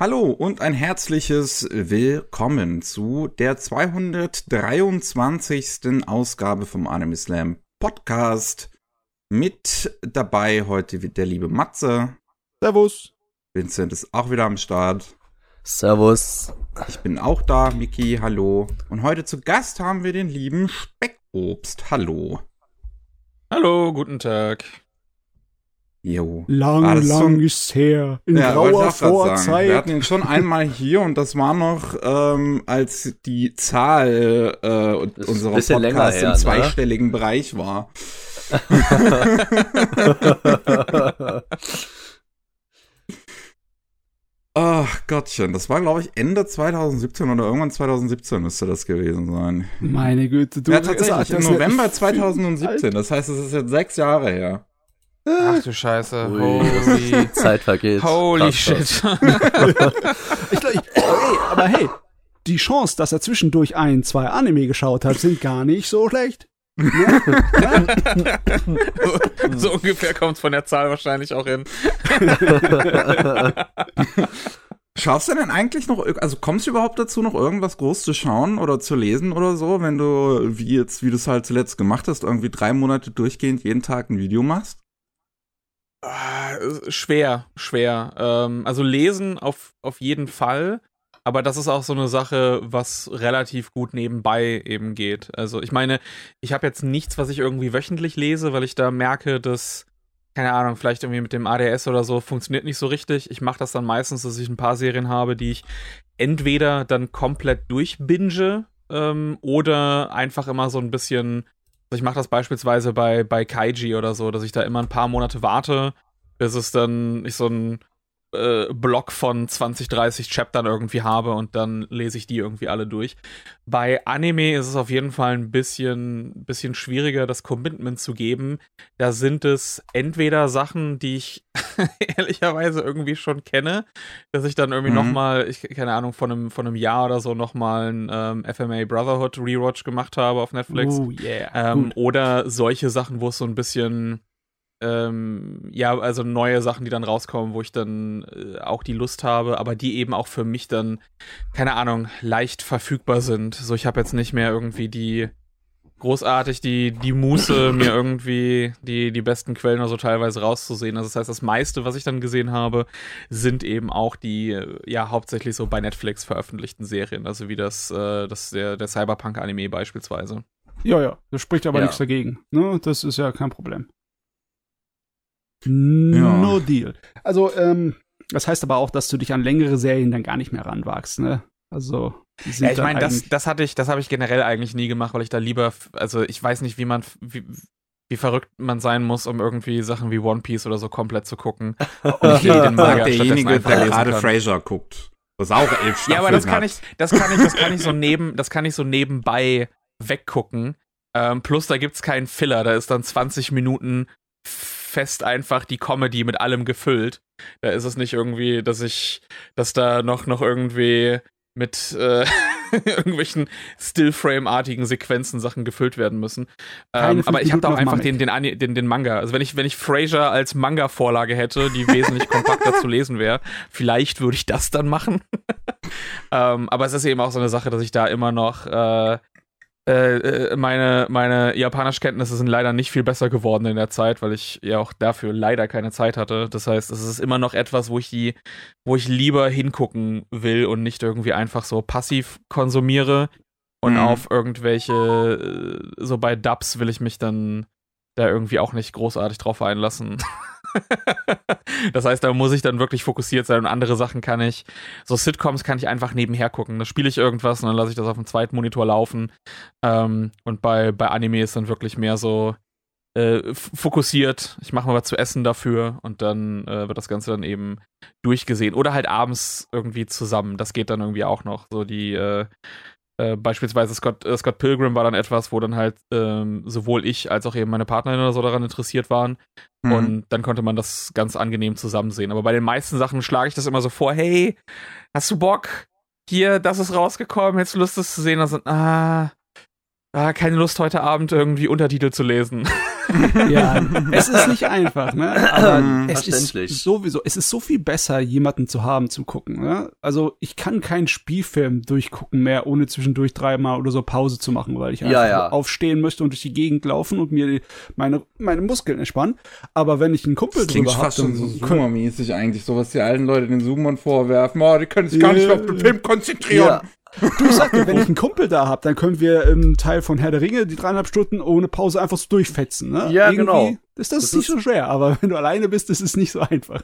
Hallo und ein herzliches Willkommen zu der 223. Ausgabe vom Anime Slam Podcast. Mit dabei heute der liebe Matze. Servus. Vincent ist auch wieder am Start. Servus. Ich bin auch da, Miki, hallo. Und heute zu Gast haben wir den lieben Speckobst. Hallo. Hallo, guten Tag. Jo. Lang, lang schon, ist her. In ja, grauer Vorzeit. Wir hatten ihn schon einmal hier und das war noch, ähm, als die Zahl äh, unserer Podcasts im ne? zweistelligen Bereich war. Ach Gottchen, das war glaube ich Ende 2017 oder irgendwann 2017 müsste das gewesen sein. Meine Güte, du. Ja, tatsächlich, im November 2017. Das heißt, es ist jetzt six Jahre her. Ach du Scheiße. Holy Zeit vergeht. Holy shit. ich glaub, ich, oh, aber hey, die Chance, dass er zwischendurch ein, zwei Anime geschaut hat, sind gar nicht so schlecht. so ungefähr kommt es von der Zahl wahrscheinlich auch hin. Schaffst du denn eigentlich noch, also kommst du überhaupt dazu, noch irgendwas groß zu schauen oder zu lesen oder so, wenn du, wie jetzt, wie du es halt zuletzt gemacht hast, irgendwie drei Monate durchgehend jeden Tag ein Video machst? Äh, schwer, schwer. Ähm, also lesen auf, auf jeden Fall. Aber das ist auch so eine Sache, was relativ gut nebenbei eben geht. Also ich meine, ich habe jetzt nichts, was ich irgendwie wöchentlich lese, weil ich da merke, dass, keine Ahnung, vielleicht irgendwie mit dem ADS oder so funktioniert nicht so richtig. Ich mache das dann meistens, dass ich ein paar Serien habe, die ich entweder dann komplett durchbinge ähm, oder einfach immer so ein bisschen ich mache das beispielsweise bei, bei Kaiji oder so, dass ich da immer ein paar Monate warte, bis es dann ich so ein äh, Block von 20, 30 Chaptern irgendwie habe und dann lese ich die irgendwie alle durch. Bei Anime ist es auf jeden Fall ein bisschen, bisschen schwieriger, das Commitment zu geben. Da sind es entweder Sachen, die ich ehrlicherweise irgendwie schon kenne, dass ich dann irgendwie mhm. nochmal, ich keine Ahnung, von einem, von einem Jahr oder so nochmal ein ähm, FMA Brotherhood Rewatch gemacht habe auf Netflix. Oh, yeah. Ähm, oder solche Sachen, wo es so ein bisschen ähm, ja, also neue Sachen, die dann rauskommen, wo ich dann äh, auch die Lust habe, aber die eben auch für mich dann, keine Ahnung, leicht verfügbar sind. So, ich habe jetzt nicht mehr irgendwie die großartig die, die Muße, mir irgendwie die, die besten Quellen oder so teilweise rauszusehen. Also das heißt, das meiste, was ich dann gesehen habe, sind eben auch die, äh, ja, hauptsächlich so bei Netflix veröffentlichten Serien. Also wie das, äh, das der, der Cyberpunk-Anime beispielsweise. Ja, ja, das spricht aber ja. nichts dagegen. Ne? Das ist ja kein Problem. No ja. deal. Also, ähm, das heißt aber auch, dass du dich an längere Serien dann gar nicht mehr ranwagst, ne? Also, ja, ich meine, das, das hatte ich, das habe ich generell eigentlich nie gemacht, weil ich da lieber, also ich weiß nicht, wie man, wie, wie verrückt man sein muss, um irgendwie Sachen wie One Piece oder so komplett zu gucken. Und ich den Manga derjenige, der gerade Fraser guckt. Das ist auch elf Staffeln Ja, aber das kann ich, das kann ich, das kann ich so neben, das kann ich so nebenbei weggucken. Ähm, plus da gibt's keinen Filler, da ist dann 20 Minuten fest einfach die Comedy mit allem gefüllt. Da ist es nicht irgendwie, dass ich, dass da noch, noch irgendwie mit äh, irgendwelchen Stillframe-artigen Sequenzen Sachen gefüllt werden müssen. Ähm, aber ich habe da auch einfach den, den, den, den Manga. Also wenn ich, wenn ich Frasier als Manga-Vorlage hätte, die wesentlich kompakter zu lesen wäre, vielleicht würde ich das dann machen. ähm, aber es ist eben auch so eine Sache, dass ich da immer noch äh, äh, äh, meine, meine Japanischkenntnisse sind leider nicht viel besser geworden in der Zeit, weil ich ja auch dafür leider keine Zeit hatte. Das heißt, es ist immer noch etwas, wo ich die, wo ich lieber hingucken will und nicht irgendwie einfach so passiv konsumiere. Und mhm. auf irgendwelche, äh, so bei Dubs will ich mich dann da irgendwie auch nicht großartig drauf einlassen. das heißt, da muss ich dann wirklich fokussiert sein und andere Sachen kann ich, so Sitcoms kann ich einfach nebenher gucken. Da spiele ich irgendwas und dann lasse ich das auf dem zweiten Monitor laufen. Ähm, und bei, bei Anime ist dann wirklich mehr so äh, fokussiert. Ich mache mal was zu essen dafür und dann äh, wird das Ganze dann eben durchgesehen. Oder halt abends irgendwie zusammen. Das geht dann irgendwie auch noch. So die, äh, äh, beispielsweise Scott, äh, Scott Pilgrim war dann etwas, wo dann halt ähm, sowohl ich als auch eben meine Partnerin oder so daran interessiert waren. Mhm. Und dann konnte man das ganz angenehm zusammen sehen. Aber bei den meisten Sachen schlage ich das immer so vor, hey, hast du Bock? Hier, das ist rausgekommen, hättest du Lust, das zu sehen? Also, ah, ah, keine Lust heute Abend irgendwie Untertitel zu lesen. ja, es ist nicht einfach, ne? Aber Mhm, es ist sowieso, es ist so viel besser, jemanden zu haben zum Gucken. Ne? Also ich kann keinen Spielfilm durchgucken mehr, ohne zwischendurch dreimal oder so Pause zu machen, weil ich Ja, einfach ja. aufstehen möchte und durch die Gegend laufen und mir die, meine, meine Muskeln entspannen. Aber wenn ich einen Kumpel Das klingt drüber fast habe, schon so Zoomer-mäßig eigentlich, so was die alten Leute den Zoomern vorwerfen. Oh, die können sich gar nicht Ja. auf den Film konzentrieren. Du, ich sag dir, wenn ich einen Kumpel da habe, dann können wir im Teil von Herr der Ringe die dreieinhalb Stunden ohne Pause einfach so durchfetzen. Ne? Ja, Irgendwie genau. Ist das, Das nicht ist- so schwer, aber wenn du alleine bist, ist es nicht so einfach.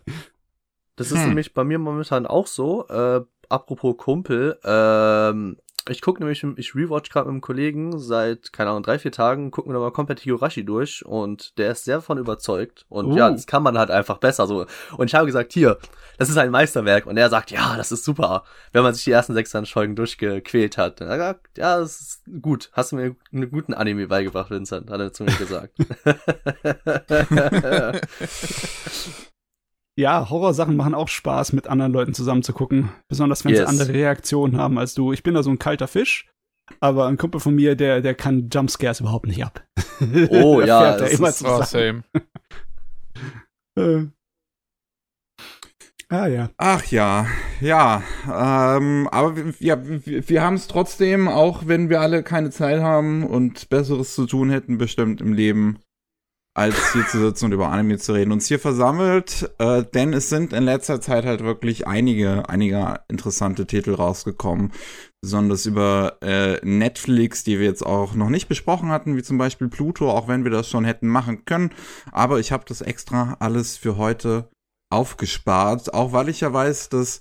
Das ist Hm. nämlich bei mir momentan auch so. Äh, apropos Kumpel, ähm, ich gucke nämlich, ich rewatch gerade mit einem Kollegen seit, keine Ahnung, drei, vier Tagen, gucken wir nochmal komplett Higurashi durch und der ist sehr davon überzeugt. Und Oh. ja, das kann man halt einfach besser so. Und ich habe gesagt, hier, das ist ein Meisterwerk. Und er sagt, ja, das ist super, wenn man sich die ersten sechs Folgen durchgequält hat. Und er sagt, ja, das ist gut. Hast du mir einen guten Anime beigebracht, Vincent, hat er zu mir gesagt. Ja, Horrorsachen machen auch Spaß, mit anderen Leuten zusammen zu gucken. Besonders wenn Yes. sie andere Reaktionen haben als du. Ich bin da so ein kalter Fisch, aber ein Kumpel von mir, der, der kann Jumpscares überhaupt nicht ab. Oh, Da ja, das immer ist- Oh, same. Äh. Ah ja. Ach ja, ja. Ähm, aber wir, ja, wir, wir haben es trotzdem, auch wenn wir alle keine Zeit haben und Besseres zu tun hätten, bestimmt im Leben, als hier zu sitzen und über Anime zu reden, uns hier versammelt. Äh, denn es sind in letzter Zeit halt wirklich einige, einige interessante Titel rausgekommen. Besonders über äh, Netflix, die wir jetzt auch noch nicht besprochen hatten, wie zum Beispiel Pluto, auch wenn wir das schon hätten machen können. Aber ich habe das extra alles für heute aufgespart, auch weil ich ja weiß, dass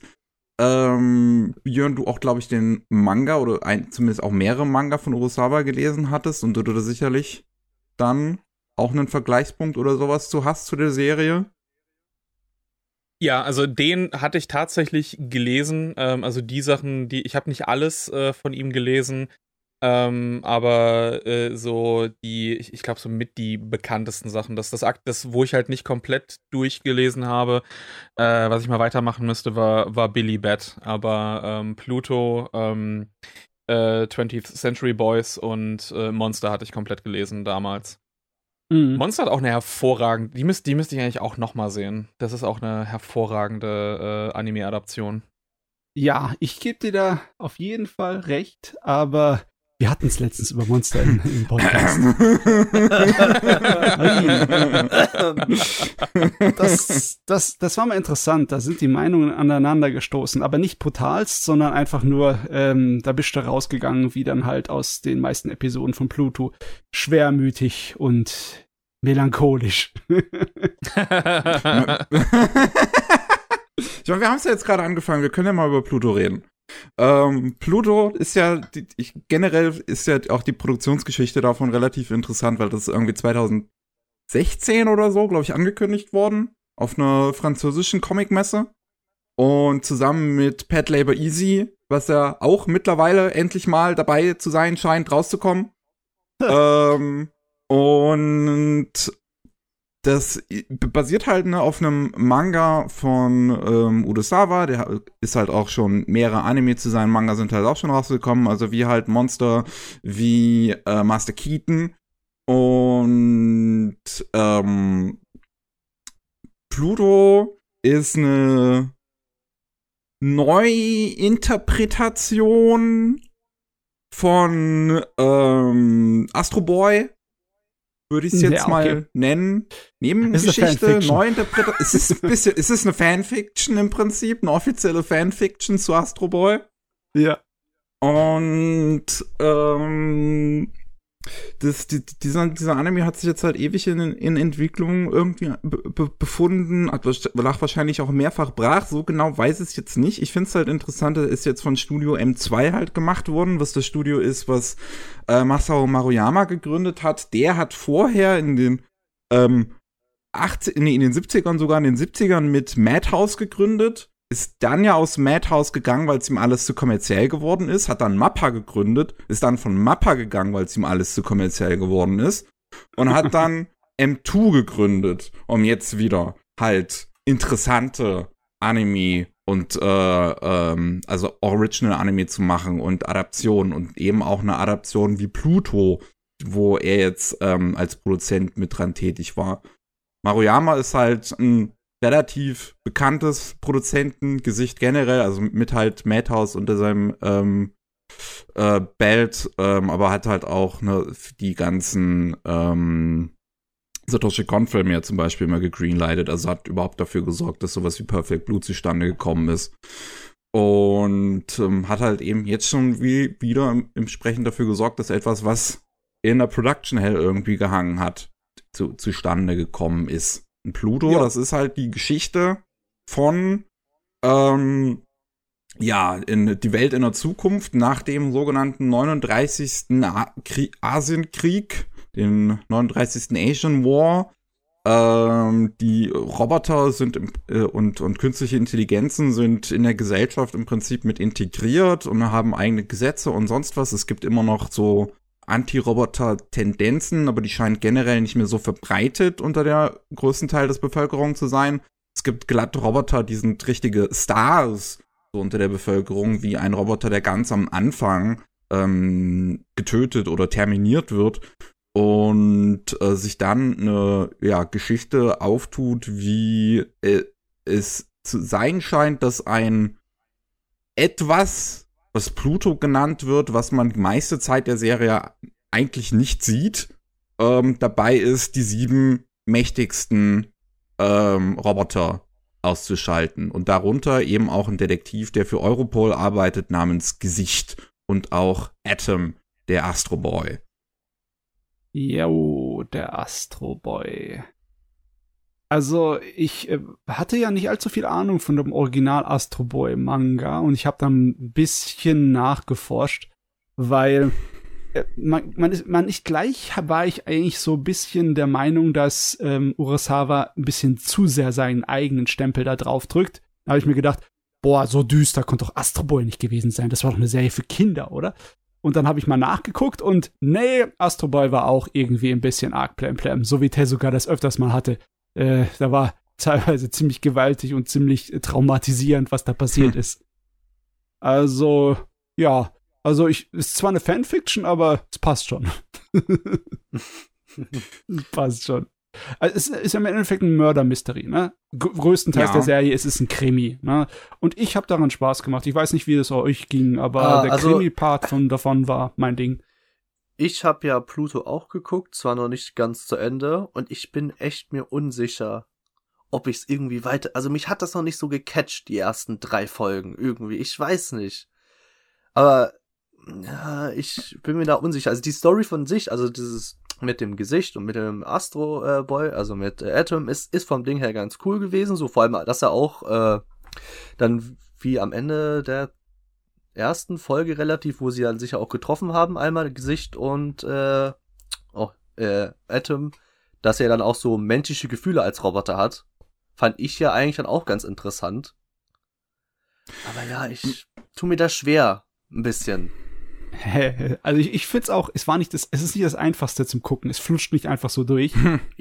ähm, Björn, du auch, glaube ich, den Manga oder ein, zumindest auch mehrere Manga von Urosawa gelesen hattest und du da sicherlich dann auch einen Vergleichspunkt oder sowas zu hast zu der Serie. Ja, also den hatte ich tatsächlich gelesen. Ähm, also die Sachen, die ich habe nicht alles äh, von ihm gelesen, ähm, aber äh, so die, ich, ich glaube so mit die bekanntesten Sachen. Das das Akt, das wo ich halt nicht komplett durchgelesen habe, äh, was ich mal weitermachen müsste, war war Billy Bat. Aber ähm, Pluto, ähm, äh, 20th Century Boys und äh, Monster hatte ich komplett gelesen damals. Mhm. Monster hat auch eine hervorragende, die, müsst, die müsste ich eigentlich auch nochmal sehen. Das ist auch eine hervorragende äh, Anime-Adaption. Ja, ich gebe dir da auf jeden Fall recht, aber wir hatten es letztens über Monster im, im Podcast. das, das, das war mal interessant. Da sind die Meinungen aneinander gestoßen, aber nicht brutalst, sondern einfach nur, ähm, da bist du rausgegangen, wie dann halt aus den meisten Episoden von Pluto, schwermütig und melancholisch. Ich meine, wir haben es ja jetzt gerade angefangen, wir können ja mal über Pluto reden. Ähm, Pluto ist ja, die, ich, generell ist ja auch die Produktionsgeschichte davon relativ interessant, weil das ist irgendwie 2016 oder so, glaube ich, angekündigt worden auf einer französischen Comicmesse. Und zusammen mit Pat Labor Easy, was ja auch mittlerweile endlich mal dabei zu sein scheint, rauszukommen. ähm, und das basiert halt ne, auf einem Manga von ähm, Udosawa, der ist halt auch schon mehrere Anime zu seinen Manga sind halt auch schon rausgekommen, also wie halt Monster, wie äh, Master Keaton. Und ähm, Pluto ist eine Neuinterpretation von ähm, Astro Boy, würde ich es Ja, jetzt mal okay. nennen. Ist eine Nebengeschichte. Neuinterpretation. es ist ein bisschen, es ist eine Fanfiction im Prinzip, eine offizielle Fanfiction zu Astro Boy. ja. Und ähm, das, die, dieser, dieser Anime hat sich jetzt halt ewig in, in Entwicklung irgendwie be, be, befunden, lag wahrscheinlich auch mehrfach brach, so genau weiß es jetzt nicht. Ich finde es halt interessant, er ist jetzt von Studio M2 halt gemacht worden, was das Studio ist, was äh, Masao Maruyama gegründet hat. Der hat vorher in den ähm, 80, nee, in den 70ern, sogar in den 70ern mit Madhouse gegründet. Ist dann ja aus Madhouse gegangen, weil es ihm alles zu kommerziell geworden ist. Hat dann Mappa gegründet. Ist dann von Mappa gegangen, weil es ihm alles zu kommerziell geworden ist. Und hat dann M2 gegründet, um jetzt wieder halt interessante Anime und äh, ähm, also Original Anime zu machen und Adaptionen und eben auch eine Adaption wie Pluto wo er jetzt ähm, als Produzent mit dran tätig war. Maruyama ist halt ein relativ bekanntes Produzentengesicht generell, also mit halt Madhouse unter seinem ähm, äh, Belt, ähm, aber hat halt auch ne, die ganzen ähm, Satoshi Kon-Filme ja zum Beispiel immer gegreenlightet, also hat überhaupt dafür gesorgt, dass sowas wie Perfect Blue zustande gekommen ist. Und ähm, hat halt eben jetzt schon wie, wieder Sprechen dafür gesorgt, dass etwas, was in der Production Hell irgendwie gehangen hat, zu, zustande gekommen ist. Und Pluto, ja. das ist halt die Geschichte von ähm, ja, in die Welt in der Zukunft nach dem sogenannten 39. Asienkrieg, den 39. Asian War. Ähm, die Roboter sind im, äh, und, und künstliche Intelligenzen sind in der Gesellschaft im Prinzip mit integriert und haben eigene Gesetze und sonst was. Es gibt immer noch so Anti-Roboter-Tendenzen, aber die scheinen generell nicht mehr so verbreitet unter der größten Teil des Bevölkerung zu sein. Es gibt glatte Roboter, die sind richtige Stars so unter der Bevölkerung, wie ein Roboter, der ganz am Anfang ähm, getötet oder terminiert wird und äh, sich dann eine ja, Geschichte auftut, wie äh, es zu sein scheint, dass ein etwas, was Pluto genannt wird, was man die meiste Zeit der Serie eigentlich nicht sieht, ähm, dabei ist, die sieben mächtigsten ähm, Roboter auszuschalten. Und darunter eben auch ein Detektiv, der für Europol arbeitet, namens Gesicht. Und auch Atom, der Astro Boy. Jo, der Astro Boy. Also ich äh, hatte ja nicht allzu viel Ahnung von dem Original Astro Boy Manga und ich habe dann ein bisschen nachgeforscht, weil äh, man, man, ist, man nicht gleich war ich eigentlich so ein bisschen der Meinung, dass ähm, Urasawa ein bisschen zu sehr seinen eigenen Stempel da drauf drückt. Da habe ich mir gedacht, boah, so düster konnte doch Astro Boy nicht gewesen sein. Das war doch eine Serie für Kinder, oder? Und dann habe ich mal nachgeguckt und nee, Astro Boy war auch irgendwie ein bisschen arg plemplem, so wie Tezuka das öfters mal hatte. Äh, da war teilweise ziemlich gewaltig und ziemlich traumatisierend, was da passiert hm. ist. Also, ja, also ich ist zwar eine Fanfiction, aber es passt schon. passt schon. Also es ist ja im Endeffekt ein Mörder-Mystery, ne? größtenteils ja. der Serie ist es ein Krimi, ne? Und ich habe daran Spaß gemacht. Ich weiß nicht, wie das euch ging, aber ah, der also, Krimi-Part von davon war mein Ding. Ich habe ja Pluto auch geguckt, zwar noch nicht ganz zu Ende, und ich bin echt mir unsicher, ob ich es irgendwie weiter. Also mich hat das noch nicht so gecatcht, die ersten drei Folgen irgendwie. Ich weiß nicht. Aber ja, ich bin mir da unsicher. Also die Story von sich, also dieses mit dem Gesicht und mit dem Astro äh, Boy, also mit äh, Atom, ist, ist vom Ding her ganz cool gewesen. So vor allem, dass er auch äh, dann wie am Ende der ersten Folge relativ, wo sie dann sicher auch getroffen haben, einmal Gesicht und äh, oh, äh, Atom, dass er dann auch so menschliche Gefühle als Roboter hat. Fand ich ja eigentlich dann auch ganz interessant. Aber ja, ich tu mir das schwer, ein bisschen. Also ich, ich finde es auch, es war nicht das, es ist nicht das einfachste zum Gucken. Es flutscht nicht einfach so durch.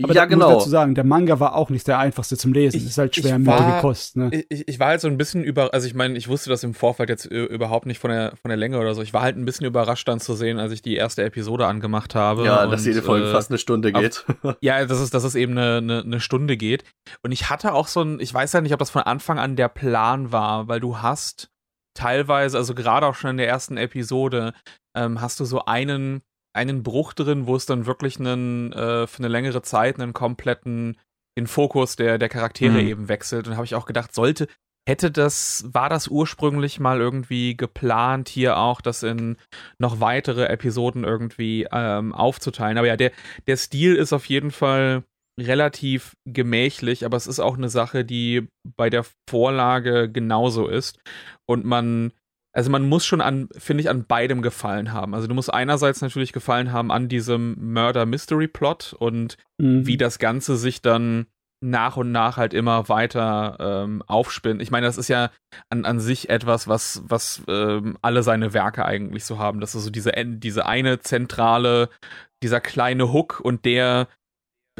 Aber ja, genau. muss dazu sagen, der Manga war auch nicht der einfachste zum Lesen. Ich, ist halt schwer müde Kost. Ne? Ich, ich war halt so ein bisschen über, also ich meine, ich wusste das im Vorfeld jetzt überhaupt nicht von der von der Länge oder so. Ich war halt ein bisschen überrascht dann zu sehen, als ich die erste Episode angemacht habe. Ja, und, dass jede Folge äh, fast eine Stunde geht. Auf, ja, dass es, dass es eben eine, eine, eine Stunde geht. Und ich hatte auch so ein, ich weiß ja halt nicht, ob das von Anfang an der Plan war, weil du hast teilweise, also gerade auch schon in der ersten Episode, ähm, hast du so einen, einen Bruch drin, wo es dann wirklich einen, äh, für eine längere Zeit einen kompletten, den Fokus der, der Charaktere mhm. eben wechselt. Und habe ich auch gedacht, sollte, hätte das, war das ursprünglich mal irgendwie geplant, hier auch das in noch weitere Episoden irgendwie ähm, aufzuteilen. Aber ja, der, der Stil ist auf jeden Fall relativ gemächlich, aber es ist auch eine Sache, die bei der Vorlage genauso ist. Und man, also man muss schon an, finde ich, an beidem gefallen haben. Also du musst einerseits natürlich gefallen haben an diesem Murder-Mystery-Plot und mhm. wie das Ganze sich dann nach und nach halt immer weiter ähm, aufspinnt. Ich meine, das ist ja an, an sich etwas, was, was ähm, alle seine Werke eigentlich so haben. Das ist so diese, diese eine zentrale, dieser kleine Hook und der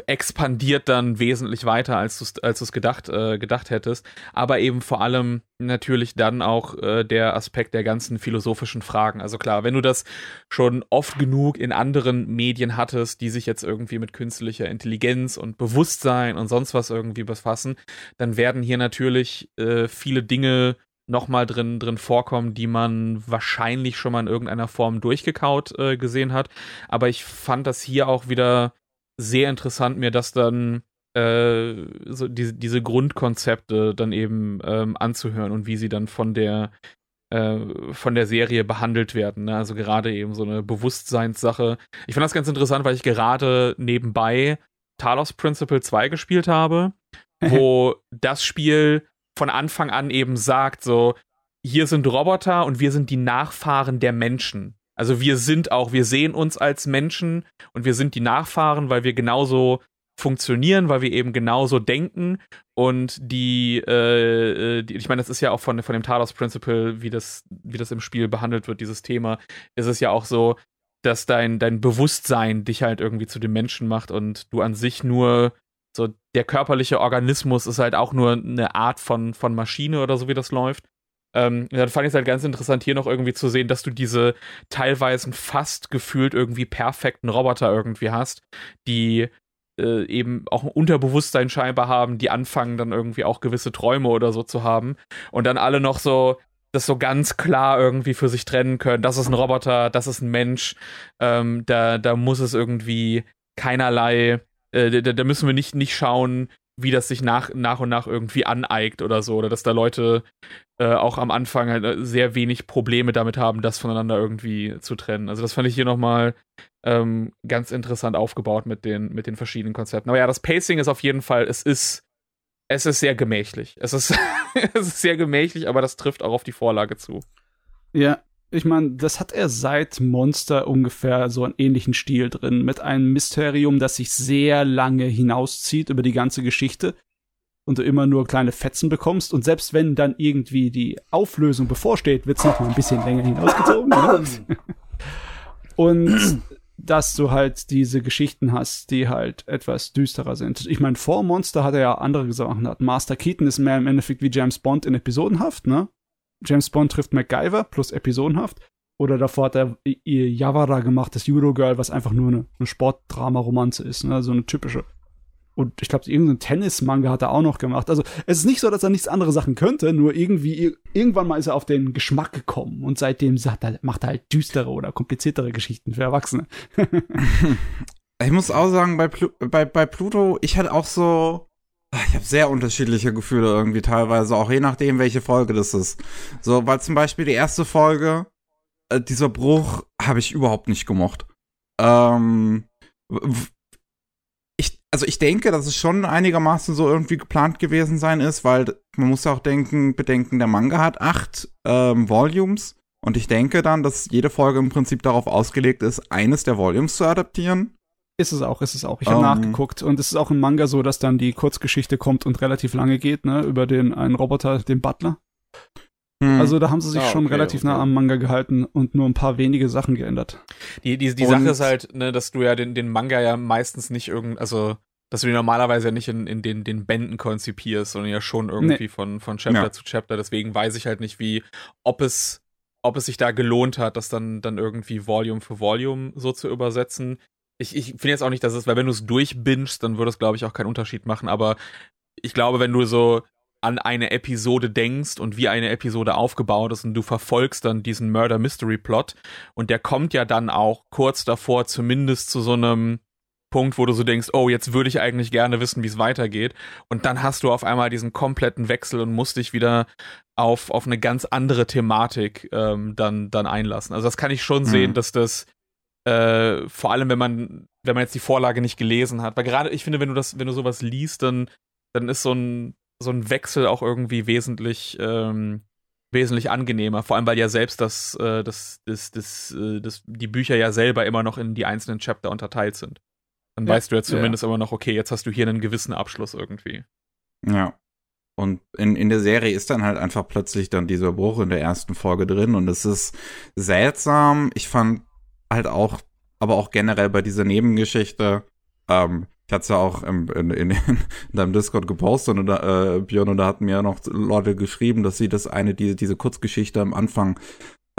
expandiert dann wesentlich weiter, als du es als gedacht, äh, gedacht hättest. Aber eben vor allem natürlich dann auch äh, der Aspekt der ganzen philosophischen Fragen. Also klar, wenn du das schon oft genug in anderen Medien hattest, die sich jetzt irgendwie mit künstlicher Intelligenz und Bewusstsein und sonst was irgendwie befassen, dann werden hier natürlich äh, viele Dinge nochmal drin, drin vorkommen, die man wahrscheinlich schon mal in irgendeiner Form durchgekaut äh, gesehen hat. Aber ich fand das hier auch wieder sehr interessant, mir das dann äh, so diese, diese Grundkonzepte dann eben ähm, anzuhören und wie sie dann von der äh, von der Serie behandelt werden. Ne? Also gerade eben so eine Bewusstseinssache. Ich fand das ganz interessant, weil ich gerade nebenbei Talos Principle 2 gespielt habe, wo das Spiel von Anfang an eben sagt, so, hier sind Roboter und wir sind die Nachfahren der Menschen. Also wir sind auch, wir sehen uns als Menschen und wir sind die Nachfahren, weil wir genauso funktionieren, weil wir eben genauso denken und die, äh, äh die ich meine, das ist ja auch von, von dem Talos Principle, wie das, wie das im Spiel behandelt wird, dieses Thema, ist es ja auch so, dass dein, dein Bewusstsein dich halt irgendwie zu dem Menschen macht und du an sich nur so der körperliche Organismus ist halt auch nur eine Art von, von Maschine oder so, wie das läuft. Ähm, dann fand ich es halt ganz interessant, hier noch irgendwie zu sehen, dass du diese teilweise fast gefühlt irgendwie perfekten Roboter irgendwie hast, die äh, eben auch ein Unterbewusstsein scheinbar haben, die anfangen dann irgendwie auch gewisse Träume oder so zu haben und dann alle noch so das so ganz klar irgendwie für sich trennen können. Das ist ein Roboter, das ist ein Mensch. Ähm, da, da muss es irgendwie keinerlei, äh, da, da müssen wir nicht, nicht schauen, wie das sich nach, nach und nach irgendwie aneigt oder so. Oder dass da Leute äh, auch am Anfang halt äh, sehr wenig Probleme damit haben, das voneinander irgendwie zu trennen. Also das fand ich hier nochmal ähm, ganz interessant aufgebaut mit den, mit den verschiedenen Konzepten. Aber ja, das Pacing ist auf jeden Fall, es ist, es ist sehr gemächlich. Es ist, es ist sehr gemächlich, aber das trifft auch auf die Vorlage zu. Ja, ich meine, das hat er seit Monster ungefähr so einen ähnlichen Stil drin, mit einem Mysterium, das sich sehr lange hinauszieht über die ganze Geschichte und du immer nur kleine Fetzen bekommst und selbst wenn dann irgendwie die Auflösung bevorsteht, wird es noch mal ein bisschen länger hinausgezogen. ne? und dass du halt diese Geschichten hast, die halt etwas düsterer sind. Ich meine, vor Monster hat er ja andere Sachen. Master Keaton ist mehr im Endeffekt wie James Bond in Episodenhaft, ne? James Bond trifft MacGyver plus episodenhaft. Oder davor hat er Yavara gemacht, das Eurogirl, was einfach nur eine, eine Sportdrama-Romanze ist, ne? so eine typische. Und ich glaube, irgendeinen Tennis-Manga hat er auch noch gemacht. Also es ist nicht so, dass er nichts andere Sachen könnte, nur irgendwie, irgendwann mal ist er auf den Geschmack gekommen und seitdem er, macht er halt düstere oder kompliziertere Geschichten für Erwachsene. ich muss auch sagen, bei, Plu bei, bei Pluto, ich hatte auch so, ich habe sehr unterschiedliche Gefühle irgendwie teilweise, auch je nachdem, welche Folge das ist. So, weil zum Beispiel die erste Folge, äh, dieser Bruch, habe ich überhaupt nicht gemocht. Ähm, ich, also ich denke, dass es schon einigermaßen so irgendwie geplant gewesen sein ist, weil man muss ja auch denken, bedenken, der Manga hat acht ähm, Volumes. Und ich denke dann, dass jede Folge im Prinzip darauf ausgelegt ist, eines der Volumes zu adaptieren. Ist es auch, ist es auch. Ich habe um, ähm. nachgeguckt und es ist auch im Manga so, dass dann die Kurzgeschichte kommt und relativ lange geht, ne, über den einen Roboter, den Butler. Hm. Also da haben sie sich ah, schon relativ okay. nah am Manga gehalten und nur ein paar wenige Sachen geändert. Die, die, die Sache ist halt, ne, dass du ja den, den Manga ja meistens nicht irgend, also dass du den normalerweise ja nicht in, in den, den Bänden konzipierst, sondern ja schon irgendwie nee. von, von Chapter ja. zu Chapter. Deswegen weiß ich halt nicht, wie, ob es, ob es sich da gelohnt hat, das dann, dann irgendwie Volume für Volume so zu übersetzen ich, ich finde jetzt auch nicht, dass es, weil wenn du es durchbingst, dann würde es, glaube ich, auch keinen Unterschied machen. Aber ich glaube, wenn du so an eine Episode denkst und wie eine Episode aufgebaut ist und du verfolgst dann diesen Murder Mystery Plot und der kommt ja dann auch kurz davor zumindest zu so einem Punkt, wo du so denkst, oh, jetzt würde ich eigentlich gerne wissen, wie es weitergeht und dann hast du auf einmal diesen kompletten Wechsel und musst dich wieder auf, auf eine ganz andere Thematik ähm, dann, dann einlassen. Also das kann ich schon mhm. sehen, dass das äh, vor allem, wenn man, wenn man jetzt die Vorlage nicht gelesen hat. Weil gerade, ich finde, wenn du das, wenn du sowas liest, dann, dann ist so ein, so ein Wechsel auch irgendwie wesentlich, ähm, wesentlich angenehmer. Vor allem, weil ja selbst das, äh, das, das, das, äh, das, die Bücher ja selber immer noch in die einzelnen Chapter unterteilt sind. Dann ja, weißt du ja zumindest ja. immer noch, okay, jetzt hast du hier einen gewissen Abschluss irgendwie. Ja. Und in, in der Serie ist dann halt einfach plötzlich dann dieser Bruch in der ersten Folge drin und es ist seltsam. Ich fand halt auch, aber auch generell bei dieser Nebengeschichte, ähm, ich hatte es ja auch in, in, in, deinem Discord gepostet und da, äh, Björn, und da hatten mir noch Leute geschrieben, dass sie das eine, diese, diese Kurzgeschichte am Anfang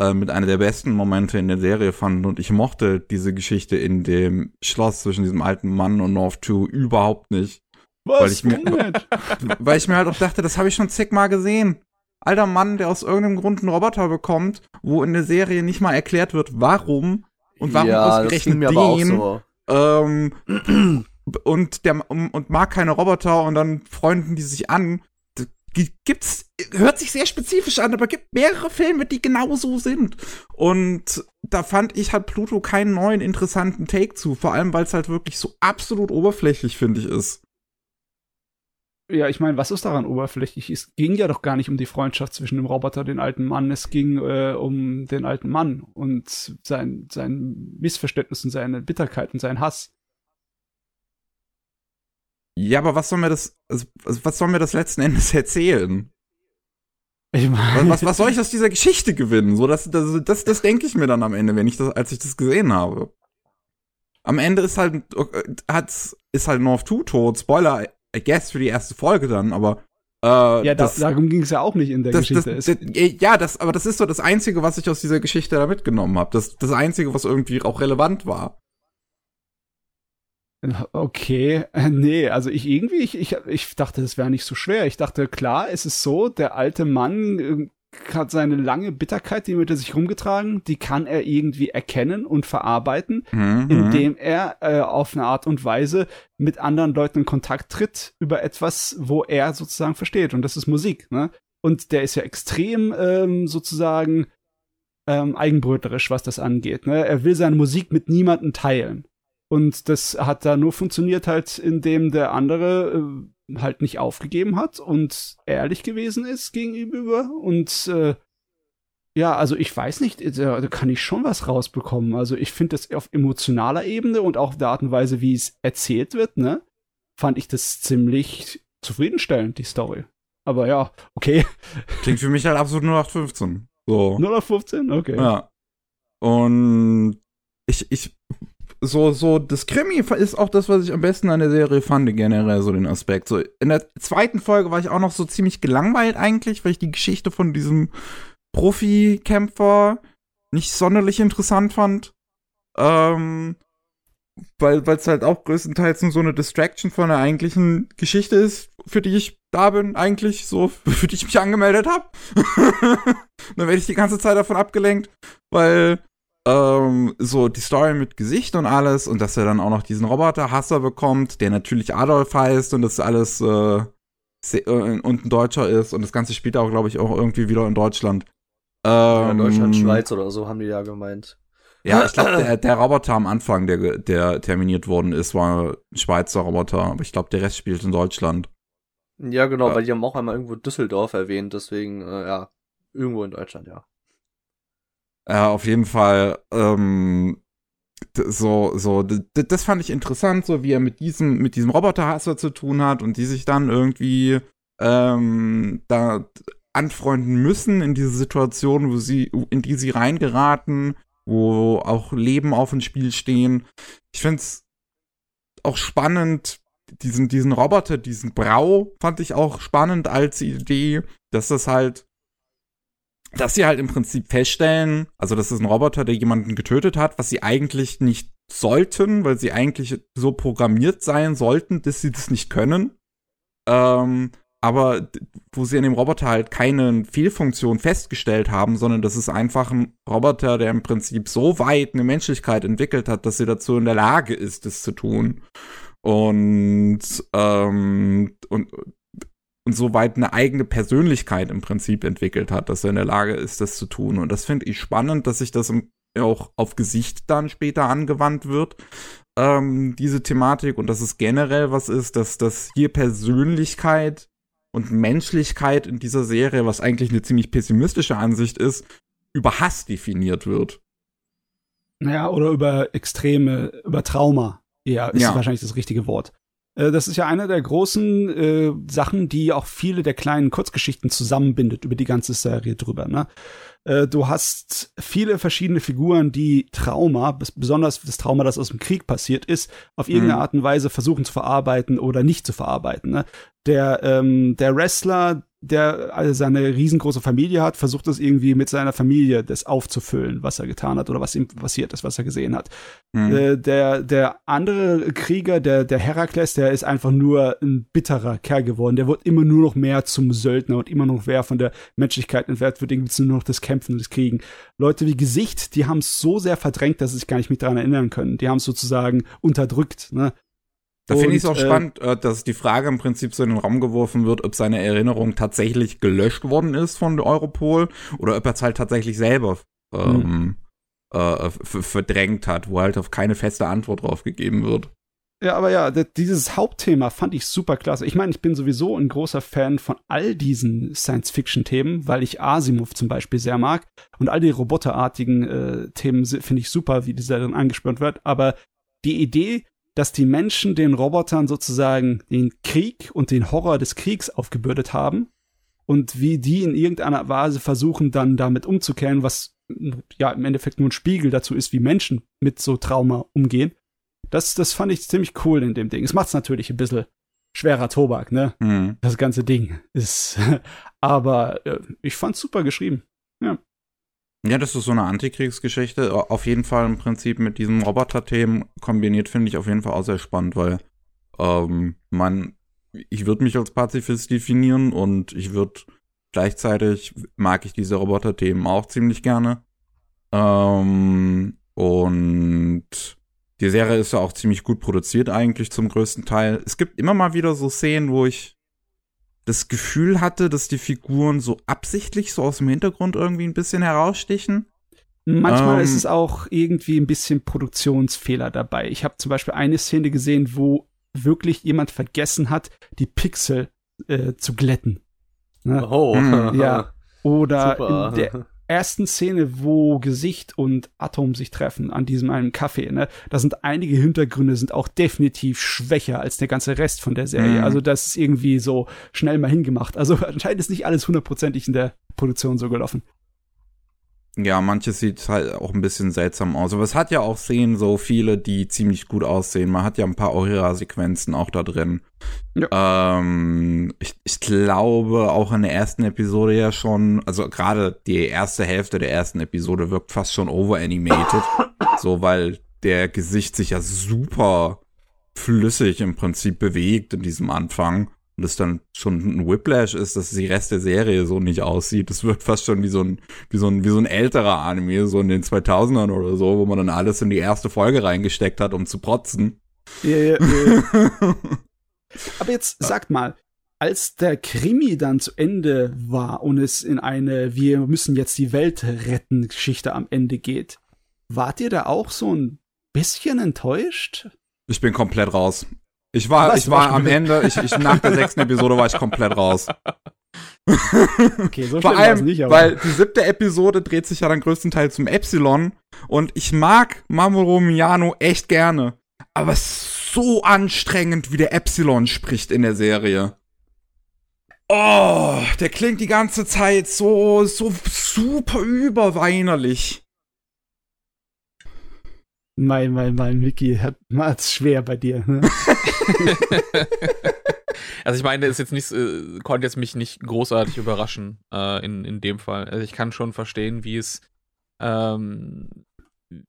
äh, mit einer der besten Momente in der Serie fanden und ich mochte diese Geschichte in dem Schloss zwischen diesem alten Mann und North 2 überhaupt nicht. Was? Weil ich, mir, weil ich mir halt auch dachte, das habe ich schon zigmal gesehen. Alter Mann, der aus irgendeinem Grund einen Roboter bekommt, wo in der Serie nicht mal erklärt wird, warum und warum ja, das ausgerechnet auch den. so. Ähm, und der und mag keine Roboter und dann freunden die sich an. Das Gibt's, hört sich sehr spezifisch an, aber gibt mehrere Filme, die genau so sind. Und da fand ich hat Pluto keinen neuen interessanten Take zu, vor allem weil es halt wirklich so absolut oberflächlich, finde ich, ist. Ja, ich meine, was ist daran oberflächlich? Es ging ja doch gar nicht um die Freundschaft zwischen dem Roboter und dem alten Mann. Es ging äh, um den alten Mann und sein, sein Missverständnis und seine Bitterkeit und seinen Hass. Ja, aber was soll mir das, also, was soll mir das letzten Endes erzählen? Ich Was, was, was soll ich aus dieser Geschichte gewinnen? So, das, das, das, das denke ich mir dann am Ende, wenn ich das, als ich das gesehen habe. Am Ende ist halt, hat's, ist halt North 2 tot. Spoiler, I guess, für die erste Folge dann, aber, äh, ja, da, das, darum ging es ja auch nicht in der das, das, Geschichte. das, ja, das, aber das ist so das Einzige, was ich aus dieser Geschichte da mitgenommen habe. Das, das Einzige, was irgendwie auch relevant war. Okay, äh, nee, also ich irgendwie, ich, ich, ich dachte, das wäre nicht so schwer. Ich dachte, klar, es ist so, der alte Mann äh, hat seine lange Bitterkeit, die mit er sich rumgetragen, die kann er irgendwie erkennen und verarbeiten, Mhm, indem er äh, auf eine Art und Weise mit anderen Leuten in Kontakt tritt über etwas, wo er sozusagen versteht. Und das ist Musik, ne? Und der ist ja extrem ähm, sozusagen ähm, eigenbrötlerisch, was das angeht. Ne? Er will seine Musik mit niemandem teilen. Und das hat da nur funktioniert halt, indem der andere äh, halt nicht aufgegeben hat und ehrlich gewesen ist gegenüber. Und äh, ja, also ich weiß nicht, da, da kann ich schon was rausbekommen. Also ich finde das auf emotionaler Ebene und auch auf der Art und Weise, wie es erzählt wird, ne, fand ich das ziemlich zufriedenstellend, die Story. Aber ja, okay. Klingt für mich halt absolut nur nach 15. So. 0 auf 15? Okay. Ja. Und ich, ich, so, so, das Krimi ist auch das, was ich am besten an der Serie fand, generell so den Aspekt. So, in der zweiten Folge war ich auch noch so ziemlich gelangweilt eigentlich, weil ich die Geschichte von diesem Profi-Kämpfer nicht sonderlich interessant fand. Ähm, weil es halt auch größtenteils nur so eine Distraction von der eigentlichen Geschichte ist, für die ich da bin, eigentlich, so, für die ich mich angemeldet habe. Dann werde ich die ganze Zeit davon abgelenkt, weil ähm, so die Story mit Gesicht und alles und dass er dann auch noch diesen Roboter-Hasser bekommt, der natürlich Adolf heißt und das alles äh, äh, und ein Deutscher ist und das Ganze spielt auch, glaube ich, auch irgendwie wieder in Deutschland. Ja, Ähm, Deutschland, Schweiz oder so haben die ja gemeint. Ja, ich glaube, der, der Roboter am Anfang, der, der terminiert worden ist, war ein Schweizer Roboter, aber ich glaube, der Rest spielt in Deutschland. Ja, genau, Ja. weil die haben auch einmal irgendwo Düsseldorf erwähnt, deswegen, äh, ja, irgendwo in Deutschland, ja. Ja, auf jeden Fall, ähm, so, so, das fand ich interessant, so wie er mit diesem, mit diesem Roboterhasser zu tun hat und die sich dann irgendwie, ähm, da anfreunden müssen in diese Situation, wo sie, in die sie reingeraten, wo auch Leben auf dem Spiel stehen. Ich find's auch spannend, diesen, diesen Roboter, diesen Brau, fand ich auch spannend als Idee, dass das halt dass sie halt im Prinzip feststellen, also das ist ein Roboter, der jemanden getötet hat, was sie eigentlich nicht sollten, weil sie eigentlich so programmiert sein sollten, dass sie das nicht können. Ähm, aber wo sie an dem Roboter halt keine Fehlfunktion festgestellt haben, sondern das ist einfach ein Roboter, der im Prinzip so weit eine Menschlichkeit entwickelt hat, dass sie dazu in der Lage ist, das zu tun. Und, ähm, und, und so weit eine eigene Persönlichkeit im Prinzip entwickelt hat, dass er in der Lage ist, das zu tun. Und das finde ich spannend, dass sich das auch auf Gesicht dann später angewandt wird, ähm, diese Thematik. Und dass es generell was ist, dass, dass hier Persönlichkeit und Menschlichkeit in dieser Serie, was eigentlich eine ziemlich pessimistische Ansicht ist, über Hass definiert wird. Naja, oder über Extreme, über Trauma. Ja, ist Ja. wahrscheinlich das richtige Wort. Äh, das ist ja eine der großen äh, Sachen, die auch viele der kleinen Kurzgeschichten zusammenbindet über die ganze Serie drüber. Ne? Äh, du hast viele verschiedene Figuren, die Trauma, besonders das Trauma, das aus dem Krieg passiert ist, auf irgendeine mhm. Art und Weise versuchen zu verarbeiten oder nicht zu verarbeiten. Ne? Der, ähm, der Wrestler, der also seine riesengroße Familie hat, versucht es irgendwie mit seiner Familie das aufzufüllen, was er getan hat oder was ihm passiert ist, was er gesehen hat. Mhm. Äh, der, der andere Krieger, der, der Herakles, der ist einfach nur ein bitterer Kerl geworden. Der wird immer nur noch mehr zum Söldner und immer noch mehr von der Menschlichkeit entwert, wird irgendwie nur noch das Kämpfen und das Kriegen. Leute wie Gesicht, die haben es so sehr verdrängt, dass sie sich gar nicht mehr daran erinnern können. Die haben es sozusagen unterdrückt. Ne? Da finde ich es auch äh, spannend, äh, dass die Frage im Prinzip so in den Raum geworfen wird, ob seine Erinnerung tatsächlich gelöscht worden ist von Europol oder ob er es halt tatsächlich selber ähm, mhm. äh, verdrängt hat, wo halt auf keine feste Antwort drauf gegeben wird. Ja, aber ja, dieses Hauptthema fand ich super klasse. Ich meine, ich bin sowieso ein großer Fan von all diesen Science-Fiction-Themen, weil ich Asimov zum Beispiel sehr mag. Und all die roboterartigen äh, Themen finde ich super, wie dieser dann angesprochen wird. Aber die Idee, dass die Menschen den Robotern sozusagen den Krieg und den Horror des Kriegs aufgebürdet haben und wie die in irgendeiner Weise versuchen, dann damit umzukehren, was ja im Endeffekt nur ein Spiegel dazu ist, wie Menschen mit so Trauma umgehen. Das, das fand ich ziemlich cool in dem Ding. Es macht es natürlich ein bisschen schwerer Tobak, ne? Mhm. Das ganze Ding ist. aber äh, ich fand's super geschrieben. Ja. Ja, das ist so eine Antikriegsgeschichte. Auf jeden Fall im Prinzip mit diesem Roboter-Themen kombiniert, finde ich auf jeden Fall auch sehr spannend, weil ähm, man, ich würde mich als Pazifist definieren und ich würde gleichzeitig mag ich diese Roboter-Themen auch ziemlich gerne. Ähm, und die Serie ist ja auch ziemlich gut produziert eigentlich zum größten Teil. Es gibt immer mal wieder so Szenen, wo ich das Gefühl hatte, dass die Figuren so absichtlich so aus dem Hintergrund irgendwie ein bisschen herausstichen. Manchmal ähm, ist es auch irgendwie ein bisschen Produktionsfehler dabei. Ich habe zum Beispiel eine Szene gesehen, wo wirklich jemand vergessen hat, die Pixel äh, zu glätten. Ne? Oh, ja. Oder in der, ersten Szene, wo Gesicht und Atom sich treffen an diesem einen Café, ne, da sind einige Hintergründe sind auch definitiv schwächer als der ganze Rest von der Serie. Mhm. Also das ist irgendwie so schnell mal hingemacht. Also anscheinend ist nicht alles hundertprozentig in der Produktion so gelaufen. Ja, manches sieht halt auch ein bisschen seltsam aus. Aber es hat ja auch Szenen, so viele, die ziemlich gut aussehen. Man hat ja ein paar Aura-Sequenzen auch da drin. Ja. Ähm, ich, ich glaube auch in der ersten Episode ja schon, also gerade die erste Hälfte der ersten Episode wirkt fast schon overanimated. so, weil der Gesicht sich ja super flüssig im Prinzip bewegt in diesem Anfang und das dann schon ein Whiplash ist, dass die Rest der Serie so nicht aussieht. Das wirkt fast schon wie so ein, wie so ein, wie so ein älterer Anime, so in den 2000ern oder so, wo man dann alles in die erste Folge reingesteckt hat, um zu protzen. Ja, ja, ja. Aber jetzt sagt mal, als der Krimi dann zu Ende war und es in eine Wir müssen jetzt die Welt retten Geschichte am Ende geht, wart ihr da auch so ein bisschen enttäuscht? Ich bin komplett raus. Ich war, Was, ich war am Ende, ich, ich, nach der sechsten Episode war ich komplett raus. Okay, so Vor allem, nicht, weil die siebte Episode dreht sich ja dann größtenteils zum Epsilon und ich mag Mamoru Miyano echt gerne, aber es ist so anstrengend, wie der Epsilon spricht in der Serie. Oh, der klingt die ganze Zeit so, so super überweinerlich. Mein, mein, mein Mickey hat es schwer bei dir. Ne? also ich meine, ist jetzt nicht, äh, konnte jetzt mich nicht großartig überraschen äh, in, in dem Fall. Also ich kann schon verstehen, wie es ähm,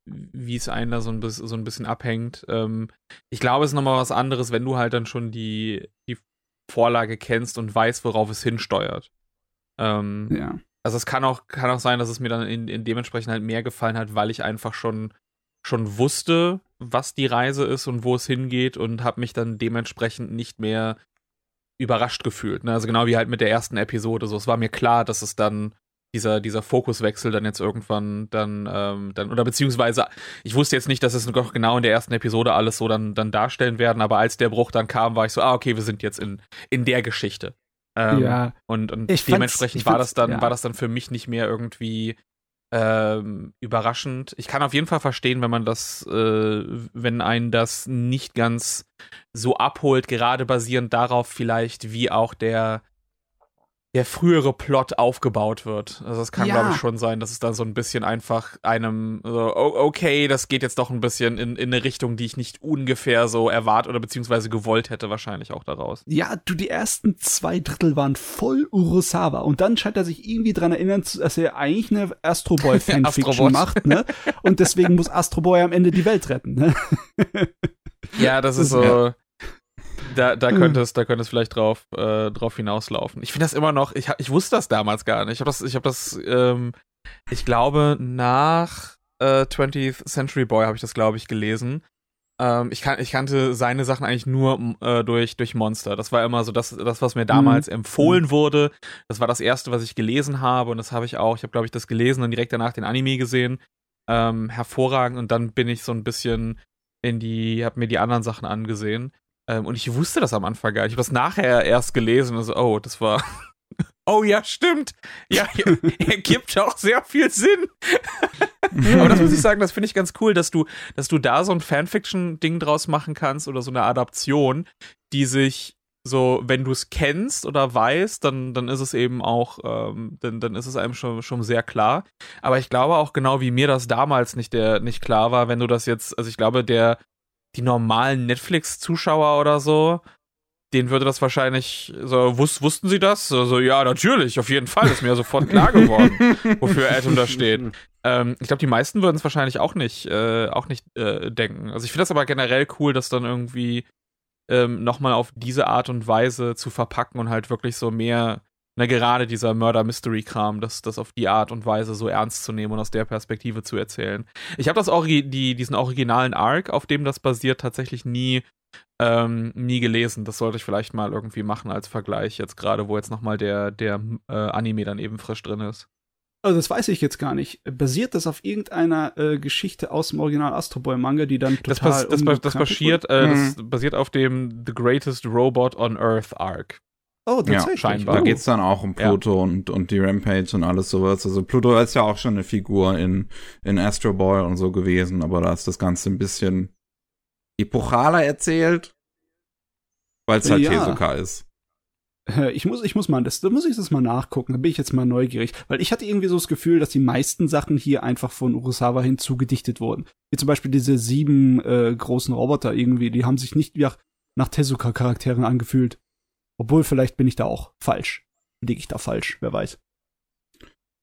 wie es einen da so ein, bisschen, so ein bisschen abhängt. Ähm, ich glaube, es ist nochmal was anderes, wenn du halt dann schon die, die Vorlage kennst und weißt, worauf es hinsteuert. Ähm, ja. Also es kann auch, kann auch sein, dass es mir dann in, in dementsprechend halt mehr gefallen hat, weil ich einfach schon schon wusste, was die Reise ist und wo es hingeht und habe mich dann dementsprechend nicht mehr überrascht gefühlt. Ne? Also genau wie halt mit der ersten Episode. So, es war mir klar, dass es dann dieser, dieser Fokuswechsel dann jetzt irgendwann dann, ähm, dann, oder beziehungsweise, ich wusste jetzt nicht, dass es noch genau in der ersten Episode alles so dann, dann darstellen werden, aber als der Bruch dann kam, war ich so, ah, okay, wir sind jetzt in, in der Geschichte. Ähm, ja. Und, und dementsprechend war das dann, ja. war das dann für mich nicht mehr irgendwie ähm, überraschend. Ich kann auf jeden Fall verstehen, wenn man das, äh, wenn einen das nicht ganz so abholt, gerade basierend darauf vielleicht, wie auch der der frühere Plot aufgebaut wird. Also es kann, Ja. glaube ich, schon sein, dass es dann so ein bisschen einfach einem, so, o- okay, das geht jetzt doch ein bisschen in, in eine Richtung, die ich nicht ungefähr so erwartet oder beziehungsweise gewollt hätte, wahrscheinlich auch daraus. Ja, du, die ersten zwei Drittel waren voll Urosawa. Und dann scheint er sich irgendwie dran erinnern, zu- dass er eigentlich eine Astro Boy Fanfiction macht, ne? Und deswegen muss Astro Boy am Ende die Welt retten, ne? Ja, das ist Das- so. Da, da könnte es, da könnte es vielleicht drauf, äh, drauf hinauslaufen. Ich finde das immer noch, ich, ich wusste das damals gar nicht. Ich habe das, ich habe das, ähm, ich glaube, nach äh, 20th Century Boy habe ich das, glaube ich, gelesen. Ähm, ich, kan ich kannte seine Sachen eigentlich nur äh, durch, durch Monster. Das war immer so das, das was mir damals empfohlen wurde. Das war das erste, was ich gelesen habe und das habe ich auch. Ich habe, glaube ich, das gelesen und direkt danach den Anime gesehen. Ähm, hervorragend und dann bin ich so ein bisschen in die, habe mir die anderen Sachen angesehen. Ähm, und ich wusste das am Anfang gar nicht. Ich habe das nachher erst gelesen und so, oh, das war. oh ja, stimmt. Ja, ja ergibt auch sehr viel Sinn. Aber das muss ich sagen, das finde ich ganz cool, dass du, dass du da so ein Fanfiction-Ding draus machen kannst oder so eine Adaption, die sich so, wenn du es kennst oder weißt, dann, dann ist es eben auch, ähm, dann, dann ist es einem schon, schon sehr klar. Aber ich glaube auch genau wie mir das damals nicht, der, nicht klar war, wenn du das jetzt, also ich glaube, der, die normalen Netflix-Zuschauer oder so, denen würde das wahrscheinlich so, wus wussten sie das? So, so, ja, natürlich, auf jeden Fall, ist mir ja sofort klar geworden, wofür Atom da steht. Ähm, ich glaube, die meisten würden es wahrscheinlich auch nicht, äh, auch nicht äh, denken. Also ich finde das aber generell cool, das dann irgendwie ähm, nochmal auf diese Art und Weise zu verpacken und halt wirklich so mehr, na gerade dieser Murder-Mystery-Kram, das, das auf die Art und Weise so ernst zu nehmen und aus der Perspektive zu erzählen. Ich habe das Origi die, diesen originalen Arc, auf dem das basiert, tatsächlich nie, ähm, nie gelesen. Das sollte ich vielleicht mal irgendwie machen als Vergleich, jetzt gerade, wo jetzt nochmal der, der äh, Anime dann eben frisch drin ist. Also das weiß ich jetzt gar nicht. Basiert das auf irgendeiner äh, Geschichte aus dem Original Astro Boy Manga, die dann total Das, das, das basiert, äh, das basiert auf dem The Greatest Robot on Earth Arc. Oh, Ja, tatsächlich. scheinbar. Da Oh. geht's dann auch um Ja. Pluto und, und die Rampage und alles sowas. Also Pluto ist ja auch schon eine Figur in, in Astro Boy und so gewesen, aber da ist das Ganze ein bisschen epochaler erzählt, weil es halt Ja. Tezuka ist. Äh, Ich muss, ich muss mal, das, da muss ich das mal nachgucken. Da bin ich jetzt mal neugierig, weil ich hatte irgendwie so das Gefühl, dass die meisten Sachen hier einfach von Urusawa hinzugedichtet wurden. Wie zum Beispiel diese sieben äh, großen Roboter irgendwie, die haben sich nicht wie nach, nach Tezuka-Charakteren angefühlt. Obwohl, vielleicht bin ich da auch falsch. Liege ich da falsch, wer weiß.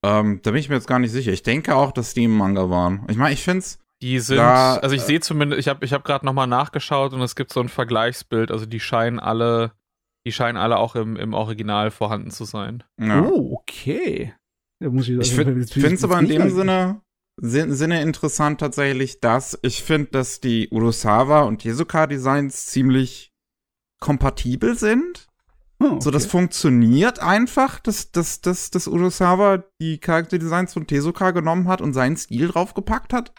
Ähm, da bin ich mir jetzt gar nicht sicher. Ich denke auch, dass die im Manga waren. Ich meine, ich find's, Die sind, Da, also ich äh, sehe zumindest, ich habe ich hab gerade nochmal nachgeschaut und es gibt so ein Vergleichsbild, also die scheinen alle, die scheinen alle auch im, im Original vorhanden zu sein. ja. Oh, okay. Da muss ich Ich also, finde es aber in dem Sinne, Sin- Sinne interessant tatsächlich, dass ich finde, dass die Urusawa und Tezuka-Designs ziemlich kompatibel sind. Oh, okay. So, das funktioniert einfach, dass, dass, dass, dass Urusawa die Charakterdesigns von Tezuka genommen hat und seinen Stil draufgepackt hat.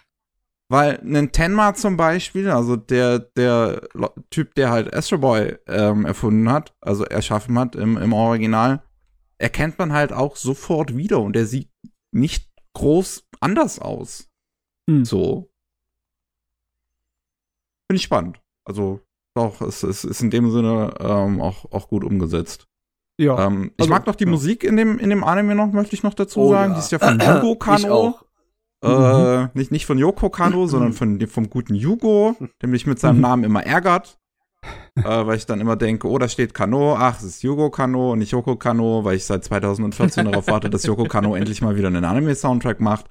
Weil ein Tenma zum Beispiel, also der, der Typ, der halt Astro Boy ähm, erfunden hat, also erschaffen hat im, im Original, erkennt man halt auch sofort wieder und der sieht nicht groß anders aus. Hm. So. Finde ich spannend. Also, doch, es, es ist in dem Sinne ähm, auch, auch gut umgesetzt. ja. Ähm, ich Also, mag noch die ja. Musik in dem, in dem Anime noch, möchte ich noch dazu Oh, sagen. ja. Die ist ja von Yugo Ich Kano. auch. Äh, nicht, nicht von Yoko Kano, sondern von, vom guten Yugo, der mich mit seinem Mhm. Namen immer ärgert. äh, weil ich dann immer denke, oh, da steht Kano, ach, es ist Yugo Kano und nicht Yoko Kano, weil ich seit 2014 darauf warte, dass Yoko Kano endlich mal wieder einen Anime-Soundtrack macht.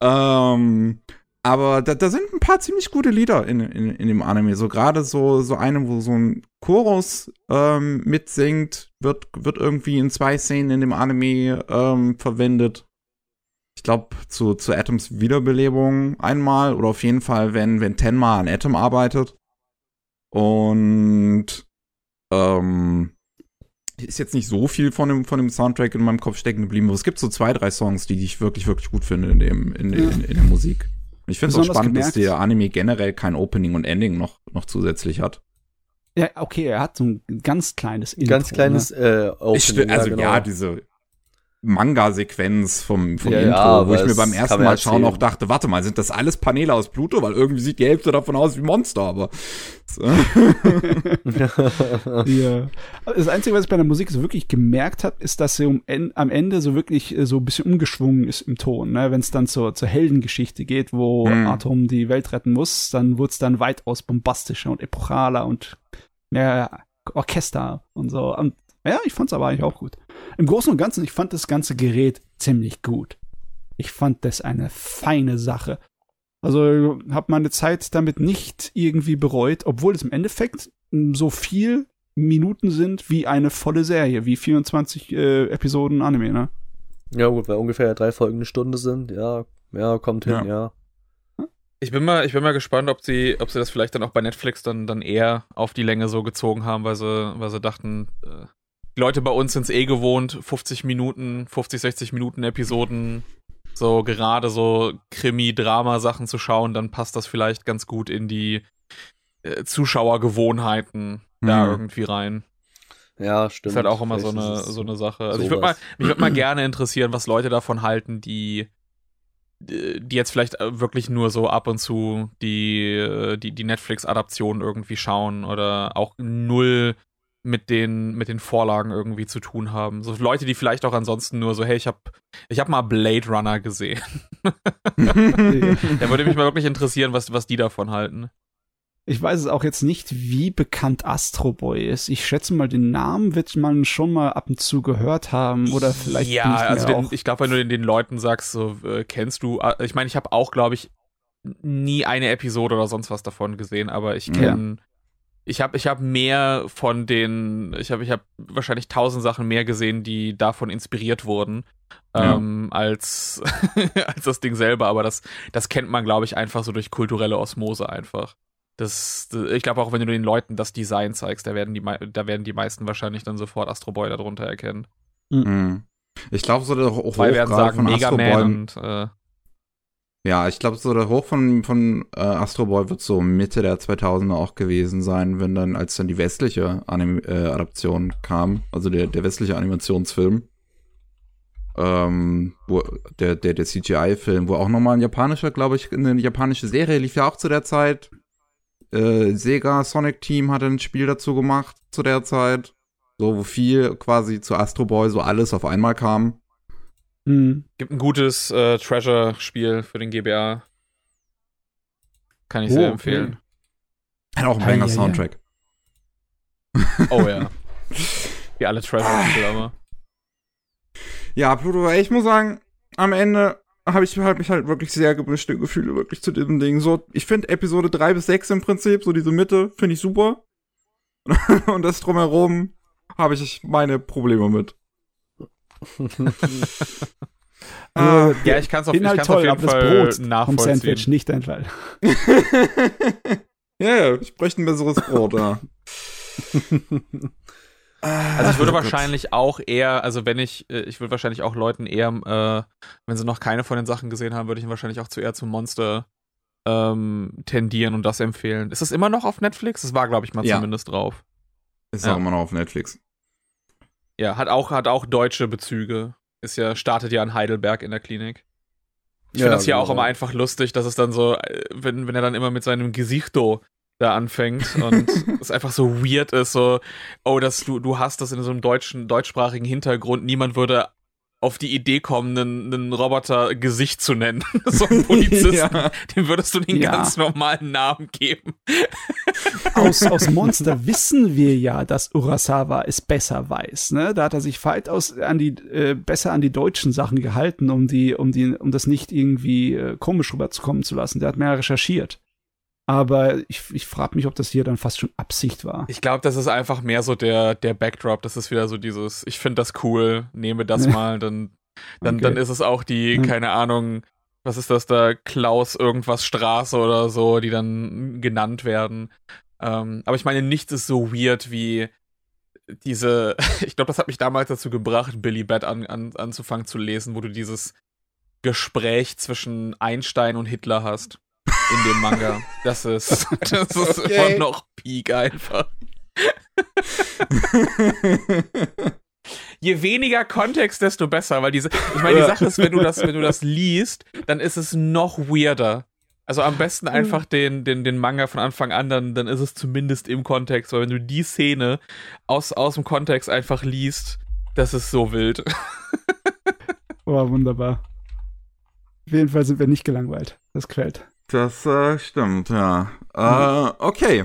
Ähm, aber da, da sind ein paar ziemlich gute Lieder in, in, in dem Anime. So gerade so, so eine, wo so ein Chorus ähm, mitsingt, wird, wird irgendwie in zwei Szenen in dem Anime ähm, verwendet. Ich glaube, zu, zu Atoms Wiederbelebung einmal oder auf jeden Fall, wenn, wenn Tenma an Atom arbeitet. Und ähm, ist jetzt nicht so viel von dem, von dem Soundtrack in meinem Kopf stecken geblieben, aber es gibt so zwei, drei Songs, die ich wirklich, wirklich gut finde in, dem, in, in, in der Musik. Ich finde es auch spannend, dass gemerkt- der Anime generell kein Opening und Ending noch, noch zusätzlich hat. ja, okay, er hat so ein ganz kleines Intro. Ganz kleines äh, Opening. Ich also ja, genau. diese Manga-Sequenz vom, vom Ja, Intro, ja, wo ich mir beim ersten Mal schauen auch dachte, warte mal, sind das alles Paneele aus Pluto? Weil irgendwie sieht die Hälfte davon aus wie Monster, aber so. Ja. Das Einzige, was ich bei der Musik so wirklich gemerkt habe, ist, dass sie um, en, am Ende so wirklich äh, so ein bisschen umgeschwungen ist im Ton. Ne? Wenn es dann zur, zur Heldengeschichte geht, wo Hm. Atom die Welt retten muss, dann wurde es dann weitaus bombastischer und epochaler und mehr Orchester und so. Und ja, ich fand es aber eigentlich auch gut. Im Großen und Ganzen, ich fand das ganze Gerät ziemlich gut. Ich fand das eine feine Sache. Also habe meine Zeit damit nicht irgendwie bereut, obwohl es im Endeffekt m, so viel Minuten sind wie eine volle Serie, wie 24 äh, Episoden Anime, ne? ja, gut, weil ungefähr drei Folgen eine Stunde sind. Ja, ja, kommt hin, Ja. ja. Ich bin mal, ich bin mal gespannt, ob sie, ob sie das vielleicht dann auch bei Netflix dann, dann eher auf die Länge so gezogen haben, weil sie, weil sie dachten, äh, die Leute bei uns sind es eh gewohnt, 50 Minuten, 50, 60 Minuten Episoden, so gerade so Krimi-Drama-Sachen zu schauen, dann passt das vielleicht ganz gut in die äh, Zuschauergewohnheiten da Hm. irgendwie rein. Ja, stimmt. ist halt auch immer so eine, so eine Sache. Also ich würde mal, sowas. mich würde mal gerne interessieren, was Leute davon halten, die, die jetzt vielleicht äh, wirklich nur so ab und zu die, äh, die, die Netflix-Adaption irgendwie schauen oder auch null mit den, mit den Vorlagen irgendwie zu tun haben. So Leute, die vielleicht auch ansonsten nur so, hey, ich habe ich hab mal Blade Runner gesehen. Da würde mich mal wirklich interessieren, was, was die davon halten. Ich weiß es auch jetzt nicht, wie bekannt Astro Boy ist. Ich schätze mal, den Namen wird man schon mal ab und zu gehört haben oder vielleicht Ja, ich mir also den, ich glaube, wenn du den, den Leuten sagst, so, äh, kennst du, äh, ich meine, ich habe auch, glaube ich, nie eine Episode oder sonst was davon gesehen, aber ich Ja. Ich habe ich hab mehr von den, ich habe ich hab wahrscheinlich tausend Sachen mehr gesehen, die davon inspiriert wurden, Ja. ähm, als, als das Ding selber, aber das, das kennt man, glaube ich, einfach so durch kulturelle Osmose einfach. Das, ich glaube auch, wenn du den Leuten das Design zeigst, da werden die, da werden die meisten wahrscheinlich dann sofort Astro Boy darunter erkennen. Mhm. Ich glaube, so Hoch Zwei werden gerade sagen Mega Astro Boy, und äh, Ja, ich glaube, so der Hoch von, von äh, Astro Boy wird so Mitte der 2000er auch gewesen sein, wenn dann, als dann die westliche Anim äh, Adaption kam, also der, der westliche Animationsfilm, ähm, wo, der, der, der CGI-Film, wo auch nochmal ein japanischer, glaube ich, eine japanische Serie lief ja auch zu der Zeit. Äh, Sega Sonic Team hatte ein Spiel dazu gemacht zu der Zeit. So, wo viel quasi zu Astro Boy so alles auf einmal kam. Hm. gibt ein gutes äh, Treasure-Spiel für den GBA. Kann ich sehr Oh, okay. empfehlen. Hat auch einen Ei, ei, ei. Banger-Soundtrack. Oh ja. Wie alle Treasure-Spiele aber. Ja, Pluto, ich muss sagen, am Ende habe ich halt mich halt wirklich sehr gemischte Gefühle wirklich zu diesem Ding. So, ich finde Episode 3 bis 6 im Prinzip, so diese Mitte, finde ich super. Und das drumherum habe ich meine Probleme mit. Ah, Ja, ich kann es auf, Inhalt kann's auf toll, jeden aber das Fall Brot vom nachvollziehen. Sandwich nicht dein Fall. ja, ich bräuchte ein besseres Brot, ja. Also ich würde Oh wahrscheinlich auch eher, also wenn ich, äh, ich würde wahrscheinlich auch Leuten eher, äh, wenn sie noch keine von den Sachen gesehen haben, würde ich ihnen wahrscheinlich auch zuerst zum Monster ähm, tendieren und das empfehlen. Ist das immer noch auf Netflix? Das war, glaube ich, mal Ja. zumindest drauf. Ist Ja. auch immer noch auf Netflix. Ja, hat auch, hat auch deutsche Bezüge. Ist ja, startet ja in Heidelberg in der Klinik. Ich finde Ja, das hier genau. auch immer einfach lustig, dass es dann so, äh, wenn, wenn er dann immer mit seinem Gesichto da anfängt und es einfach so weird ist, so, oh, das, du, du hast das in so einem deutschen, deutschsprachigen Hintergrund, niemand würde auf die Idee kommen, einen, einen Roboter Gesicht zu nennen. so ein Polizisten, Ja. dem würdest du den Ja. ganz normalen Namen geben. Aus, aus Monster wissen wir ja, dass Urasawa es besser weiß. Ne? Da hat er sich weitaus an die, äh, besser an die deutschen Sachen gehalten, um die, um die, um das nicht irgendwie äh, komisch rüberzukommen zu lassen. Der hat mehr recherchiert. Aber ich, ich frage mich, ob das hier dann fast schon Absicht war. Ich glaube, das ist einfach mehr so der, der Backdrop. Das ist wieder so dieses, ich finde das cool, nehme das mal, dann, dann, Okay. dann ist es auch die, keine Ahnung, was ist das da, Klaus irgendwas Straße oder so, die dann genannt werden. Ähm, aber ich meine, nichts ist so weird wie diese, ich glaube, das hat mich damals dazu gebracht, Billy Bat an, an, anzufangen zu lesen, wo du dieses Gespräch zwischen Einstein und Hitler hast in dem Manga. Das ist, das ist Okay. immer noch Peak einfach. je weniger Kontext, desto besser, weil diese, ich meine, die Sache ist, wenn du das, wenn du das liest, dann ist es noch weirder. Also am besten einfach den, den, den Manga von Anfang an, dann, dann ist es zumindest im Kontext, weil wenn du die Szene aus, aus dem Kontext einfach liest, das ist so wild. Oh, wunderbar. Auf jeden Fall sind wir nicht gelangweilt. Das quält. Das äh, stimmt, ja. Äh, okay.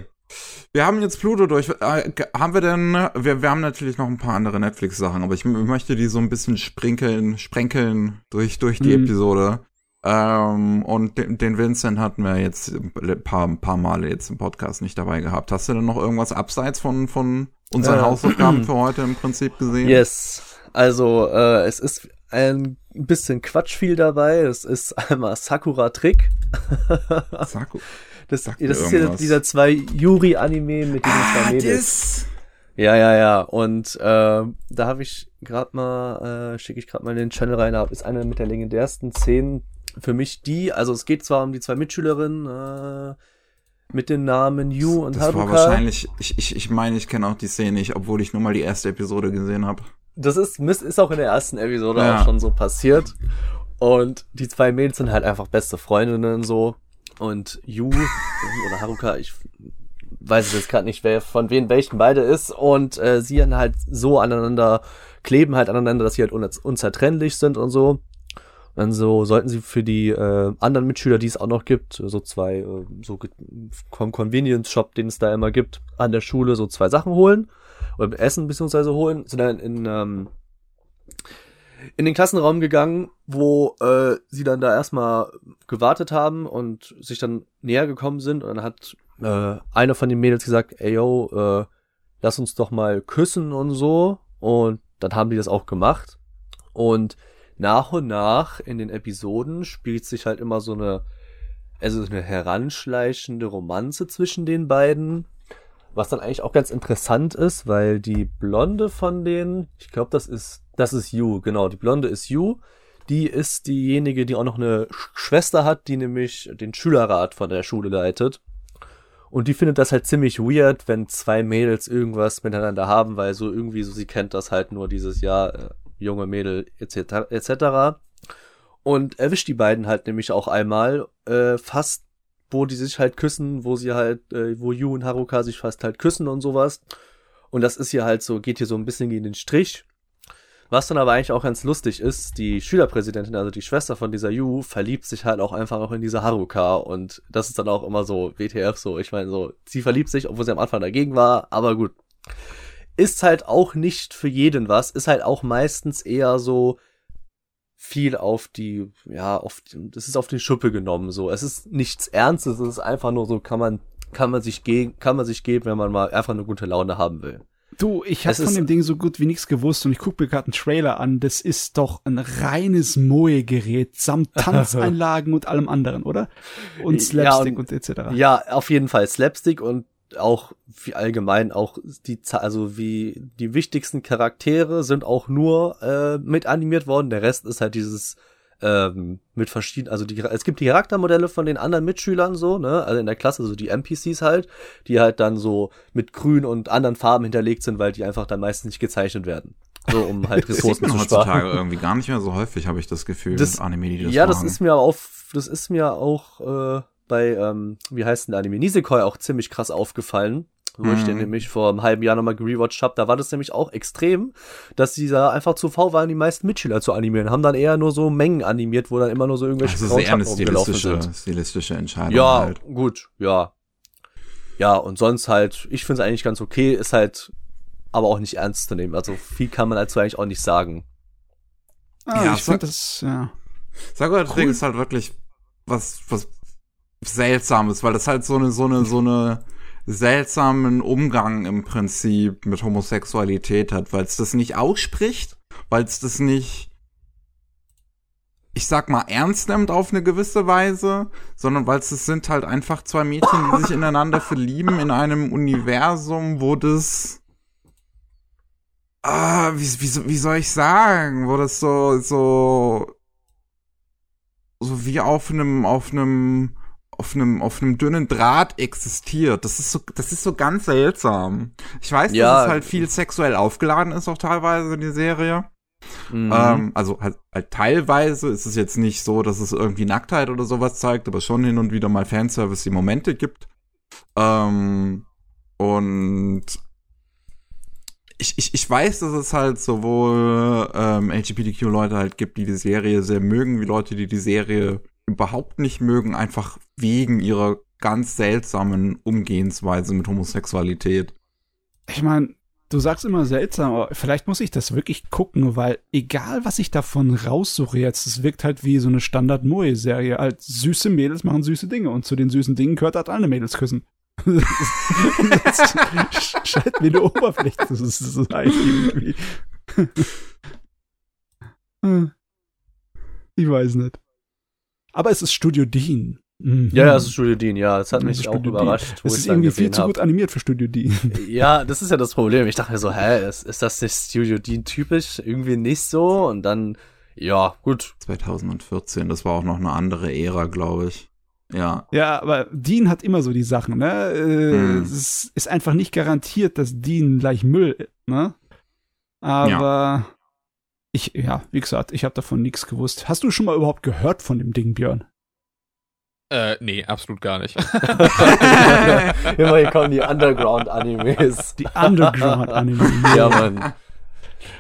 Wir haben jetzt Pluto durch. Äh, haben wir denn, wir, wir haben natürlich noch ein paar andere Netflix-Sachen, aber ich möchte die so ein bisschen sprinkeln, sprenkeln durch, durch die Mhm. Episode. Ähm, und den, den Vincent hatten wir jetzt ein paar, ein paar Male jetzt im Podcast nicht dabei gehabt. Hast du denn noch irgendwas abseits von, von unseren Äh. Hausaufgaben für heute im Prinzip gesehen? Yes. Also, äh, es ist ein bisschen Quatsch viel dabei. Es ist einmal Sakura Trick. Saku. Das, das ist hier irgendwas. dieser zwei Yuri-Anime mit diesen Ah, zwei Mädels. das. Ja, ja, ja. Und äh, da habe ich gerade mal, äh, schicke ich gerade mal in den Channel rein, da ist eine mit der legendärsten Szenen für mich die, also es geht zwar um die zwei Mitschülerinnen äh, mit den Namen Yu und Das Haruka. war wahrscheinlich, ich, ich, ich meine, ich kenne auch die Szene nicht, obwohl ich nur mal die erste Episode gesehen habe. Das ist, ist auch in der ersten Episode Ja. auch schon so passiert. Und die zwei Mädels sind halt einfach beste Freundinnen so. Und Yu oder Haruka, ich weiß jetzt gerade nicht, wer von wen welchen beide ist. Und äh, sie dann halt so aneinander kleben halt aneinander, dass sie halt unz unzertrennlich sind und so. Und dann so sollten sie für die äh, anderen Mitschüler, die es auch noch gibt, so zwei, äh, so vom Convenience Shop, den es da immer gibt, an der Schule so zwei Sachen holen oder Essen beziehungsweise holen, sind dann in, ähm, in den Klassenraum gegangen, wo äh, sie dann da erstmal gewartet haben und sich dann näher gekommen sind. Und dann hat äh, einer von den Mädels gesagt, ey yo, äh, lass uns doch mal küssen und so. Und dann haben die das auch gemacht. Und nach und nach in den Episoden spielt sich halt immer so eine also eine heranschleichende Romanze zwischen den beiden was dann eigentlich auch ganz interessant ist, weil die Blonde von denen, ich glaube, das ist, das ist Yu, genau, die Blonde ist Yu. Die ist diejenige, die auch noch eine Sch Schwester hat, die nämlich den Schülerrat von der Schule leitet. Und die findet das halt ziemlich weird, wenn zwei Mädels irgendwas miteinander haben, weil so irgendwie so sie kennt das halt nur dieses Jahr, äh, junge Mädel etc. etc. Und erwischt die beiden halt nämlich auch einmal äh, fast wo die sich halt küssen, wo sie halt, äh, wo Yu und Haruka sich fast halt küssen und sowas. Und das ist hier halt so, geht hier so ein bisschen gegen den Strich. Was dann aber eigentlich auch ganz lustig ist, die Schülerpräsidentin, also die Schwester von dieser Yu, verliebt sich halt auch einfach noch in diese Haruka und das ist dann auch immer so WTF so. Ich meine so, sie verliebt sich, obwohl sie am Anfang dagegen war, aber gut. Ist halt auch nicht für jeden was, ist halt auch meistens eher so, viel auf die, ja, auf, das ist auf die Schuppe genommen, so. Es ist nichts Ernstes, es ist einfach nur so, kann man, kann man sich gegen, kann man sich geben, wenn man mal einfach eine gute Laune haben will. Du, ich habe von dem Ding so gut wie nichts gewusst und ich gucke mir gerade einen Trailer an. Das ist doch ein reines Moe-Gerät samt Tanzeinlagen und allem anderen, oder? Und Ja, Slapstick und- und, etc. Ja, auf jeden Fall Slapstick und auch wie allgemein auch die, also wie die wichtigsten Charaktere sind auch nur äh, mit animiert worden. Der Rest ist halt dieses ähm, mit verschiedenen, also die, es gibt die Charaktermodelle von den anderen Mitschülern so, ne, also in der Klasse, so die NPCs halt, die halt dann so mit grün und anderen Farben hinterlegt sind, weil die einfach dann meistens nicht gezeichnet werden. So, um halt Das sieht Ressourcen man zu heutzutage sparen. irgendwie gar nicht mehr so häufig, habe ich das Gefühl, Das- mit Anime, die das ja, das machen. ist mir auch das ist mir auch äh, bei, ähm, wie heißt denn der Anime, Nisekoi auch ziemlich krass aufgefallen. Wo ich den Mhm. nämlich vor einem halben Jahr nochmal gerewatcht habe, da war das nämlich auch extrem, dass die da einfach zu faul waren, die meisten Mitschüler zu animieren. Haben dann eher nur so Mengen animiert, wo dann immer nur so irgendwelche das ist eher eine stilistische, sind. stilistische Entscheidung Ja, halt. gut, ja. Ja, und sonst halt, ich finde es eigentlich ganz okay, ist halt aber auch nicht ernst zu nehmen. Also viel kann man dazu eigentlich auch nicht sagen. Ah, Ja, ich finde das, ja. Sakura Cool. ist halt wirklich was, was Seltsames, weil das halt so eine, so eine, so eine seltsamen Umgang im Prinzip mit Homosexualität hat, weil es das nicht ausspricht, weil es das nicht, ich sag mal, ernst nimmt auf eine gewisse Weise, sondern weil es das sind halt einfach zwei Mädchen, die sich ineinander verlieben in einem Universum, wo das Ah, wie, wie, wie soll ich sagen, wo das so, so, so wie auf einem, auf einem, auf einem, auf einem dünnen Draht existiert. Das ist so, das ist so ganz seltsam. Ich weiß, Ja. dass es halt viel sexuell aufgeladen ist, auch teilweise in die Serie. Mhm. Ähm, also halt, halt teilweise ist es jetzt nicht so, dass es irgendwie Nacktheit oder sowas zeigt, aber schon hin und wieder mal Fanservice die Momente gibt. Ähm, und ich, ich, ich weiß, dass es halt sowohl ähm, LGBTQ-Leute halt gibt, die die Serie sehr mögen, wie Leute, die die Serie überhaupt nicht mögen, einfach wegen ihrer ganz seltsamen Umgehensweise mit Homosexualität. Ich meine, du sagst immer seltsam, aber vielleicht muss ich das wirklich gucken, weil egal, was ich davon raussuche jetzt, es wirkt halt wie so eine Standard-Moe-Serie. Halt, süße Mädels machen süße Dinge und zu den süßen Dingen gehört halt alle Mädels küssen. das scheint mir eine Oberfläche zu sein ich weiß nicht. Aber es ist Studio Dean. Mhm. ja, ja, das ist Studio Dean, ja. Das hat Es mich ist auch Studio überrascht, wo Es ich ist dann irgendwie viel zu habe. gut animiert für Studio Dean. Ja, das ist ja das Problem. Ich dachte mir so, hä, ist, ist das nicht Studio Dean typisch? Irgendwie nicht so. Und dann, ja, gut. 2014, das war auch noch eine andere Ära, glaube ich. Ja. Ja, aber Dean hat immer so die Sachen, ne? Äh, Hm. Es ist einfach nicht garantiert, dass Dean gleich Müll, ist, ne? Aber ich, ja, wie gesagt, ich habe davon nichts gewusst. Hast du schon mal überhaupt gehört von dem Ding, Björn? Äh, nee, absolut gar nicht. Immer hier kommen die Underground-Animes. Die Underground-Anime. Ja, Mann.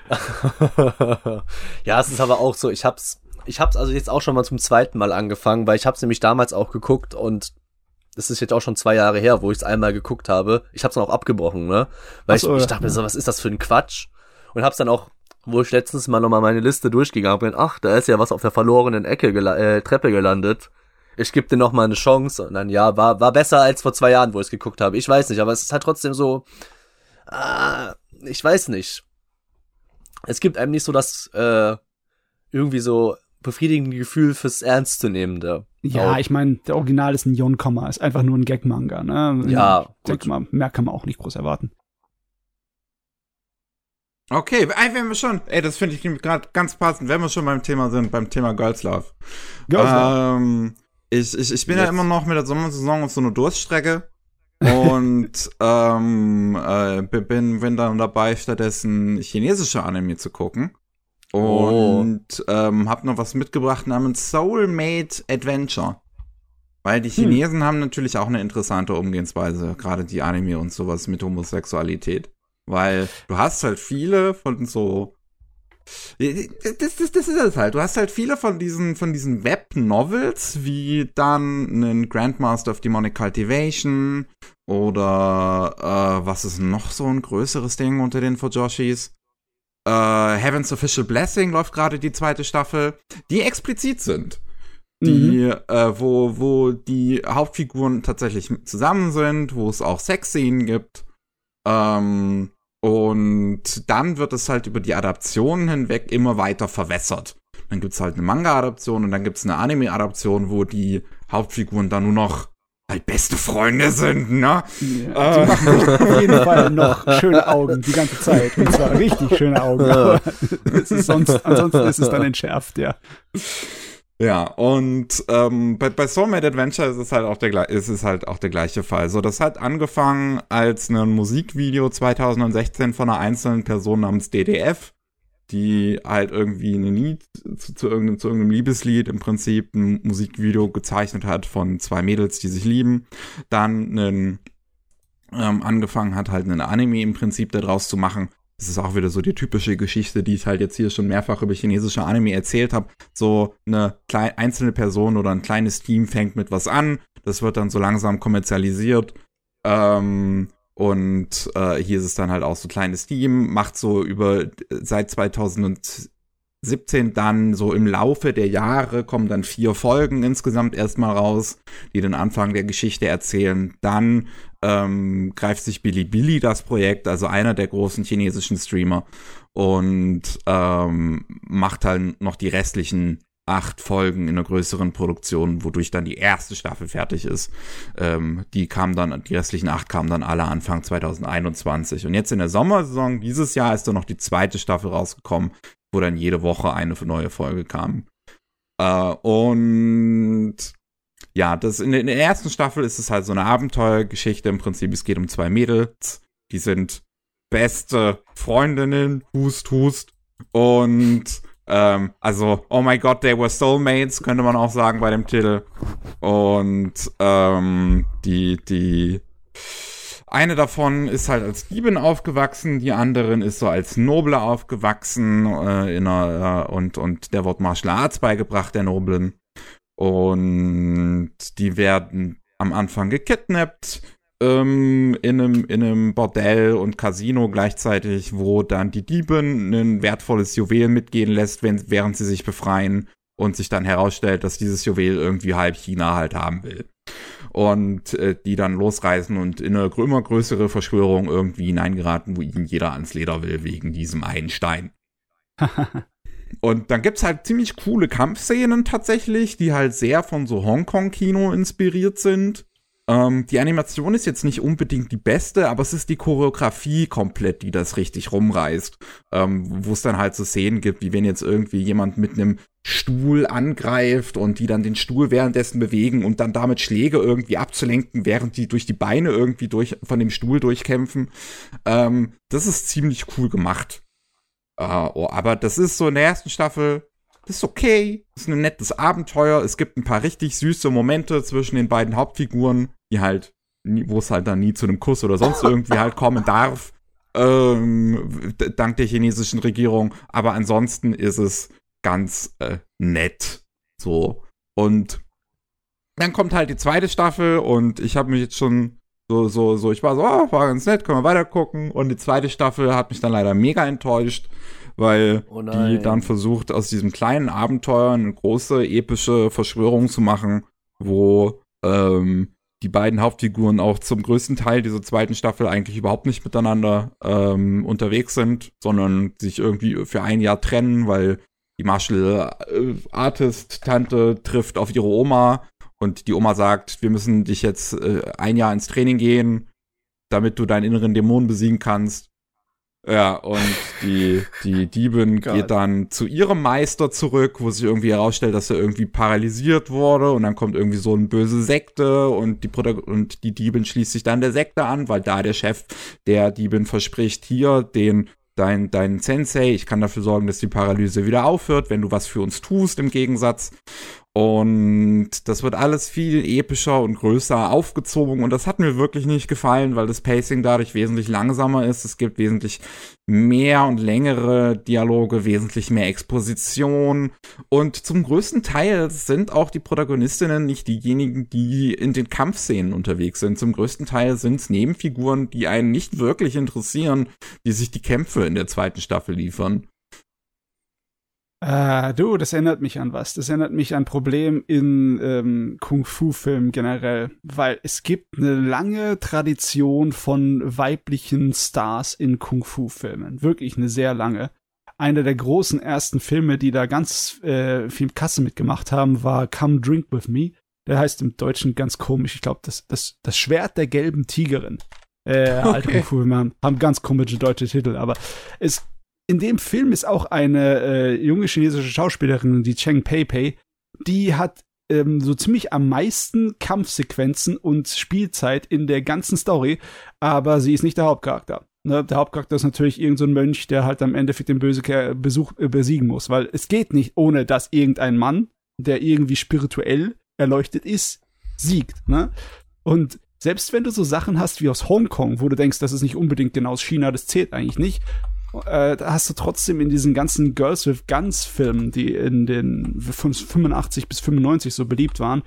ja, es ist aber auch so, ich hab's, ich hab's also jetzt auch schon mal zum zweiten Mal angefangen, weil ich hab's nämlich damals auch geguckt und das ist jetzt auch schon zwei Jahre her, wo ich es einmal geguckt habe. Ich hab's dann auch abgebrochen, ne? Weil so, ich, ich ja. dachte mir so, was ist das für ein Quatsch? Und hab's dann auch, wo ich letztens mal nochmal meine Liste durchgegangen bin, ach, da ist ja was auf der verlorenen Ecke gela äh, Treppe gelandet. Ich gebe dir noch mal eine Chance und dann ja, war war besser als vor zwei Jahren, wo ich es geguckt habe. Ich weiß nicht, aber es ist halt trotzdem so, ah, ich weiß nicht. Es gibt einem nicht so das äh, irgendwie so befriedigende Gefühl fürs Ernstzunehmende. Ja, Auch. ich meine, der Original ist ein Yon-Komma, ist einfach nur ein Gag-Manga, ne? Ja, gut. mal, mehr kann man auch nicht groß erwarten. Okay, wenn wir schon, ey, das finde ich gerade ganz passend, wenn wir schon beim Thema sind, beim Thema Girls Love. Girls Love. Ähm, ich, ich, ich bin ja Jetzt. immer noch mit der Sommersaison auf so einer Durststrecke und ähm, äh, bin, bin dann dabei, stattdessen chinesische Anime zu gucken. Und ähm, hab noch was mitgebracht namens Soulmate Adventure. Weil die Hm. Chinesen haben natürlich auch eine interessante Umgehensweise, gerade die Anime und sowas mit Homosexualität. Weil du hast halt viele von so. Das, das, das ist es halt. Du hast halt viele von diesen, von diesen Web-Novels, wie dann einen Grandmaster of Demonic Cultivation oder äh, was ist noch so ein größeres Ding unter den Fujoshis? Äh, Heaven's Official Blessing läuft gerade die zweite Staffel, die explizit sind die, äh, wo, wo die Hauptfiguren tatsächlich zusammen sind, wo es auch Sexszenen gibt. Ähm, und dann wird es halt über die Adaptionen hinweg immer weiter verwässert. Dann gibt's halt eine Manga-Adaption und dann gibt's eine Anime-Adaption, wo die Hauptfiguren dann nur noch halt beste Freunde sind, ne? Ja, Äh. die machen auf jeden Fall noch schöne Augen die ganze Zeit. Und zwar richtig schöne Augen. Aber sonst, ansonsten ist es dann entschärft, ja. Ja, und ähm, bei, bei Soulmate Adventure ist es halt auch der ist es halt auch der gleiche Fall. So, das hat angefangen als ein Musikvideo 2016 von einer einzelnen Person namens DDF, die halt irgendwie ein Lied zu, zu, irgendeinem, zu irgendeinem Liebeslied im Prinzip ein Musikvideo gezeichnet hat von zwei Mädels, die sich lieben. Dann einen, ähm, angefangen hat, halt einen Anime im Prinzip daraus zu machen. Das ist auch wieder so die typische Geschichte, die ich halt jetzt hier schon mehrfach über chinesische Anime erzählt habe. So eine klei- einzelne Person oder ein kleines Team fängt mit was an, das wird dann so langsam kommerzialisiert. Ähm, und äh, hier ist es dann halt auch so ein kleines Team, macht so über seit 2017 dann so im Laufe der Jahre kommen dann vier Folgen insgesamt erstmal raus, die den Anfang der Geschichte erzählen. Dann ähm, greift sich Bilibili das Projekt, also einer der großen chinesischen Streamer, und ähm, macht halt noch die restlichen acht Folgen in einer größeren Produktion, wodurch dann die erste Staffel fertig ist. Ähm, die kamen dann, die restlichen acht kamen dann alle Anfang 2021. Und jetzt in der Sommersaison dieses Jahr ist dann noch die zweite Staffel rausgekommen, wo dann jede Woche eine neue Folge kam. Äh, und ja, das in, der- in der ersten Staffel ist es halt so eine Abenteuergeschichte. Im Prinzip, es geht um zwei Mädels, die sind beste Freundinnen, hust, hust. Und ähm, also, oh my god, they were soulmates, könnte man auch sagen bei dem Titel. Und ähm, die, die eine davon ist halt als Diebin aufgewachsen, die anderen ist so als Noble aufgewachsen äh, in einer, äh, und, und der wird Martial Arts beigebracht, der Noblen. Und die werden am Anfang gekidnappt ähm, in, einem, in einem Bordell und Casino gleichzeitig, wo dann die Diebin ein wertvolles Juwel mitgehen lässt, wenn, während sie sich befreien und sich dann herausstellt, dass dieses Juwel irgendwie halb China halt haben will und äh, die dann losreisen und in eine immer größere Verschwörung irgendwie hineingeraten, wo ihnen jeder ans Leder will wegen diesem einen Stein. Und dann gibt's halt ziemlich coole Kampfszenen tatsächlich, die halt sehr von so Hongkong-Kino inspiriert sind. Ähm, die Animation ist jetzt nicht unbedingt die beste, aber es ist die Choreografie komplett, die das richtig rumreißt. Ähm, wo es dann halt so Szenen gibt, wie wenn jetzt irgendwie jemand mit einem Stuhl angreift und die dann den Stuhl währenddessen bewegen und dann damit Schläge irgendwie abzulenken, während die durch die Beine irgendwie durch, von dem Stuhl durchkämpfen. Ähm, das ist ziemlich cool gemacht. Äh, oh, aber das ist so in der ersten Staffel, das ist okay. Das ist ein nettes Abenteuer. Es gibt ein paar richtig süße Momente zwischen den beiden Hauptfiguren, die halt, wo es halt dann nie zu einem Kuss oder sonst irgendwie halt kommen darf. Ähm, dank der chinesischen Regierung. Aber ansonsten ist es ganz äh, nett. So. Und dann kommt halt die zweite Staffel und ich habe mich jetzt schon so, so, so, ich war so, oh, war ganz nett, können wir weiter gucken. Und die zweite Staffel hat mich dann leider mega enttäuscht, weil Oh die dann versucht, aus diesem kleinen Abenteuer eine große epische Verschwörung zu machen, wo ähm, die beiden Hauptfiguren auch zum größten Teil dieser zweiten Staffel eigentlich überhaupt nicht miteinander ähm, unterwegs sind, sondern sich irgendwie für ein Jahr trennen, weil die Martial äh, Artist Tante trifft auf ihre Oma und die Oma sagt, wir müssen dich jetzt äh, ein Jahr ins Training gehen, damit du deinen inneren Dämon besiegen kannst. Ja, und die, die Diebin Gott. geht dann zu ihrem Meister zurück, wo sich irgendwie herausstellt, dass er irgendwie paralysiert wurde und dann kommt irgendwie so eine böse Sekte und die, und die Diebin schließt sich dann der Sekte an, weil da der Chef der Diebin verspricht, hier den dein, dein Sensei, ich kann dafür sorgen, dass die Paralyse wieder aufhört, wenn du was für uns tust im Gegensatz. Und das wird alles viel epischer und größer aufgezogen und das hat mir wirklich nicht gefallen, weil das Pacing dadurch wesentlich langsamer ist. Es gibt wesentlich mehr und längere Dialoge, wesentlich mehr Exposition und zum größten Teil sind auch die Protagonistinnen nicht diejenigen, die in den Kampfszenen unterwegs sind. Zum größten Teil sind es Nebenfiguren, die einen nicht wirklich interessieren, die sich die Kämpfe in der zweiten Staffel liefern. Äh, du, das erinnert mich an was. Das erinnert mich an ein Problem in ähm, Kung-Fu-Filmen generell, weil es gibt eine lange Tradition von weiblichen Stars in Kung-Fu-Filmen. Wirklich eine sehr lange. Einer der großen ersten Filme, die da ganz äh, viel Kasse mitgemacht haben, war Come Drink With Me. Der heißt im Deutschen ganz komisch. Ich glaube, das, das, das Schwert der gelben Tigerin. Äh, alte Okay. Kung-Fu-Filme haben, haben ganz komische deutsche Titel, aber es in dem Film ist auch eine äh, junge chinesische Schauspielerin, die Cheng Pei Pei, die hat ähm, so ziemlich am meisten Kampfsequenzen und Spielzeit in der ganzen Story, aber sie ist nicht der Hauptcharakter. Ne, der Hauptcharakter ist natürlich irgendein so Mönch, der halt am Endeffekt den Böse Besuch äh, besiegen muss, weil es geht nicht, ohne dass irgendein Mann, der irgendwie spirituell erleuchtet ist, siegt. Ne? Und selbst wenn du so Sachen hast wie aus Hongkong, wo du denkst, das ist nicht unbedingt genau aus China, das zählt eigentlich nicht, äh, da hast du trotzdem in diesen ganzen Girls with Guns Filmen, die in den von 85 bis 95 so beliebt waren,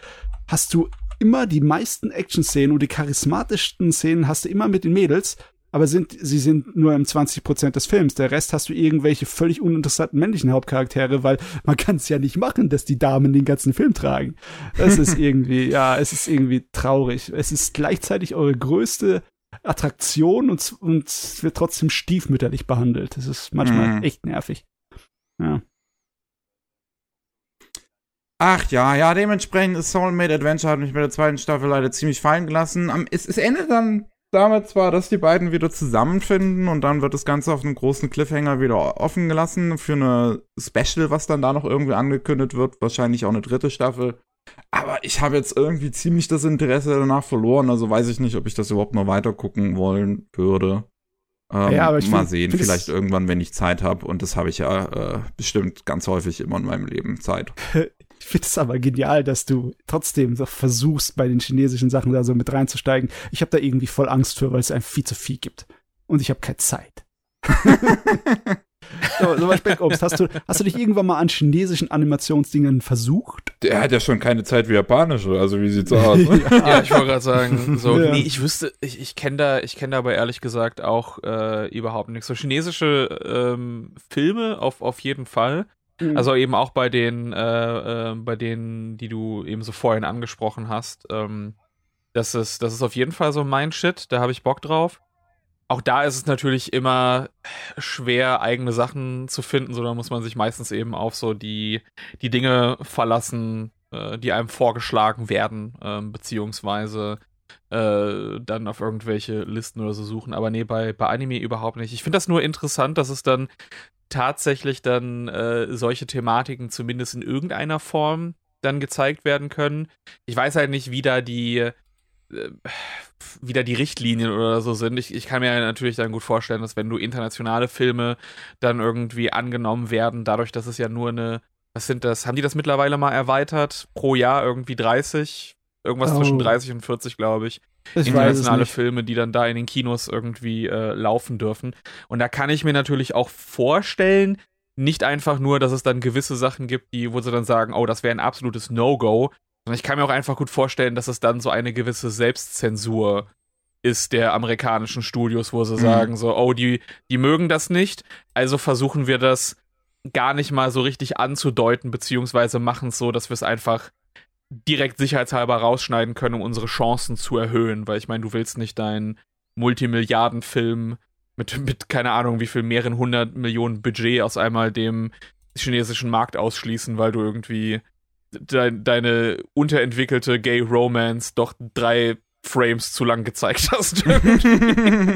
hast du immer die meisten Action-Szenen und die charismatischsten Szenen hast du immer mit den Mädels, aber sind, sie sind nur im 20% des Films. Der Rest hast du irgendwelche völlig uninteressanten männlichen Hauptcharaktere, weil man kann es ja nicht machen, dass die Damen den ganzen Film tragen. Das ist irgendwie, ja, es ist irgendwie traurig. Es ist gleichzeitig eure größte Attraktion und, und es wird trotzdem stiefmütterlich behandelt. Das ist manchmal Mhm. echt nervig. Ja. Ach ja, ja, dementsprechend ist Soulmate Adventure hat mich bei der zweiten Staffel leider ziemlich fallen gelassen. Am, es, es endet dann damit zwar, dass die beiden wieder zusammenfinden und dann wird das Ganze auf einem großen Cliffhanger wieder offen gelassen für eine Special, was dann da noch irgendwie angekündigt wird. Wahrscheinlich auch eine dritte Staffel. Aber ich habe jetzt irgendwie ziemlich das Interesse danach verloren, also weiß ich nicht, ob ich das überhaupt noch weiter gucken wollen würde. Ähm, Ja, aber ich mal find- sehen, find vielleicht irgendwann, wenn ich Zeit habe. Und das habe ich ja äh, bestimmt ganz häufig immer in meinem Leben Zeit. Ich finde es aber genial, dass du trotzdem so versuchst, bei den chinesischen Sachen da so mit reinzusteigen. Ich habe da irgendwie voll Angst für, weil es einfach viel zu viel gibt. Und ich habe keine Zeit. so, so bei Speckobst, hast du, hast du dich irgendwann mal an chinesischen Animationsdingen versucht? Der hat ja schon keine Zeit wie japanische, also wie sieht's aus? Ja, ich wollte gerade sagen, so, Ja. nee, ich wüsste, ich, ich kenne da, ich kenne da aber ehrlich gesagt auch äh, überhaupt nichts. So chinesische ähm, Filme auf, auf jeden Fall. Also eben auch bei den, äh, äh, bei denen, die du eben so vorhin angesprochen hast. Ähm, das ist, das ist auf jeden Fall so mein Shit, da habe ich Bock drauf. Auch da ist es natürlich immer schwer, eigene Sachen zu finden, so da muss man sich meistens eben auf so die, die Dinge verlassen, äh, die einem vorgeschlagen werden, ähm, beziehungsweise äh, dann auf irgendwelche Listen oder so suchen. Aber nee, bei, bei Anime überhaupt nicht. Ich finde das nur interessant, dass es dann tatsächlich dann äh, solche Thematiken zumindest in irgendeiner Form dann gezeigt werden können. Ich weiß halt nicht, wie da die äh, wie da die Richtlinien oder so sind. Ich, ich kann mir natürlich dann gut vorstellen, dass wenn du internationale Filme dann irgendwie angenommen werden, dadurch, dass es ja nur eine, was sind das, haben die das mittlerweile mal erweitert? Pro Jahr irgendwie 30? Irgendwas Oh. zwischen 30 und 40, glaube ich ich internationale. Filme, die dann da in den Kinos irgendwie äh, laufen dürfen. Und da kann ich mir natürlich auch vorstellen, nicht einfach nur, dass es dann gewisse Sachen gibt, die, wo sie dann sagen, oh, das wäre ein absolutes No-Go, sondern ich kann mir auch einfach gut vorstellen, dass es dann so eine gewisse Selbstzensur ist der amerikanischen Studios, wo sie Mhm. sagen so, oh, die, die mögen das nicht, also versuchen wir das gar nicht mal so richtig anzudeuten, beziehungsweise machen es so, dass wir es einfach direkt sicherheitshalber rausschneiden können, um unsere Chancen zu erhöhen, weil ich meine, du willst nicht deinen Multimilliardenfilm mit, mit, keine Ahnung, wie viel mehreren hundert Millionen Budget aus einmal dem chinesischen Markt ausschließen, weil du irgendwie dein, deine unterentwickelte Gay Romance doch drei Frames zu lang gezeigt hast.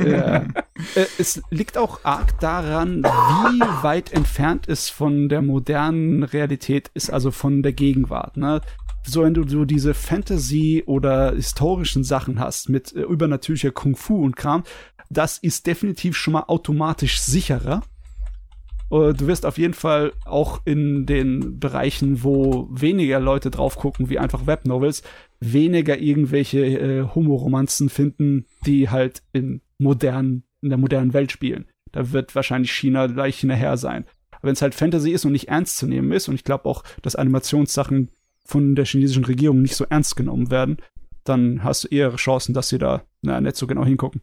Ja. Äh, es liegt auch arg daran, wie weit entfernt es von der modernen Realität ist, also von der Gegenwart. Ne? So, wenn du so diese Fantasy- oder historischen Sachen hast mit äh, übernatürlicher Kung Fu und Kram, das ist definitiv schon mal automatisch sicherer. Äh, Du wirst auf jeden Fall auch in den Bereichen, wo weniger Leute drauf gucken, wie einfach Webnovels, weniger irgendwelche äh, Homoromanzen finden, die halt in modernen, in der modernen Welt spielen. Da wird wahrscheinlich China gleich hinterher sein. Aber wenn es halt Fantasy ist und nicht ernst zu nehmen ist, und ich glaube auch, dass Animationssachen von der chinesischen Regierung nicht so ernst genommen werden, dann hast du eher Chancen, dass sie da na, nicht so genau hingucken.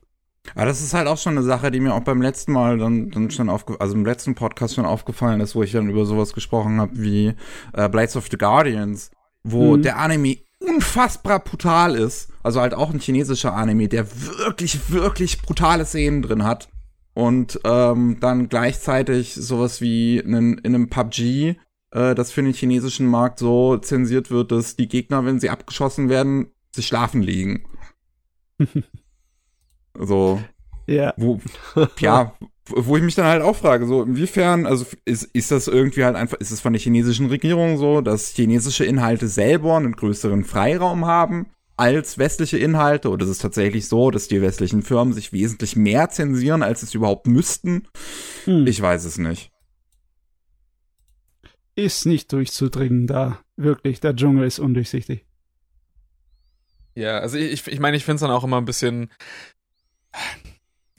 Aber das ist halt auch schon eine Sache, die mir auch beim letzten Mal dann, dann schon aufge also im letzten Podcast schon aufgefallen ist, wo ich dann über sowas gesprochen habe wie äh, Blades of the Guardians, wo Mhm. der Anime unfassbar brutal ist. Also halt auch ein chinesischer Anime, der wirklich, wirklich brutale Szenen drin hat. Und ähm, dann gleichzeitig sowas wie in, in einem PUBG, äh, das für den chinesischen Markt so zensiert wird, dass die Gegner, wenn sie abgeschossen werden, sich schlafen liegen. so, Ja. wo, ja, wo ich mich dann halt auch frage, so inwiefern, also ist, ist das irgendwie halt einfach, ist es von der chinesischen Regierung so, dass chinesische Inhalte selber einen größeren Freiraum haben als westliche Inhalte oder ist es tatsächlich so, dass die westlichen Firmen sich wesentlich mehr zensieren, als es überhaupt müssten? Hm. Ich weiß es nicht. ist nicht durchzudringen da. Wirklich, der Dschungel ist undurchsichtig. Ja, also ich, ich, ich meine, ich finde es dann auch immer ein bisschen.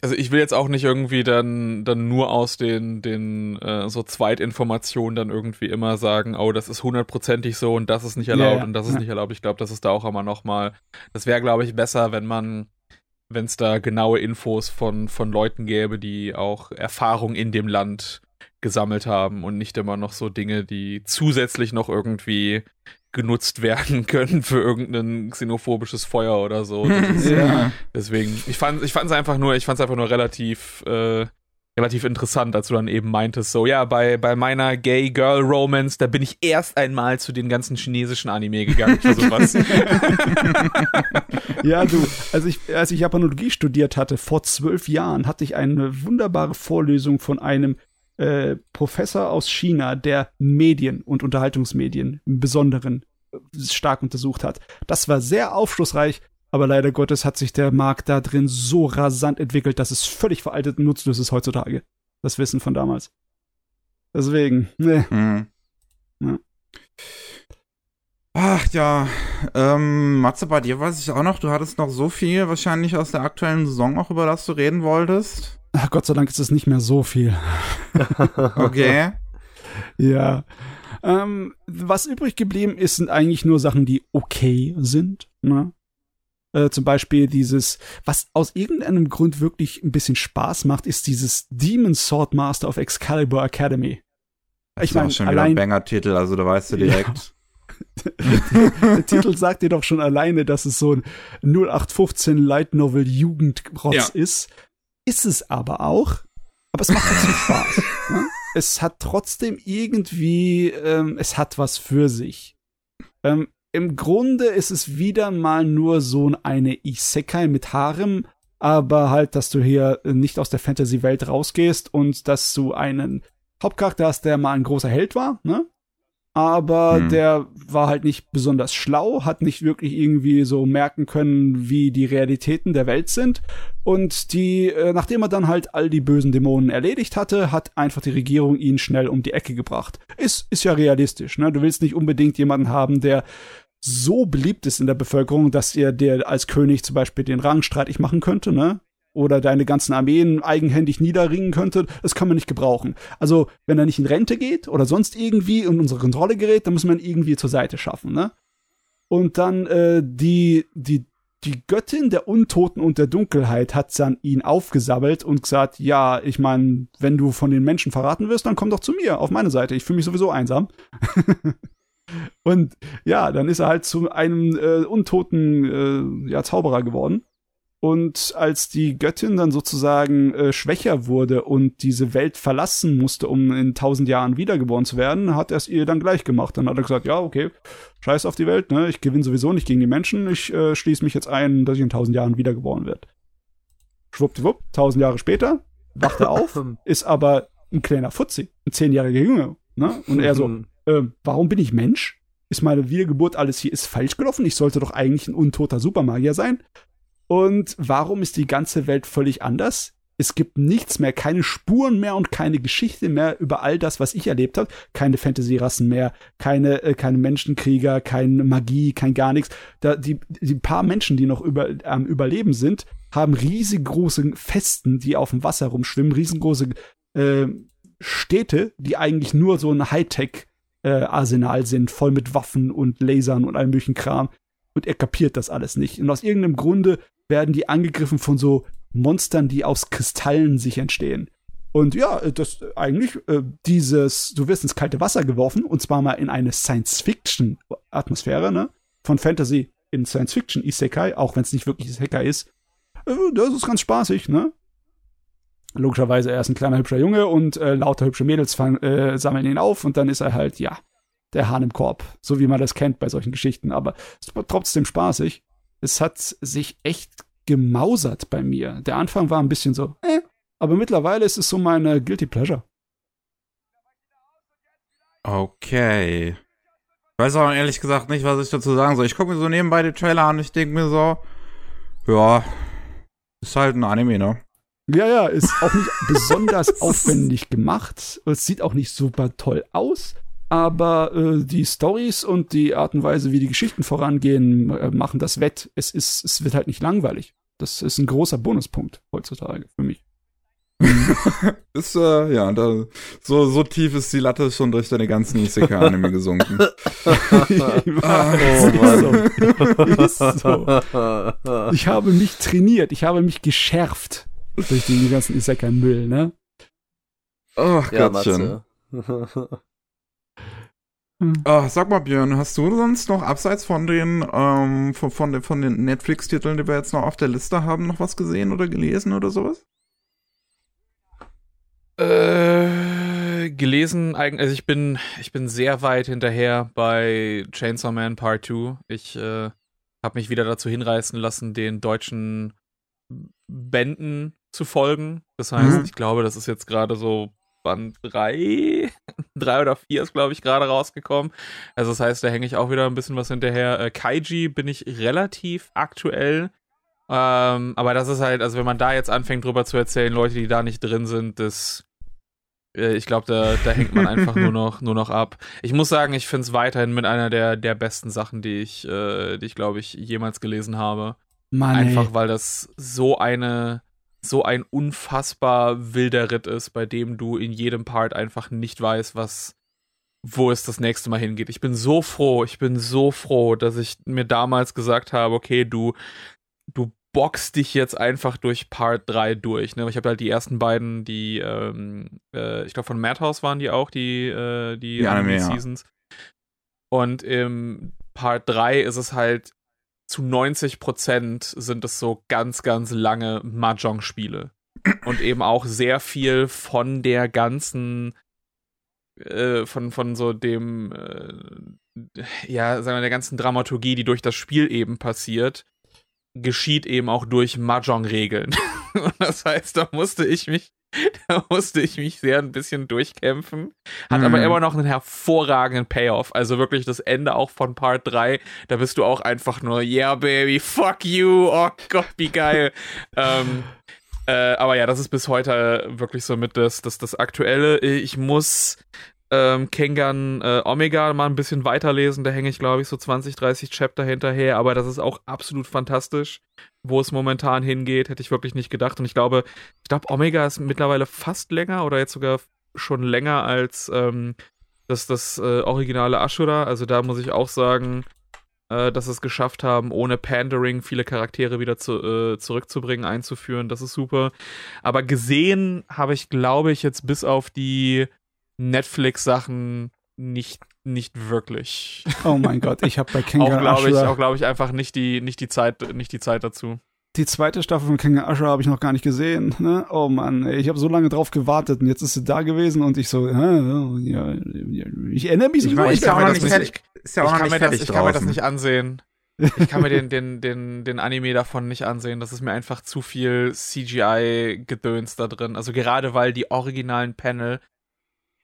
Also ich will jetzt auch nicht irgendwie dann, dann nur aus den, den äh, so Zweitinformationen dann irgendwie immer sagen, oh, das ist hundertprozentig so und das ist nicht Ja, erlaubt ja, und das ist ja. nicht erlaubt. Ich glaube, das ist da auch immer nochmal. Das wäre, glaube ich, besser, wenn man, wenn es da genaue Infos von, von Leuten gäbe, die auch Erfahrung in dem Land gesammelt haben und nicht immer noch so Dinge, die zusätzlich noch irgendwie genutzt werden können für irgendein xenophobisches Feuer oder so. Ist, Ja. Deswegen, ich fand ich fand's einfach nur, ich fand's einfach nur relativ äh, relativ interessant, als du dann eben meintest, so ja, bei bei meiner Gay Girl Romance, da bin ich erst einmal zu den ganzen chinesischen Anime gegangen für sowas. Ja, du, als ich, als ich Japanologie studiert hatte, vor zwölf Jahren, hatte ich eine wunderbare Vorlesung von einem äh, Professor aus China, der Medien und Unterhaltungsmedien im Besonderen stark untersucht hat. Das war sehr aufschlussreich, aber leider Gottes hat sich der Markt da drin so rasant entwickelt, dass es völlig veraltet und nutzlos ist heutzutage. Das Wissen von damals. Deswegen, ne. Hm. Ja. Ach ja, ähm, Matze, bei dir weiß ich auch noch, du hattest noch so viel wahrscheinlich aus der aktuellen Saison auch, über das du reden wolltest. Ach, Gott sei Dank ist es nicht mehr so viel. Okay. Ja. Ähm, was übrig geblieben ist, sind eigentlich nur Sachen, die okay sind. Ne? Äh, zum Beispiel dieses, was aus irgendeinem Grund wirklich ein bisschen Spaß macht, ist dieses Demon Sword Master of Excalibur Academy. Ich meine, schon wieder ein Banger-Titel, also da weißt du direkt. Der Titel sagt dir doch schon alleine, dass es so ein 0815 Light Novel Jugendrotz Ja. ist. Ist es aber auch. Aber es macht trotzdem Spaß. Ne? Es hat trotzdem irgendwie, ähm, es hat was für sich. Ähm, Im Grunde ist es wieder mal nur so eine Isekai mit Harem, aber halt, dass du hier nicht aus der Fantasy-Welt rausgehst und dass du einen Hauptcharakter hast, der mal ein großer Held war, ne? Aber Hm. der war halt nicht besonders schlau, hat nicht wirklich irgendwie so merken können, wie die Realitäten der Welt sind. Und die, äh, nachdem er dann halt all die bösen Dämonen erledigt hatte, hat einfach die Regierung ihn schnell um die Ecke gebracht. Ist, ist ja realistisch, ne? Du willst nicht unbedingt jemanden haben, der so beliebt ist in der Bevölkerung, dass er dir als König zum Beispiel den Rang streitig machen könnte, ne? Oder deine ganzen Armeen eigenhändig niederringen könnte, das kann man nicht gebrauchen. Also, wenn er nicht in Rente geht oder sonst irgendwie in unsere Kontrolle gerät, dann muss man ihn irgendwie zur Seite schaffen, ne? Und dann äh, die, die, die Göttin der Untoten und der Dunkelheit hat dann ihn aufgesammelt und gesagt, ja, ich meine, wenn du von den Menschen verraten wirst, dann komm doch zu mir, auf meine Seite. Ich fühle mich sowieso einsam. und ja, dann ist er halt zu einem äh, untoten äh, ja, Zauberer geworden. Und als die Göttin dann sozusagen äh, schwächer wurde und diese Welt verlassen musste, um in tausend Jahren wiedergeboren zu werden, hat er es ihr dann gleich gemacht. Dann hat er gesagt, ja, okay, scheiß auf die Welt, ne? Ich gewinne sowieso nicht gegen die Menschen. Ich äh, schließe mich jetzt ein, dass ich in tausend Jahren wiedergeboren werde. Schwuppdiwupp, tausend Jahre später, wacht er auf, ist aber ein kleiner Fuzzi, ein zehnjähriger Junge. Ne? Und er so, äh, warum bin ich Mensch? Ist meine Wiedergeburt alles hier ist falsch gelaufen? Ich sollte doch eigentlich ein untoter Supermagier sein. Und warum ist die ganze Welt völlig anders? Es gibt nichts mehr, keine Spuren mehr und keine Geschichte mehr über all das, was ich erlebt habe. Keine Fantasy-Rassen mehr, keine, äh, keine Menschenkrieger, keine Magie, kein gar nichts. Da, die, die paar Menschen, die noch über, am Überleben sind, haben riesengroße Festen, die auf dem Wasser rumschwimmen, riesengroße äh, Städte, die eigentlich nur so ein Hightech-Arsenal sind, voll mit Waffen und Lasern und allem möglichen Kram. Und er kapiert das alles nicht. Und aus irgendeinem Grunde werden die angegriffen von so Monstern, die aus Kristallen sich entstehen. Und ja, das eigentlich äh, dieses, du wirst ins kalte Wasser geworfen und zwar mal in eine Science-Fiction-Atmosphäre, ne? Von Fantasy in Science-Fiction Isekai, auch wenn es nicht wirklich Isekai ist. Äh, das ist ganz spaßig, ne? Logischerweise, er ist ein kleiner hübscher Junge und äh, lauter hübsche Mädels fang, äh, sammeln ihn auf und dann ist er halt, ja, der Hahn im Korb, so wie man das kennt bei solchen Geschichten. Aber es war trotzdem spaßig. Es hat sich echt gemausert bei mir. Der Anfang war ein bisschen so, äh, aber mittlerweile ist es so meine Guilty Pleasure. Okay. Ich weiß auch ehrlich gesagt nicht, was ich dazu sagen soll. Ich gucke mir so nebenbei die Trailer an und ich denke mir so, ja, ist halt ein Anime, ne? Ja, ja, ist auch nicht besonders aufwendig gemacht. Es sieht auch nicht super toll aus. Aber äh, die Stories und die Art und Weise, wie die Geschichten vorangehen, äh, machen das wett. Es ist, es wird halt nicht langweilig. Das ist ein großer Bonuspunkt heutzutage für mich. Ist, äh, ja, da, so, so tief ist die Latte schon durch deine ganzen Isekai-Anime gesunken. ist, so. ist so. Ich habe mich trainiert, ich habe mich geschärft durch den ganzen Isekai-Müll, ne? Ach, ja, Gottchen. Matze. Ah, sag mal, Björn, hast du sonst noch abseits von den, ähm, von, von, den, von den Netflix-Titeln, die wir jetzt noch auf der Liste haben, noch was gesehen oder gelesen oder sowas? Äh, gelesen, also ich bin, ich bin sehr weit hinterher bei Chainsaw Man Part 2. Ich äh, habe mich wieder dazu hinreißen lassen, den deutschen Bänden zu folgen. Das heißt, Mhm. ich glaube, das ist jetzt gerade so Band 3. 3 oder 4 ist, glaube ich, gerade rausgekommen. Also das heißt, da hänge ich auch wieder ein bisschen was hinterher. Äh, Kaiji bin ich relativ aktuell. Ähm, aber das ist halt, also wenn man da jetzt anfängt drüber zu erzählen, Leute, die da nicht drin sind, das äh, ich glaube, da, da hängt man einfach nur noch, nur noch ab. Ich muss sagen, ich finde es weiterhin mit einer der, der besten Sachen, die ich, äh, die ich, glaube ich, jemals gelesen habe. Mann, Einfach ey. weil das so eine, so ein unfassbar wilder Ritt ist, bei dem du in jedem Part einfach nicht weißt, was, wo es das nächste Mal hingeht. Ich bin so froh, ich bin so froh, dass ich mir damals gesagt habe, okay, du, du boxst dich jetzt einfach durch Part 3 durch. Ne? Ich habe halt die ersten beiden, die, ähm, äh, ich glaube von Madhouse waren die auch, die, äh, die, Die Anime, ja. Seasons. Und im Part 3 ist es halt zu 90 Prozent sind es so ganz, ganz lange Mahjong-Spiele. Und eben auch sehr viel von der ganzen, äh, von, von so dem, äh, ja, sagen wir, der ganzen Dramaturgie, die durch das Spiel eben passiert, geschieht eben auch durch Mahjong-Regeln. Und das heißt, da musste ich mich, da musste ich mich sehr ein bisschen durchkämpfen. Hat aber Mhm. immer noch einen hervorragenden Payoff. Also wirklich das Ende auch von Part 3, da bist du auch einfach nur, yeah, baby, fuck you, oh Gott, wie geil. ähm, äh, aber ja, das ist bis heute wirklich so mit das, das, das Aktuelle. Ich muss ähm, Kengan äh, Omega mal ein bisschen weiterlesen. Da hänge ich, glaube ich, so 20, 30 Chapter hinterher. Aber das ist auch absolut fantastisch, wo es momentan hingeht. Hätte ich wirklich nicht gedacht. Und ich glaube, ich glaube, Omega ist mittlerweile fast länger oder jetzt sogar schon länger als ähm, das, das äh, originale Ashura. Also da muss ich auch sagen, äh, dass sie es geschafft haben, ohne Pandering viele Charaktere wieder zu, äh, zurückzubringen, einzuführen. Das ist super. Aber gesehen habe ich, glaube ich, jetzt bis auf die Netflix-Sachen nicht, nicht wirklich. Oh mein Gott, ich habe bei auch Kengan glaube ich, auch glaube ich einfach nicht die, nicht die Zeit, nicht die Zeit dazu. die zweite Staffel von Kengan Ashura habe ich noch gar nicht gesehen. Ne? Oh Mann, ey, ich habe so lange drauf gewartet und jetzt ist sie da gewesen und ich so, äh, ja, ja, ich erinnere mich Ich so meine, ich auch kann mir nicht das fertig. Ist ja auch ich, kann nicht mir das, fertig ich kann mir das nicht ansehen. Ich kann mir den, den, den, den Anime davon nicht ansehen. Das ist mir einfach zu viel CGI-Gedöns da drin. Also gerade weil die originalen Panel,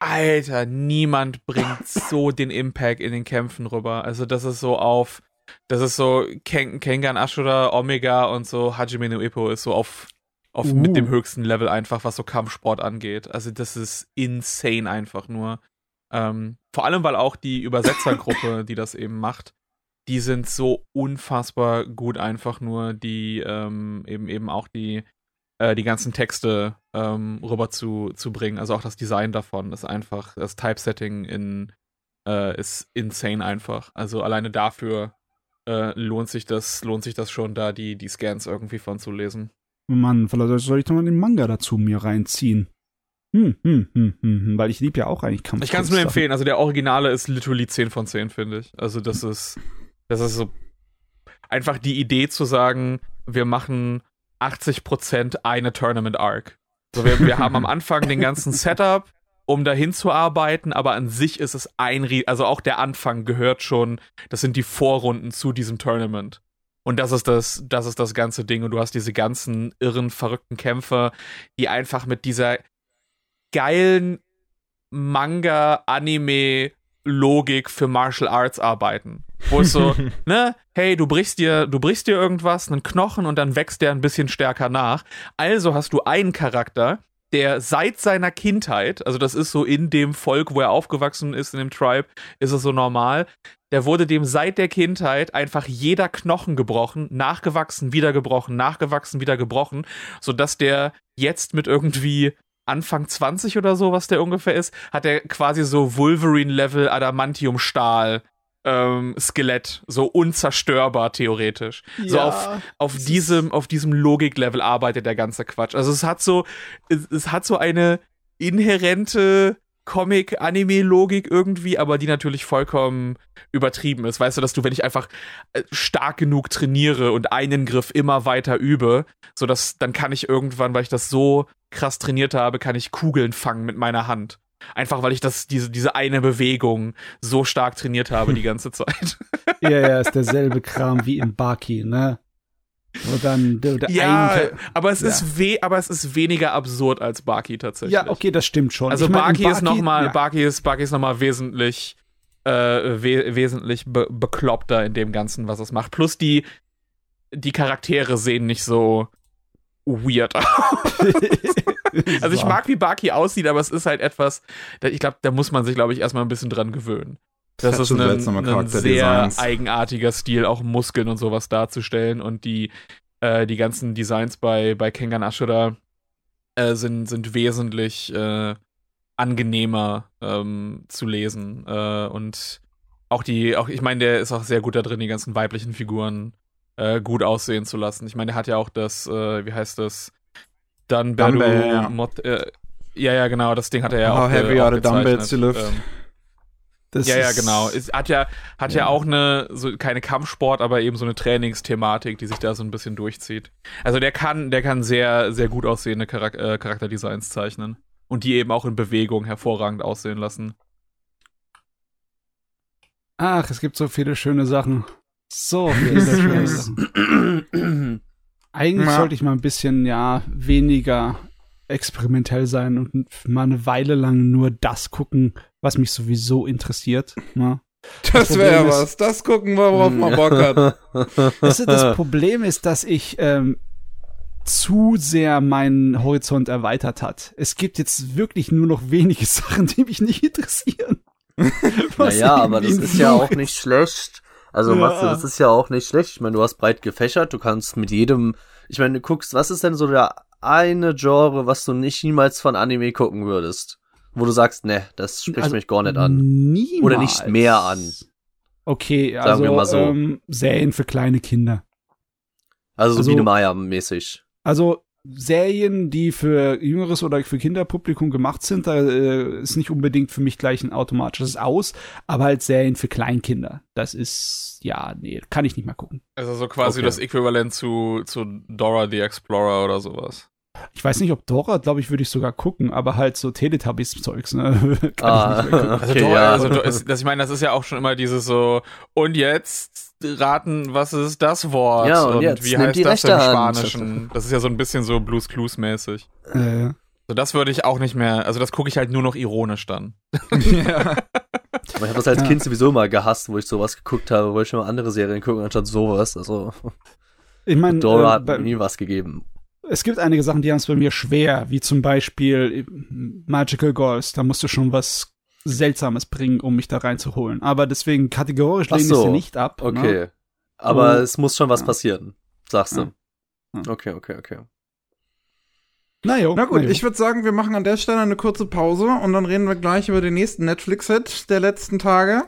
Alter, niemand bringt so den Impact in den Kämpfen rüber. Also das ist so auf, das ist so Ken, Kengan Ashura, Omega und so Hajime no Ippo ist so auf, auf Uh. mit dem höchsten Level einfach, was so Kampfsport angeht. Also das ist insane einfach nur. Ähm, vor allem, weil auch die Übersetzergruppe, die das eben macht, die sind so unfassbar gut einfach nur, die ähm, eben eben auch die äh, die ganzen Texte ähm, rüber zu, zu bringen. Also auch das Design davon ist einfach, das Typesetting in äh, ist insane einfach. Also alleine dafür äh, lohnt sich das lohnt sich das schon, da die die Scans irgendwie von zu lesen. Mann, vielleicht soll ich doch mal den Manga dazu mir reinziehen. Hm, hm, hm, hm, hm, weil ich liebe ja auch eigentlich Kampf. Ich kann es nur empfehlen. Also der Originale ist literally 10 von 10, finde ich. Also das ist, das ist so einfach die Idee zu sagen, wir machen 80% eine Tournament Arc. So, wir, wir haben am Anfang den ganzen Setup, um dahin zu arbeiten, aber an sich ist es ein, also auch der Anfang gehört schon, das sind die Vorrunden zu diesem Tournament. Und das ist das, das ist das ganze Ding. Und du hast diese ganzen irren, verrückten Kämpfer, die einfach mit dieser geilen Manga-Anime-Logik für Martial Arts arbeiten. Wo es so, ne, hey, du brichst dir, du brichst dir irgendwas, einen Knochen und dann wächst der ein bisschen stärker nach. Also hast du einen Charakter, der seit seiner Kindheit, also das ist so in dem Volk, wo er aufgewachsen ist, in dem Tribe, ist es so normal, der wurde dem seit der Kindheit einfach jeder Knochen gebrochen, nachgewachsen, wieder gebrochen, nachgewachsen, wieder gebrochen, sodass der jetzt mit irgendwie Anfang 20 oder so, was der ungefähr ist, hat er quasi so Wolverine-Level Adamantium-Stahl ähm, Skelett, so unzerstörbar theoretisch. So auf, auf diesem, auf diesem Logik-Level arbeitet der ganze Quatsch. Also es hat so, es, es hat so eine inhärente Comic-Anime-Logik irgendwie, aber die natürlich vollkommen übertrieben ist. Weißt du, dass du, wenn ich einfach äh, stark genug trainiere und einen Griff immer weiter übe, so dass dann kann ich irgendwann, weil ich das so krass trainiert habe, kann ich Kugeln fangen mit meiner Hand. Einfach weil ich das, diese, diese eine Bewegung so stark trainiert habe die ganze Zeit. Ja, ja, ist derselbe Kram wie im Baki, ne? Wo dann der, der Ja, aber es ja. ist we aber es ist weniger absurd als Baki tatsächlich. ja, okay, das stimmt schon. Also Ich mein, Baki, ist noch mal, ja. Baki ist Baki ist noch mal wesentlich äh, we wesentlich be bekloppter in dem Ganzen, was es macht. Plus die die Charaktere sehen nicht so weird aus. Also ich mag, wie Baki aussieht, aber es ist halt etwas, da, ich glaube, da muss man sich, glaube ich, erstmal ein bisschen dran gewöhnen. Das hat ist ein, ein sehr eigenartiger Stil, auch Muskeln und sowas darzustellen und die, äh, die ganzen Designs bei, bei Kengan Ashura äh, sind, sind wesentlich äh, angenehmer ähm, zu lesen äh, und auch die, auch ich meine, der ist auch sehr gut da drin, die ganzen weiblichen Figuren äh, gut aussehen zu lassen. Ich meine, der hat ja auch das, äh, wie heißt das, Dunberu Dumbbell, ja. Mod, äh, ja, ja, genau, das Ding hat er ja How auch. heavy äh, are auch the dumbbells you lift? Ähm, Das ja, ja, genau. Es hat ja, hat ja. Ja. auch eine, so keine Kampfsport, aber eben so eine Trainingsthematik, die sich da so ein bisschen durchzieht. Also der kann, der kann sehr, sehr gut aussehende Charak äh, Charakterdesigns zeichnen. Und die eben auch in Bewegung hervorragend aussehen lassen. Ach, es gibt so viele schöne Sachen. So viele schöne Sachen. Eigentlich Ja. sollte ich mal ein bisschen, ja, weniger experimentell sein und mal eine Weile lang nur das gucken, was mich sowieso interessiert. Ne? Das wäre ja Problem ist- was. Das gucken wir, worauf man Bock hat. Also das Problem ist, dass ich ähm, zu sehr meinen Horizont erweitert hat. Es gibt jetzt wirklich nur noch wenige Sachen, die mich nicht interessieren. Naja, aber das ist ja auch nicht schlecht. Also, Ja. Matze, das ist ja auch nicht schlecht. Ich meine, du hast breit gefächert, du kannst mit jedem, ich meine, du guckst, was ist denn so der eine Genre, was du nicht niemals von Anime gucken würdest? Wo du sagst, ne, das spricht Also, mich gar nicht an. Niemals. Oder nicht mehr an. Okay, Sagen also wir mal so. Ähm, Serien für kleine Kinder. Also so also- Biene Maya-mäßig. Also Serien, die für jüngeres oder für Kinderpublikum gemacht sind, da äh, ist nicht unbedingt für mich gleich ein automatisches Aus, aber halt Serien für Kleinkinder. Das ist, ja, nee, kann ich nicht mal gucken. Also so quasi Okay. das Äquivalent zu, zu Dora the Explorer oder sowas. Ich weiß nicht, ob Dora, glaube ich, würde ich sogar gucken, aber halt so Teletubbies-Zeugs, ne? kann Ah, ich nicht mehr gucken. Also, Dora, ja. also Dora ist, das, ich meine, das ist ja auch schon immer dieses so, und jetzt raten, was ist das Wort? Ja, und jetzt wie heißt die das im rechte Hand. Spanischen? Das ist ja so ein bisschen so Blues Clues mäßig. Äh, So, das würde ich auch nicht mehr, also das gucke ich halt nur noch ironisch dann. ja. Aber ich habe das als Ja. Kind sowieso immer gehasst, wo ich sowas geguckt habe, wollte ich schon mal andere Serien gucken, anstatt sowas. Also, ich meine, Dora äh, hat mir bei- nie was gegeben. Es gibt einige Sachen, die haben es bei mir schwer, wie zum Beispiel äh, Magical Girls. Da musst du schon was Seltsames bringen, um mich da reinzuholen. Aber deswegen kategorisch lehne ich sie nicht ab. Ne? Okay. Aber Oh. es muss schon was Ja. passieren, sagst du. Ja. Ja. Okay, okay, okay. Na, jo, Na gut, jo. ich würde sagen, wir machen an der Stelle eine kurze Pause und dann reden wir gleich über den nächsten Netflix-Hit der letzten Tage.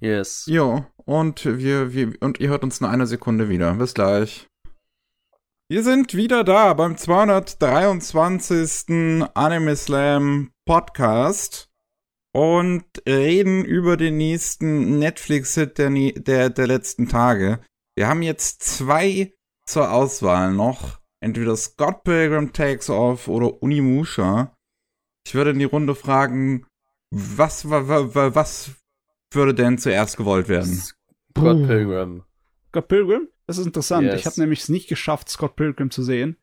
Yes. Jo, und wir, wir, und ihr hört uns in einer Sekunde wieder. Bis gleich. Wir sind wieder da beim 223. Anime Slam Podcast und reden über den nächsten Netflix-Hit der, der, der letzten Tage. Wir haben jetzt zwei zur Auswahl noch. Entweder Scott Pilgrim Takes Off oder Unimusha. Ich würde in die Runde fragen, was, wa- wa- wa- was würde denn zuerst gewollt werden? Scott. Pilgrim. Scott Pilgrim? Das ist interessant. Yes. Ich habe nämlich es nicht geschafft, Scott Pilgrim zu sehen.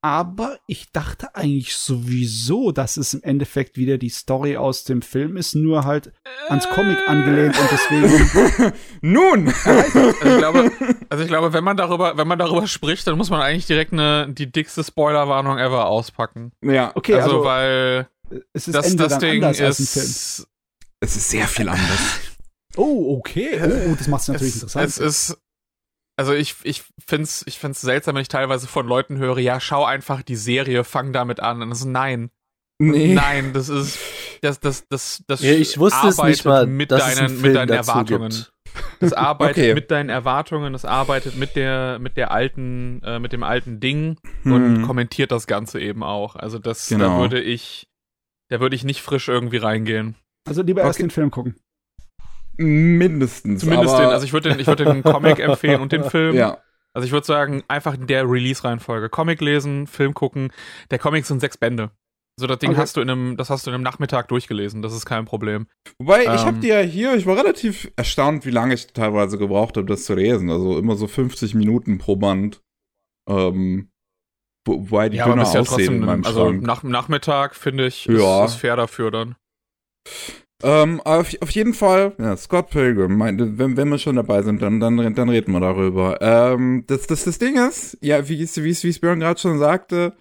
Aber ich dachte eigentlich sowieso, dass es im Endeffekt wieder die Story aus dem Film ist, nur halt ans Comic angelehnt und deswegen. Nun! Also ich glaube, also ich glaube, wenn man darüber, wenn man darüber spricht, dann muss man eigentlich direkt eine, die dickste Spoilerwarnung ever auspacken. ja, Okay, also, also, weil es ist das, Ende das dann Ding anders als im Film. ist, es ist sehr viel anders. Oh, okay. Oh, das macht es natürlich es, interessant. es ist, also ich, ich find's, ich find's seltsam, wenn ich teilweise von Leuten höre, ja, schau einfach die Serie, fang damit an. Und das ist nein. Nee. Nein, das ist, das, das, das, das Ja, ich wusste es nicht mal, mit dass es deinen, einen mit deinen dazu Erwartungen. gibt. Das arbeitet Okay. mit deinen Erwartungen, es arbeitet mit der, mit der alten, äh, mit dem alten Ding und Hm. kommentiert das Ganze eben auch. Also das, Genau. da würde ich, da würde ich nicht frisch irgendwie reingehen. also lieber erst Okay. den Film gucken. Mindestens. Zumindest den, also ich würde den, ich würde den Comic empfehlen und den Film. Ja. Also ich würde sagen, einfach in der Release-Reihenfolge. Comic lesen, Film gucken. Der Comic sind sechs Bände. So, das Ding Okay. hast du in einem, das hast du in einem Nachmittag durchgelesen, das ist kein Problem. Wobei, ich Ähm. habe die ja hier, ich war relativ erstaunt, wie lange ich teilweise gebraucht habe, das zu lesen. Also immer so 50 Minuten pro Band. Ähm, wo- wobei die Ja, dünner ja aussehen in meinem also Schrank. nach, Nachmittag finde ich, Ja. ist, ist fair dafür dann. Ähm, auf, auf jeden Fall, ja, Scott Pilgrim, mein, wenn, wenn wir schon dabei sind, dann, dann, dann reden wir darüber. Ähm, das, das, das Ding ist, ja, wie es, wie wie es Björn gerade schon sagte,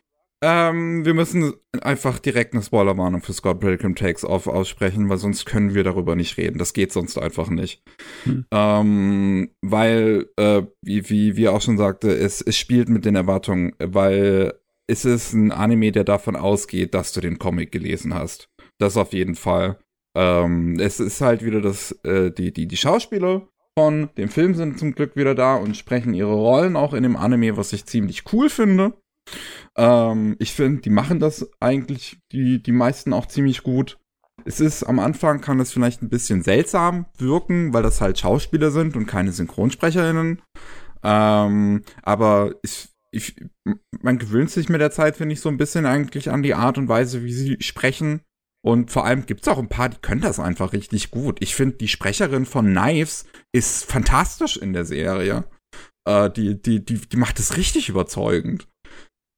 ähm, wir müssen einfach direkt eine Spoilerwarnung für Scott Pilgrim Takes Off aussprechen, weil sonst können wir darüber nicht reden. Das geht sonst einfach nicht. Hm. Ähm, weil, äh, wie, wie, wie auch schon sagte, es, es spielt mit den Erwartungen, weil es ist ein Anime, der davon ausgeht, dass du den Comic gelesen hast. Das auf jeden Fall. Ähm, es ist halt wieder das, äh, die, die, die Schauspieler von dem Film sind zum Glück wieder da und sprechen ihre Rollen auch in dem Anime, was ich ziemlich cool finde. Ähm, ich finde, die machen das eigentlich, die, die meisten auch ziemlich gut. Es ist, am Anfang kann es vielleicht ein bisschen seltsam wirken, weil das halt Schauspieler sind und keine SynchronsprecherInnen. Ähm, aber ich, ich, man gewöhnt sich mit der Zeit, finde ich, so ein bisschen eigentlich an die Art und Weise, wie sie sprechen. Und vor allem gibt's auch ein paar, die können das einfach richtig gut. Ich finde, die Sprecherin von Knives ist fantastisch in der Serie. Äh, die, die, die, die macht es richtig überzeugend.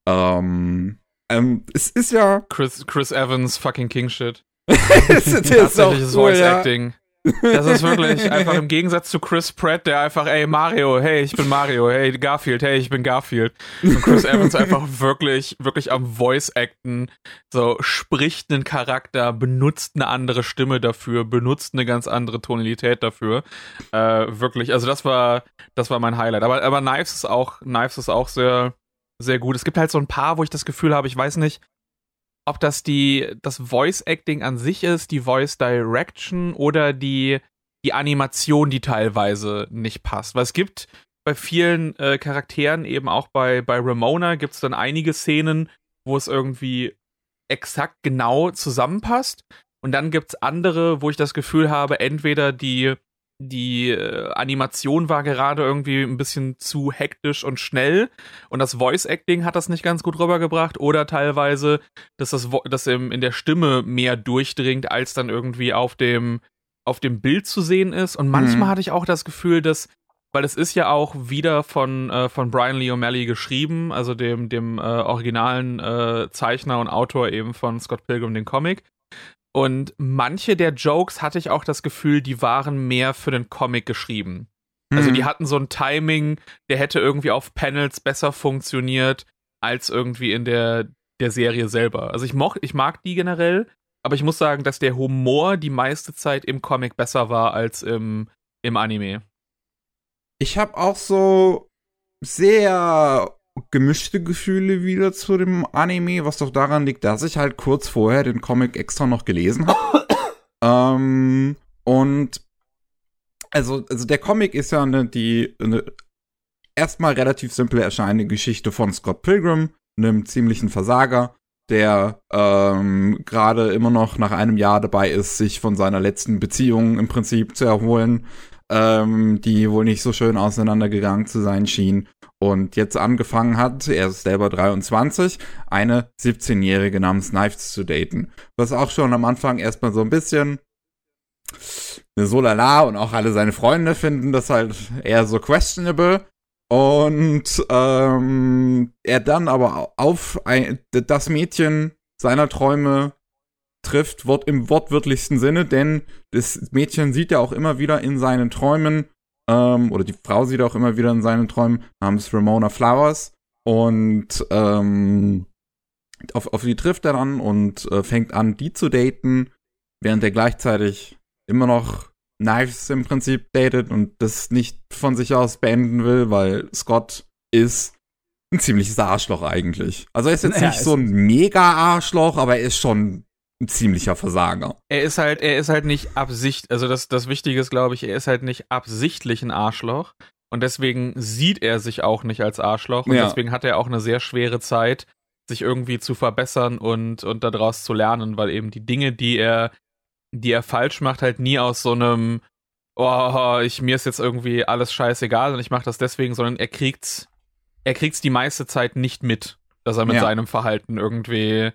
Ähm, ähm, es ist ja. Chris, Chris Evans, fucking King Shit. es ist auch Voice ja. Acting. Das ist wirklich einfach im Gegensatz zu Chris Pratt, der einfach, ey, Mario, hey, ich bin Mario, hey, Garfield, hey, ich bin Garfield. Und Chris Evans einfach wirklich, wirklich am Voice Acten, so spricht einen Charakter, benutzt eine andere Stimme dafür, benutzt eine ganz andere Tonalität dafür. Äh, wirklich, also das war, das war mein Highlight. Aber, aber Knives ist auch, Knives ist auch sehr, sehr gut. Es gibt halt so ein paar, wo ich das Gefühl habe, ich weiß nicht, ob das die das Voice Acting an sich ist, die Voice Direction oder die die Animation, die teilweise nicht passt. Weil es gibt bei vielen äh, Charakteren eben auch bei bei Ramona gibt es dann einige Szenen, wo es irgendwie exakt genau zusammenpasst und dann gibt's andere, wo ich das Gefühl habe, entweder die die äh, Animation war gerade irgendwie ein bisschen zu hektisch und schnell. Und das Voice Acting hat das nicht ganz gut rübergebracht. Oder teilweise, dass das Vo- dass im, in der Stimme mehr durchdringt, als dann irgendwie auf dem auf dem Bild zu sehen ist. Und manchmal Mhm. hatte ich auch das Gefühl, dass weil es ist ja auch wieder von äh, von Brian Lee O'Malley geschrieben, also dem dem äh, originalen äh, Zeichner und Autor eben von Scott Pilgrim den Comic und manche der Jokes hatte ich auch das Gefühl, die waren mehr für den Comic geschrieben. Also Hm. die hatten so ein Timing, der hätte irgendwie auf Panels besser funktioniert als irgendwie in der, der Serie selber. Also ich, moch, ich mag die generell, aber ich muss sagen, dass der Humor die meiste Zeit im Comic besser war als im, im Anime. Ich habe auch so sehr gemischte Gefühle wieder zu dem Anime, was doch daran liegt, dass ich halt kurz vorher den Comic extra noch gelesen habe. ähm, und also, also der Comic ist ja eine, die eine erstmal relativ simple erscheinende Geschichte von Scott Pilgrim, einem ziemlichen Versager, der ähm, gerade immer noch nach einem Jahr dabei ist, sich von seiner letzten Beziehung im Prinzip zu erholen, ähm, die wohl nicht so schön auseinandergegangen zu sein schien und jetzt angefangen hat, er ist selber 23, eine 17-Jährige namens Knives zu daten. Was auch schon am Anfang erstmal so ein bisschen so lala und auch alle seine Freunde finden das halt eher so questionable. Und ähm, er dann aber auf ein, das Mädchen seiner Träume trifft, Wort im wortwörtlichsten Sinne, denn das Mädchen sieht er auch immer wieder in seinen Träumen, ähm, oder die Frau sieht er auch immer wieder in seinen Träumen, namens Ramona Flowers. Und ähm, auf, auf die trifft er dann und äh, fängt an, die zu daten, während er gleichzeitig immer noch Knives im Prinzip datet und das nicht von sich aus beenden will, weil Scott ist ein ziemliches Arschloch eigentlich. Also er ist jetzt Ja, nicht so ein Mega-Arschloch, aber er ist schon ein ziemlicher Versager. Er ist halt, er ist halt nicht Absicht, also das, das Wichtige ist, glaube ich, er ist halt nicht absichtlich ein Arschloch. Und deswegen sieht er sich auch nicht als Arschloch. Und Ja. deswegen hat er auch eine sehr schwere Zeit, sich irgendwie zu verbessern und, und daraus zu lernen, weil eben die Dinge, die er, die er falsch macht, halt nie aus so einem, oh, ich, mir ist jetzt irgendwie alles scheißegal und ich mache das deswegen, sondern er kriegt's, er kriegt's die meiste Zeit nicht mit, dass er mit Ja. seinem Verhalten irgendwie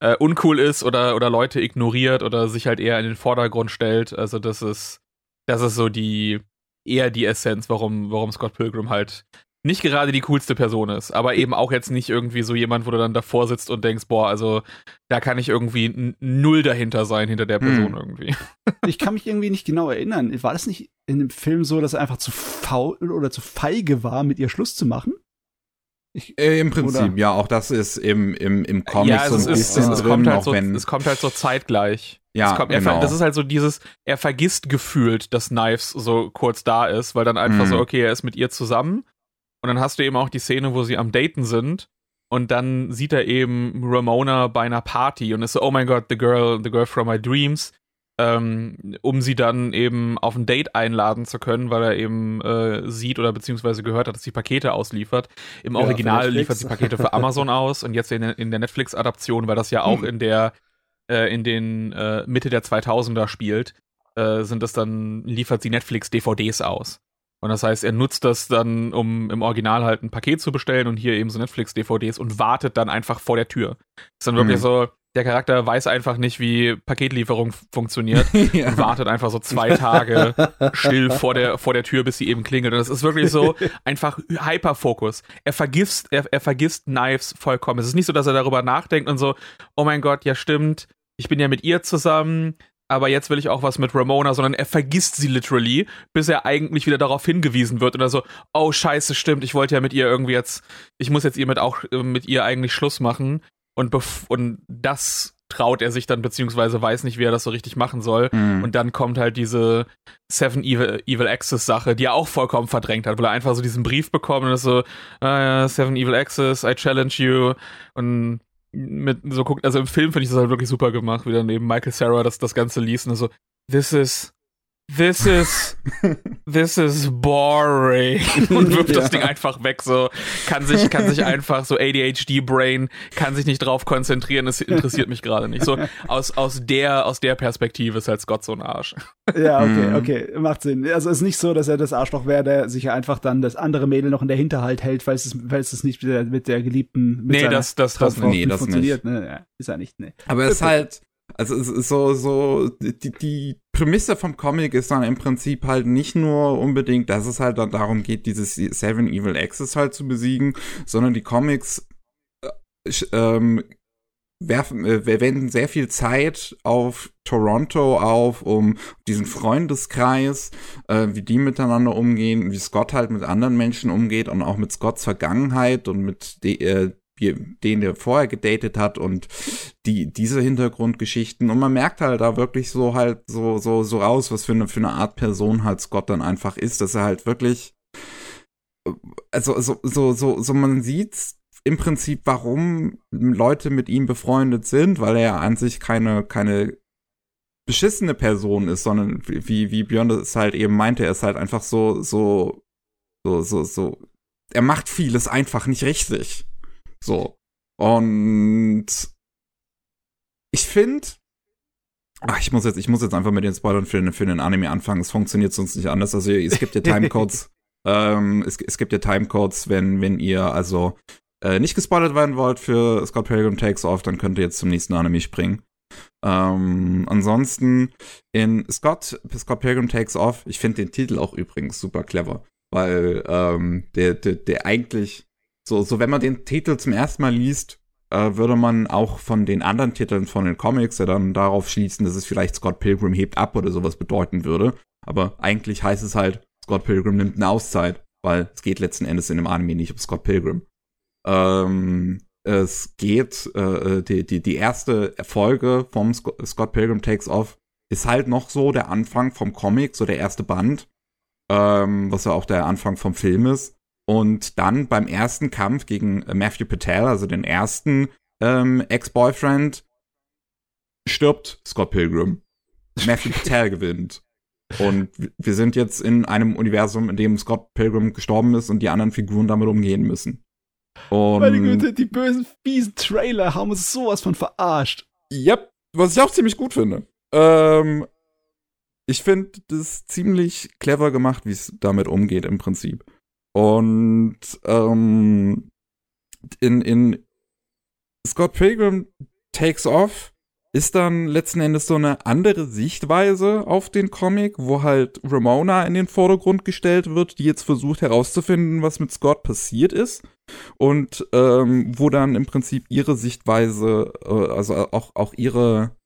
äh, uncool ist oder, oder Leute ignoriert oder sich halt eher in den Vordergrund stellt. Also das ist, das ist so die, eher die Essenz, warum, warum Scott Pilgrim halt nicht gerade die coolste Person ist, aber eben auch jetzt nicht irgendwie so jemand, wo du dann davor sitzt und denkst, boah, also da kann ich irgendwie null dahinter sein, hinter der Person hm. irgendwie. Ich kann mich irgendwie nicht genau erinnern. War das nicht in dem Film so, dass er einfach zu faul oder zu feige war, mit ihr Schluss zu machen? Ich, äh, Im Prinzip, oder? ja, auch das ist im, im, im Comic ja, so ein bisschen ist, es drin, kommt halt so, wenn, Es kommt halt so zeitgleich. Ja, kommt, genau. Er, das ist halt so dieses, er vergisst gefühlt, dass Knives so kurz da ist, weil dann einfach mhm. so, okay, er ist mit ihr zusammen. Und dann hast du eben auch die Szene, wo sie am Daten sind. Und dann sieht er eben Ramona bei einer Party und ist so, oh mein Gott, the girl, the girl from my dreams ähm, um sie dann eben auf ein Date einladen zu können, weil er eben äh, sieht oder beziehungsweise gehört hat, dass sie Pakete ausliefert. Im ja, Original liefert sie Pakete für Amazon aus und jetzt in, in der Netflix-Adaption, weil das ja auch hm. in der äh, in den äh, Mitte der 2000er spielt, äh, sind das dann liefert sie Netflix DVDs aus. Und das heißt, er nutzt das dann, um im Original halt ein Paket zu bestellen und hier eben so Netflix-DVDs und wartet dann einfach vor der Tür. Ist dann wirklich mhm. so, der Charakter weiß einfach nicht, wie Paketlieferung funktioniert ja. und wartet einfach so zwei Tage still vor der, vor der Tür, bis sie eben klingelt. Und das ist wirklich so einfach Hyperfokus. Er vergisst, er, er vergisst Knives vollkommen. Es ist nicht so, dass er darüber nachdenkt und so, oh mein Gott, ja stimmt, ich bin ja mit ihr zusammen, aber jetzt will ich auch was mit Ramona, sondern er vergisst sie literally, bis er eigentlich wieder darauf hingewiesen wird oder so, oh scheiße, stimmt, ich wollte ja mit ihr irgendwie jetzt, ich muss jetzt ihr mit auch äh, mit ihr eigentlich Schluss machen und, und das traut er sich dann, beziehungsweise weiß nicht, wie er das so richtig machen soll. Mhm. Und dann kommt halt diese Seven Evil, Evil Axis Sache, die er auch vollkommen verdrängt hat, weil er einfach so diesen Brief bekommt und ist so, ah ja, Seven Evil Axis, I challenge you. Und mit so guckt, also im Film finde ich das halt wirklich super gemacht, wie dann neben Michael Sarah das, das Ganze liest und so, this is this is this is boring. Und wirft ja. das Ding einfach weg so. Kann sich kann sich einfach so ADHD Brain kann sich nicht drauf konzentrieren. Es interessiert mich gerade nicht. So aus aus der aus der Perspektive ist halt Scott so ein Arsch. Ja okay mhm. okay macht Sinn. Also es ist nicht so dass er das Arschloch wäre der sich einfach dann das andere Mädel noch in der Hinterhalt hält weil es weil es nicht mit der, mit der geliebten mit nee das das das, nee, das funktioniert. Nicht. Ne? Ja, ist er nicht ne aber es ist halt also so, so, die, die Prämisse vom Comic ist dann im Prinzip halt nicht nur unbedingt, dass es halt dann darum geht, dieses Seven Evil Axis halt zu besiegen, sondern die Comics äh, ähm, werfen, äh, wenden sehr viel Zeit auf Toronto auf, um diesen Freundeskreis, äh, wie die miteinander umgehen, wie Scott halt mit anderen Menschen umgeht und auch mit Scotts Vergangenheit und mit de, äh, den der vorher gedatet hat und die, diese Hintergrundgeschichten. Und man merkt halt da wirklich so halt so, so, so raus, was für eine, für eine Art Person halt Scott dann einfach ist, dass er halt wirklich, also, so, so, so, so man sieht im Prinzip, warum Leute mit ihm befreundet sind, weil er ja an sich keine, keine beschissene Person ist, sondern wie, wie Björn das halt eben meinte, er ist halt einfach so, so, so, so, so, er macht vieles einfach nicht richtig. So. Und ich finde, Ach, ich muss jetzt, ich muss jetzt einfach mit den Spoilern für, den, für den Anime anfangen. Es funktioniert sonst nicht anders. Also es gibt ja Timecodes. ähm, es, es gibt ja Timecodes, wenn, wenn ihr also äh, nicht gespoilert werden wollt für Scott Pilgrim Takes Off, dann könnt ihr jetzt zum nächsten Anime springen. Ähm, ansonsten in Scott, Scott Pilgrim Takes Off, ich finde den Titel auch übrigens super clever, weil ähm, der, der, der eigentlich so, so wenn man den Titel zum ersten Mal liest, äh, würde man auch von den anderen Titeln von den Comics ja dann darauf schließen, dass es vielleicht Scott Pilgrim hebt ab oder sowas bedeuten würde. Aber eigentlich heißt es halt, Scott Pilgrim nimmt eine Auszeit, weil es geht letzten Endes in dem Anime nicht um Scott Pilgrim. Ähm, es geht, äh, die, die, die erste Folge vom Scott Pilgrim Takes Off ist halt noch so der Anfang vom Comic, so der erste Band, ähm, was ja auch der Anfang vom Film ist. Und dann beim ersten Kampf gegen Matthew Patel, also den ersten ähm, Ex-Boyfriend, stirbt Scott Pilgrim. Matthew Patel gewinnt. Und wir sind jetzt in einem Universum, in dem Scott Pilgrim gestorben ist und die anderen Figuren damit umgehen müssen. Und Meine Güte, die bösen, fiesen Trailer haben uns sowas von verarscht. Yep, was ich auch ziemlich gut finde. Ähm, ich finde das ziemlich clever gemacht, wie es damit umgeht im Prinzip. Und ähm, in, in Scott Pilgrim Takes Off ist dann letzten Endes so eine andere Sichtweise auf den Comic, wo halt Ramona in den Vordergrund gestellt wird, die jetzt versucht herauszufinden, was mit Scott passiert ist. Und ähm, wo dann im Prinzip ihre Sichtweise, äh, also auch, auch ihre,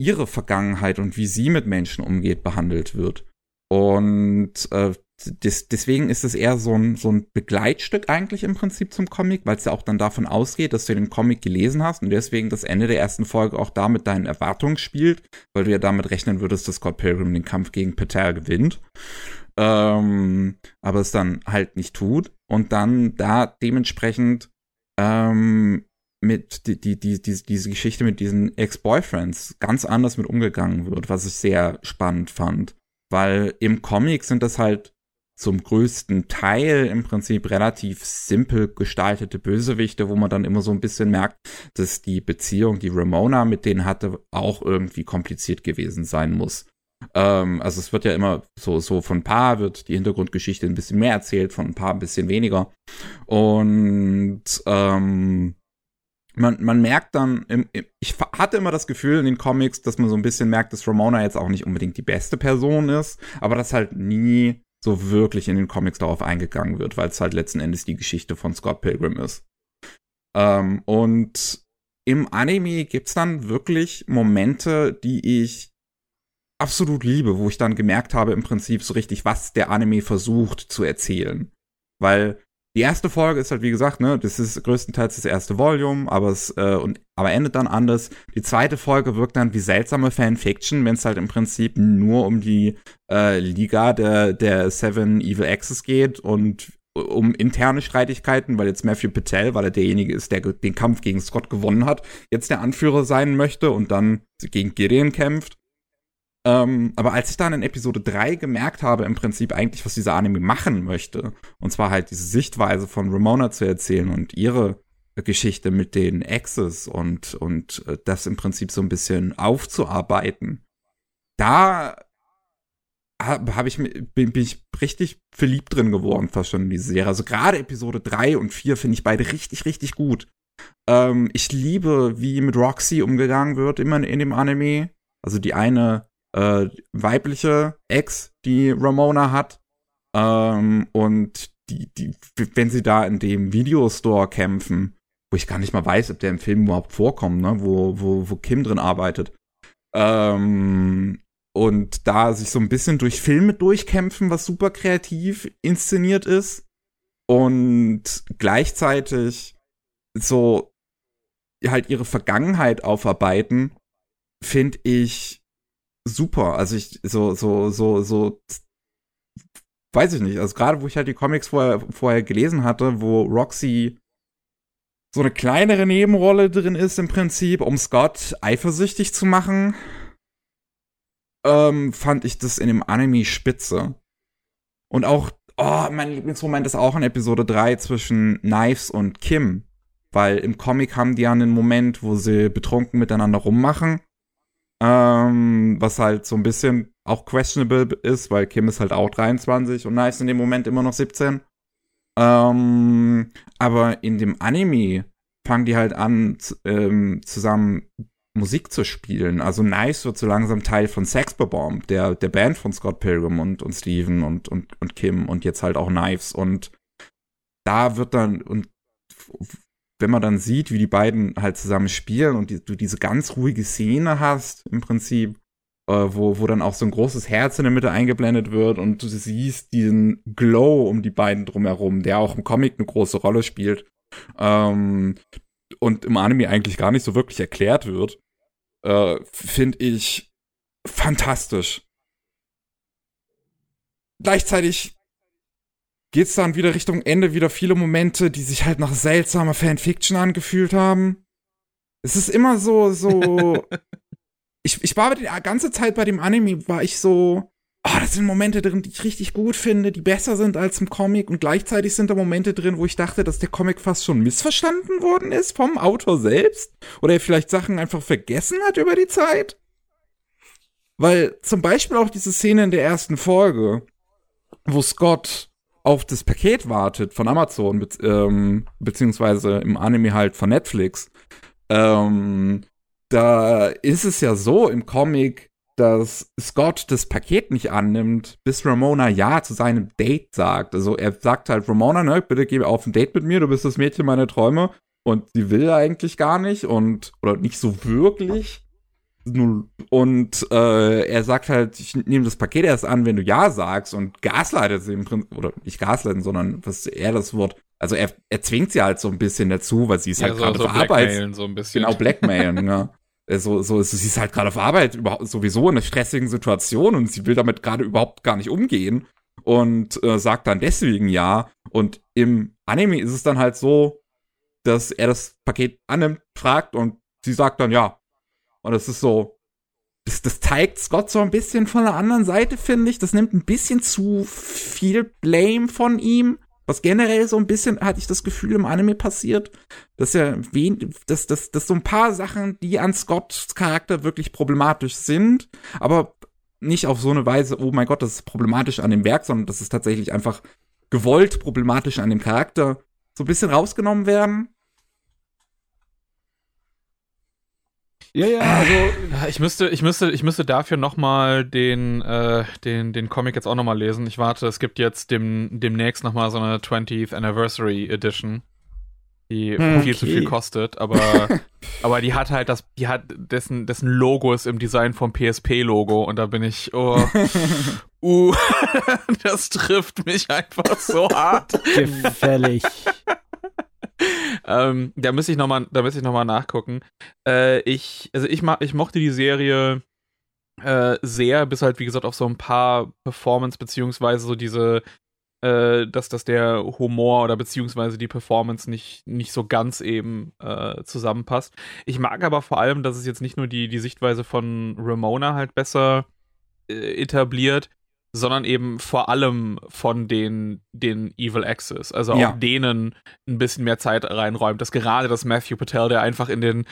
ihre Vergangenheit und wie sie mit Menschen umgeht, behandelt wird. Und äh, des, deswegen ist es eher so ein, so ein Begleitstück eigentlich im Prinzip zum Comic, weil es ja auch dann davon ausgeht, dass du den Comic gelesen hast und deswegen das Ende der ersten Folge auch da mit deinen Erwartungen spielt, weil du ja damit rechnen würdest, dass Scott Pilgrim den Kampf gegen Patel gewinnt. Ähm, aber es dann halt nicht tut und dann da dementsprechend ähm, mit die, die, die, die, diese Geschichte mit diesen Ex-Boyfriends ganz anders mit umgegangen wird, was ich sehr spannend fand. Weil im Comic sind das halt zum größten Teil im Prinzip relativ simpel gestaltete Bösewichte, wo man dann immer so ein bisschen merkt, dass die Beziehung, die Ramona mit denen hatte, auch irgendwie kompliziert gewesen sein muss. Ähm, also es wird ja immer so, so von ein paar wird die Hintergrundgeschichte ein bisschen mehr erzählt, von ein paar ein bisschen weniger. Und ähm, man, man merkt dann, im, im, ich hatte immer das Gefühl in den Comics, dass man so ein bisschen merkt, dass Ramona jetzt auch nicht unbedingt die beste Person ist, aber dass halt nie so wirklich in den Comics darauf eingegangen wird, weil es halt letzten Endes die Geschichte von Scott Pilgrim ist. Ähm, und im Anime gibt's dann wirklich Momente, die ich absolut liebe, wo ich dann gemerkt habe im Prinzip so richtig, was der Anime versucht zu erzählen. Weil die erste Folge ist halt, wie gesagt, ne, das ist größtenteils das erste Volume, aber es, äh, und, aber endet dann anders. Die zweite Folge wirkt dann wie seltsame Fanfiction, wenn es halt im Prinzip nur um die äh, Liga der, der Seven Evil Axes geht und um interne Streitigkeiten, weil jetzt Matthew Patel, weil er derjenige ist, der den Kampf gegen Scott gewonnen hat, jetzt der Anführer sein möchte und dann gegen Gideon kämpft. Ähm, aber als ich dann in Episode 3 gemerkt habe, im Prinzip eigentlich, was dieser Anime machen möchte, und zwar halt diese Sichtweise von Ramona zu erzählen und ihre Geschichte mit den Exes und, und äh, das im Prinzip so ein bisschen aufzuarbeiten, da habe hab ich bin, bin ich richtig verliebt drin geworden, fast schon in diese Serie. Also gerade Episode 3 und 4 finde ich beide richtig, richtig gut. Ähm, ich liebe, wie mit Roxy umgegangen wird, immer in dem Anime. Also die eine äh, weibliche Ex, die Ramona hat. Ähm, und die, die, wenn sie da in dem Videostore kämpfen, wo ich gar nicht mal weiß, ob der im Film überhaupt vorkommt, ne, wo, wo, wo Kim drin arbeitet. Ähm, und da sich so ein bisschen durch Filme durchkämpfen, was super kreativ inszeniert ist. Und gleichzeitig so halt ihre Vergangenheit aufarbeiten, finde ich super. Also ich so so so so weiß ich nicht. Also gerade wo ich halt die Comics vorher vorher gelesen hatte, wo Roxy so eine kleinere Nebenrolle drin ist im Prinzip, um Scott eifersüchtig zu machen, ähm, fand ich das in dem Anime spitze. Und auch, oh, mein Lieblingsmoment ist auch in Episode 3 zwischen Knives und Kim. Weil im Comic haben die ja einen Moment, wo sie betrunken miteinander rummachen. Ähm, was halt so ein bisschen auch questionable ist, weil Kim ist halt auch 23 und Knives in dem Moment immer noch 17. Ähm, aber in dem Anime fangen die halt an, ähm, zusammen Musik zu spielen. Also Nice wird so langsam Teil von Sexbomb, der, der Band von Scott Pilgrim und, und Steven und, und, und Kim und jetzt halt auch Knives. Und da wird dann, und wenn man dann sieht, wie die beiden halt zusammen spielen und die, du diese ganz ruhige Szene hast, im Prinzip, wo, wo dann auch so ein großes Herz in der Mitte eingeblendet wird und du siehst diesen Glow um die beiden drumherum, der auch im Comic eine große Rolle spielt. Ähm, und im Anime eigentlich gar nicht so wirklich erklärt wird, äh, finde ich fantastisch. Gleichzeitig geht's dann wieder Richtung Ende, wieder viele Momente, die sich halt nach seltsamer Fanfiction angefühlt haben. Es ist immer so, so. ich, ich war die ganze Zeit bei dem Anime, war ich so, oh, das sind Momente drin, die ich richtig gut finde, die besser sind als im Comic und gleichzeitig sind da Momente drin, wo ich dachte, dass der Comic fast schon missverstanden worden ist vom Autor selbst oder er vielleicht Sachen einfach vergessen hat über die Zeit. Weil zum Beispiel auch diese Szene in der ersten Folge, wo Scott auf das Paket wartet von Amazon, be ähm, beziehungsweise im Anime halt von Netflix, ähm, da ist es ja so im Comic, dass Scott das Paket nicht annimmt, bis Ramona Ja zu seinem Date sagt. Also er sagt halt, Ramona, ne, bitte geh auf ein Date mit mir, du bist das Mädchen meiner Träume. Und sie will eigentlich gar nicht und, oder nicht so wirklich. Und äh, er sagt halt, ich nehme das Paket erst an, wenn du Ja sagst und gasleitet sie im Prinzip, oder nicht gasleiten, sondern was er das Wort, also er, er zwingt sie halt so ein bisschen dazu, weil sie ist Ja, halt so, gerade so. Blackmailen so ein bisschen. Genau, Blackmailen, ja. Äh, So, so ist, sie ist halt gerade auf Arbeit überhaupt sowieso in einer stressigen Situation und sie will damit gerade überhaupt gar nicht umgehen und äh, sagt dann deswegen ja. Und im Anime ist es dann halt so, dass er das Paket annimmt, fragt und sie sagt dann ja. Und es ist so, das, das zeigt Scott so ein bisschen von der anderen Seite, finde ich. Das nimmt ein bisschen zu viel Blame von ihm. Was generell so ein bisschen, hatte ich das Gefühl, im Anime passiert. Dass er, wen, dass, dass, dass so ein paar Sachen, die an Scotts Charakter wirklich problematisch sind, aber nicht auf so eine Weise, oh mein Gott, das ist problematisch an dem Werk, sondern das ist tatsächlich einfach gewollt problematisch an dem Charakter, so ein bisschen rausgenommen werden. Ja, ja, also Ich müsste, ich müsste, ich müsste dafür nochmal den, äh, den, den Comic jetzt auch nochmal lesen. Ich warte, es gibt jetzt dem, demnächst nochmal so eine 20th Anniversary Edition, die Hm, viel zu okay. viel kostet, aber, aber die hat halt das, die hat, dessen, dessen Logo ist im Design vom PSP-Logo und da bin ich, oh, uh, das trifft mich einfach so hart. gefällig. ähm, da müsste ich nochmal, da müsste ich noch mal nachgucken. Äh, ich, also ich, ich mochte die Serie äh, sehr, bis halt, wie gesagt, auf so ein paar Performance, beziehungsweise so diese, äh, dass, dass der Humor oder beziehungsweise die Performance nicht, nicht so ganz eben äh, zusammenpasst. Ich mag aber vor allem, dass es jetzt nicht nur die, die Sichtweise von Ramona halt besser äh, etabliert, sondern eben vor allem von den, den Evil Exes. Also auch Ja. denen ein bisschen mehr Zeit reinräumt. Dass gerade das Matthew Patel, der einfach in, den,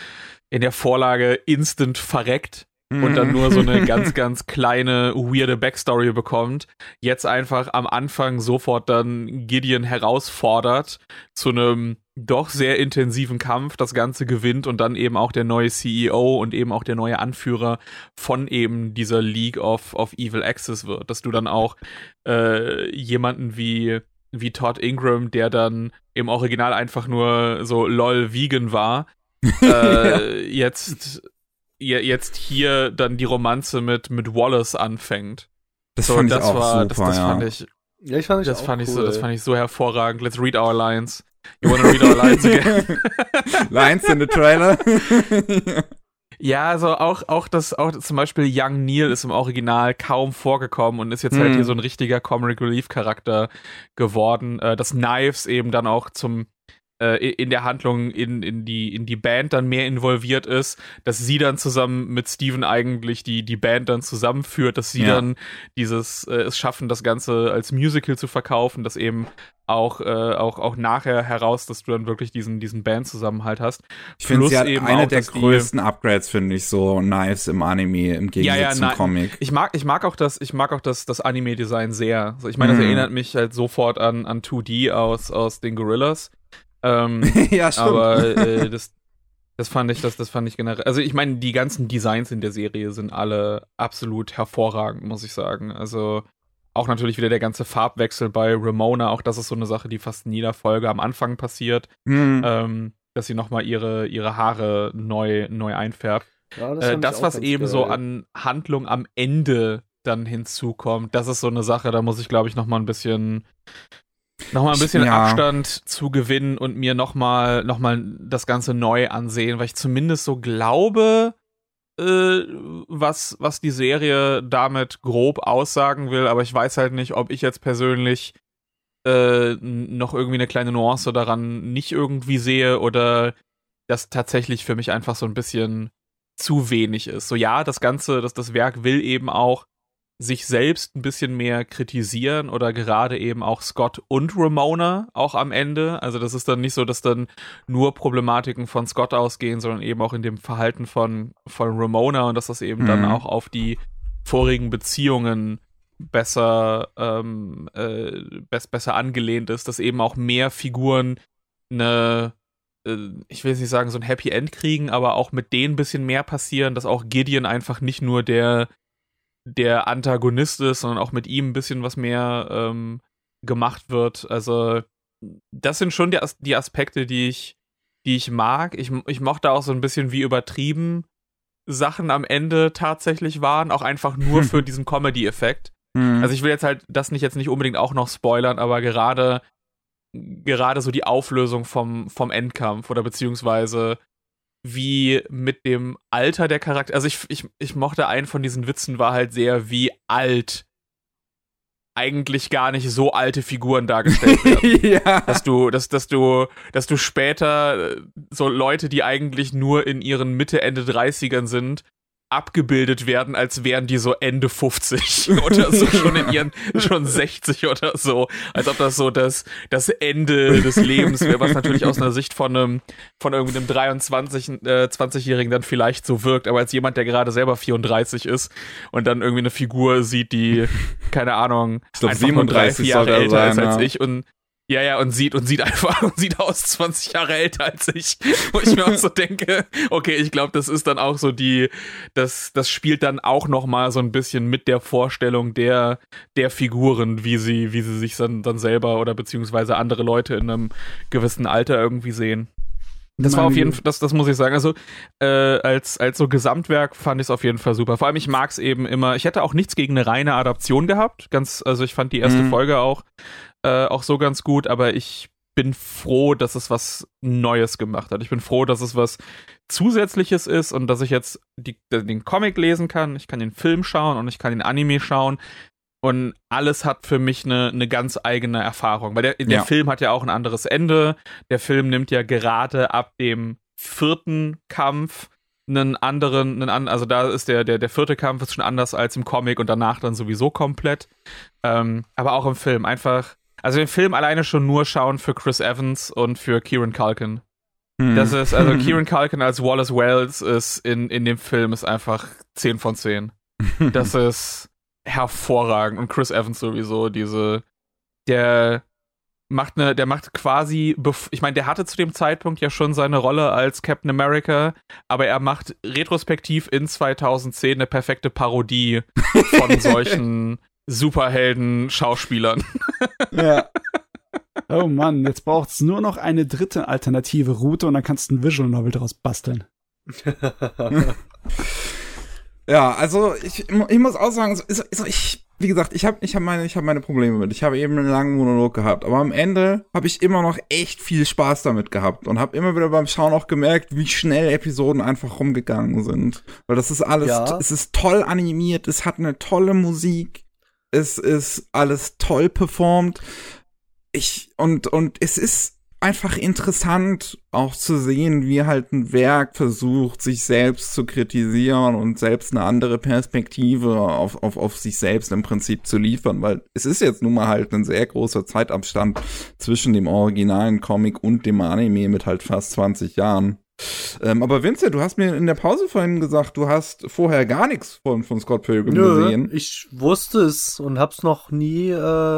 in der Vorlage instant verreckt und dann nur so eine ganz, ganz kleine, weirde Backstory bekommt, jetzt einfach am Anfang sofort dann Gideon herausfordert zu einem doch sehr intensiven Kampf, das Ganze gewinnt und dann eben auch der neue CEO und eben auch der neue Anführer von eben dieser League of, of Evil Axis wird. Dass du dann auch äh, jemanden wie, wie Todd Ingram, der dann im Original einfach nur so lol vegan war, äh, jetzt, je- jetzt hier dann die Romanze mit, mit Wallace anfängt. Das So, fand ich das auch war, super, das, das ja. fand ich, Ja, ich fand ich das fand ich cool. so, das fand ich so hervorragend. Let's read our lines. You wanna read our lines again? Lines in the Trailer. Ja, also auch, auch das, auch zum Beispiel Young Neil ist im Original kaum vorgekommen und ist jetzt halt Mhm. hier so ein richtiger Comic Relief Charakter geworden. Äh, dass Knives eben dann auch zum in der Handlung in, in, die, in die Band dann mehr involviert ist, dass sie dann zusammen mit Steven eigentlich die, die Band dann zusammenführt, dass sie Ja. dann dieses äh, es schaffen, das Ganze als Musical zu verkaufen, dass eben auch, äh, auch, auch nachher heraus, dass du dann wirklich diesen, diesen Bandzusammenhalt hast. Ich finde, sie hat eben eine auch, der größten Upgrades, finde ich, so Knives im Anime im Gegensatz ja, zum nein. Comic. Ich mag, ich mag auch das, ich mag auch das, das Anime-Design sehr. Also ich meine, das Mhm. erinnert mich halt sofort an, an 2D aus, aus den Gorillas. Ähm, ja, stimmt. aber äh, das, das fand ich, das, das fand ich generell. Also ich meine, die ganzen Designs in der Serie sind alle absolut hervorragend, muss ich sagen. Also auch natürlich wieder der ganze Farbwechsel bei Ramona, auch das ist so eine Sache, die fast in jeder Folge am Anfang passiert, Hm. ähm, dass sie nochmal ihre, ihre Haare neu, neu einfärbt. Ja, Das, äh, das was eben geil. so an Handlung am Ende dann hinzukommt, das ist so eine Sache, da muss ich, glaube ich, noch mal ein bisschen noch mal ein bisschen Ja. Abstand zu gewinnen und mir noch mal, noch mal das Ganze neu ansehen, weil ich zumindest so glaube, äh, was, was die Serie damit grob aussagen will, aber ich weiß halt nicht, ob ich jetzt persönlich äh, noch irgendwie eine kleine Nuance daran nicht irgendwie sehe oder das tatsächlich für mich einfach so ein bisschen zu wenig ist. So ja, das Ganze, das, das Werk will eben auch sich selbst ein bisschen mehr kritisieren oder gerade eben auch Scott und Ramona auch am Ende. Also das ist dann nicht so, dass dann nur Problematiken von Scott ausgehen, sondern eben auch in dem Verhalten von, von Ramona und dass das eben dann Mhm. auch auf die vorigen Beziehungen besser, ähm, äh, bess besser angelehnt ist, dass eben auch mehr Figuren eine äh, ich will jetzt nicht sagen, so ein Happy End kriegen, aber auch mit denen ein bisschen mehr passieren, dass auch Gideon einfach nicht nur der, der Antagonist ist, sondern auch mit ihm ein bisschen was mehr ähm, gemacht wird. Also, das sind schon die, As die Aspekte, die ich, die ich mag. Ich, ich mochte auch so ein bisschen, wie übertrieben Sachen am Ende tatsächlich waren, auch einfach nur für diesen Comedy-Effekt. Hm. Also ich will jetzt halt das nicht jetzt nicht unbedingt auch noch spoilern, aber gerade gerade so die Auflösung vom vom Endkampf oder beziehungsweise wie mit dem Alter der Charakter. Also ich ich ich mochte einen von diesen Witzen war halt sehr wie alt eigentlich gar nicht so alte Figuren dargestellt werden. ja. dass du, dass, dass du, dass du später äh, so Leute, die eigentlich nur in ihren Mitte, Ende 30ern sind, abgebildet werden, als wären die so Ende 50 oder so schon in ihren schon 60 oder so, als ob das so das das Ende des Lebens wäre, was natürlich aus einer Sicht von einem von irgendeinem 23 äh, 20-jährigen dann vielleicht so wirkt, aber als jemand, der gerade selber 34 ist und dann irgendwie eine Figur sieht, die keine Ahnung, Ich glaub, einfach nur drei, 37 vier Jahre er älter ist sein, als ja. ich und ja, ja, und sieht und sieht einfach und sieht aus 20 Jahre älter als ich. Wo ich mir auch so denke, okay, ich glaube, das ist dann auch so die, das, das spielt dann auch noch mal so ein bisschen mit der Vorstellung der, der Figuren, wie sie, wie sie sich dann, dann selber oder beziehungsweise andere Leute in einem gewissen Alter irgendwie sehen. Das war auf jeden. Fall, das, das muss ich sagen. Also äh, als, als so Gesamtwerk fand ich es auf jeden Fall super. Vor allem, ich mag es eben immer. Ich hätte auch nichts gegen eine reine Adaption gehabt. Ganz, also ich fand die erste Mhm. Folge auch, äh, auch so ganz gut, aber ich bin froh, dass es was Neues gemacht hat. Ich bin froh, dass es was Zusätzliches ist und dass ich jetzt die, den Comic lesen kann, ich kann den Film schauen und ich kann den Anime schauen. Und alles hat für mich eine, eine ganz eigene Erfahrung. Weil der, der Ja. Film hat ja auch ein anderes Ende. Der Film nimmt ja gerade ab dem vierten Kampf einen anderen, einen also da ist der, der, der vierte Kampf ist schon anders als im Comic und danach dann sowieso komplett. Ähm, aber auch im Film einfach, also den Film alleine schon nur schauen für Chris Evans und für Kieran Culkin. Hm. Das ist, also Kieran Culkin als Wallace Wells ist in, in dem Film ist einfach 10 von 10. Das ist hervorragend. Und Chris Evans sowieso, diese, der macht eine, der macht quasi, ich meine, der hatte zu dem Zeitpunkt ja schon seine Rolle als Captain America, aber er macht retrospektiv in 2010 eine perfekte Parodie von solchen Superhelden-Schauspielern. ja. Oh Mann, jetzt braucht's nur noch eine dritte alternative Route und dann kannst du ein Visual Novel daraus basteln. Ja, also ich, ich muss auch sagen, so, so, so ich, wie gesagt, ich habe ich hab meine, ich hab meine Probleme mit. Ich habe eben einen langen Monolog gehabt, aber am Ende habe ich immer noch echt viel Spaß damit gehabt und habe immer wieder beim Schauen auch gemerkt, wie schnell Episoden einfach rumgegangen sind. Weil das ist alles, Ja. es ist toll animiert, es hat eine tolle Musik, es ist alles toll performt. Ich, und, und es ist einfach interessant auch zu sehen, wie halt ein Werk versucht, sich selbst zu kritisieren und selbst eine andere Perspektive auf, auf, auf sich selbst im Prinzip zu liefern, weil es ist jetzt nun mal halt ein sehr großer Zeitabstand zwischen dem originalen Comic und dem Anime mit halt fast 20 Jahren. Ähm, aber Vincent, du hast mir in der Pause vorhin gesagt, du hast vorher gar nichts von, von Scott Pilgrim gesehen. ich wusste es und hab's noch nie äh,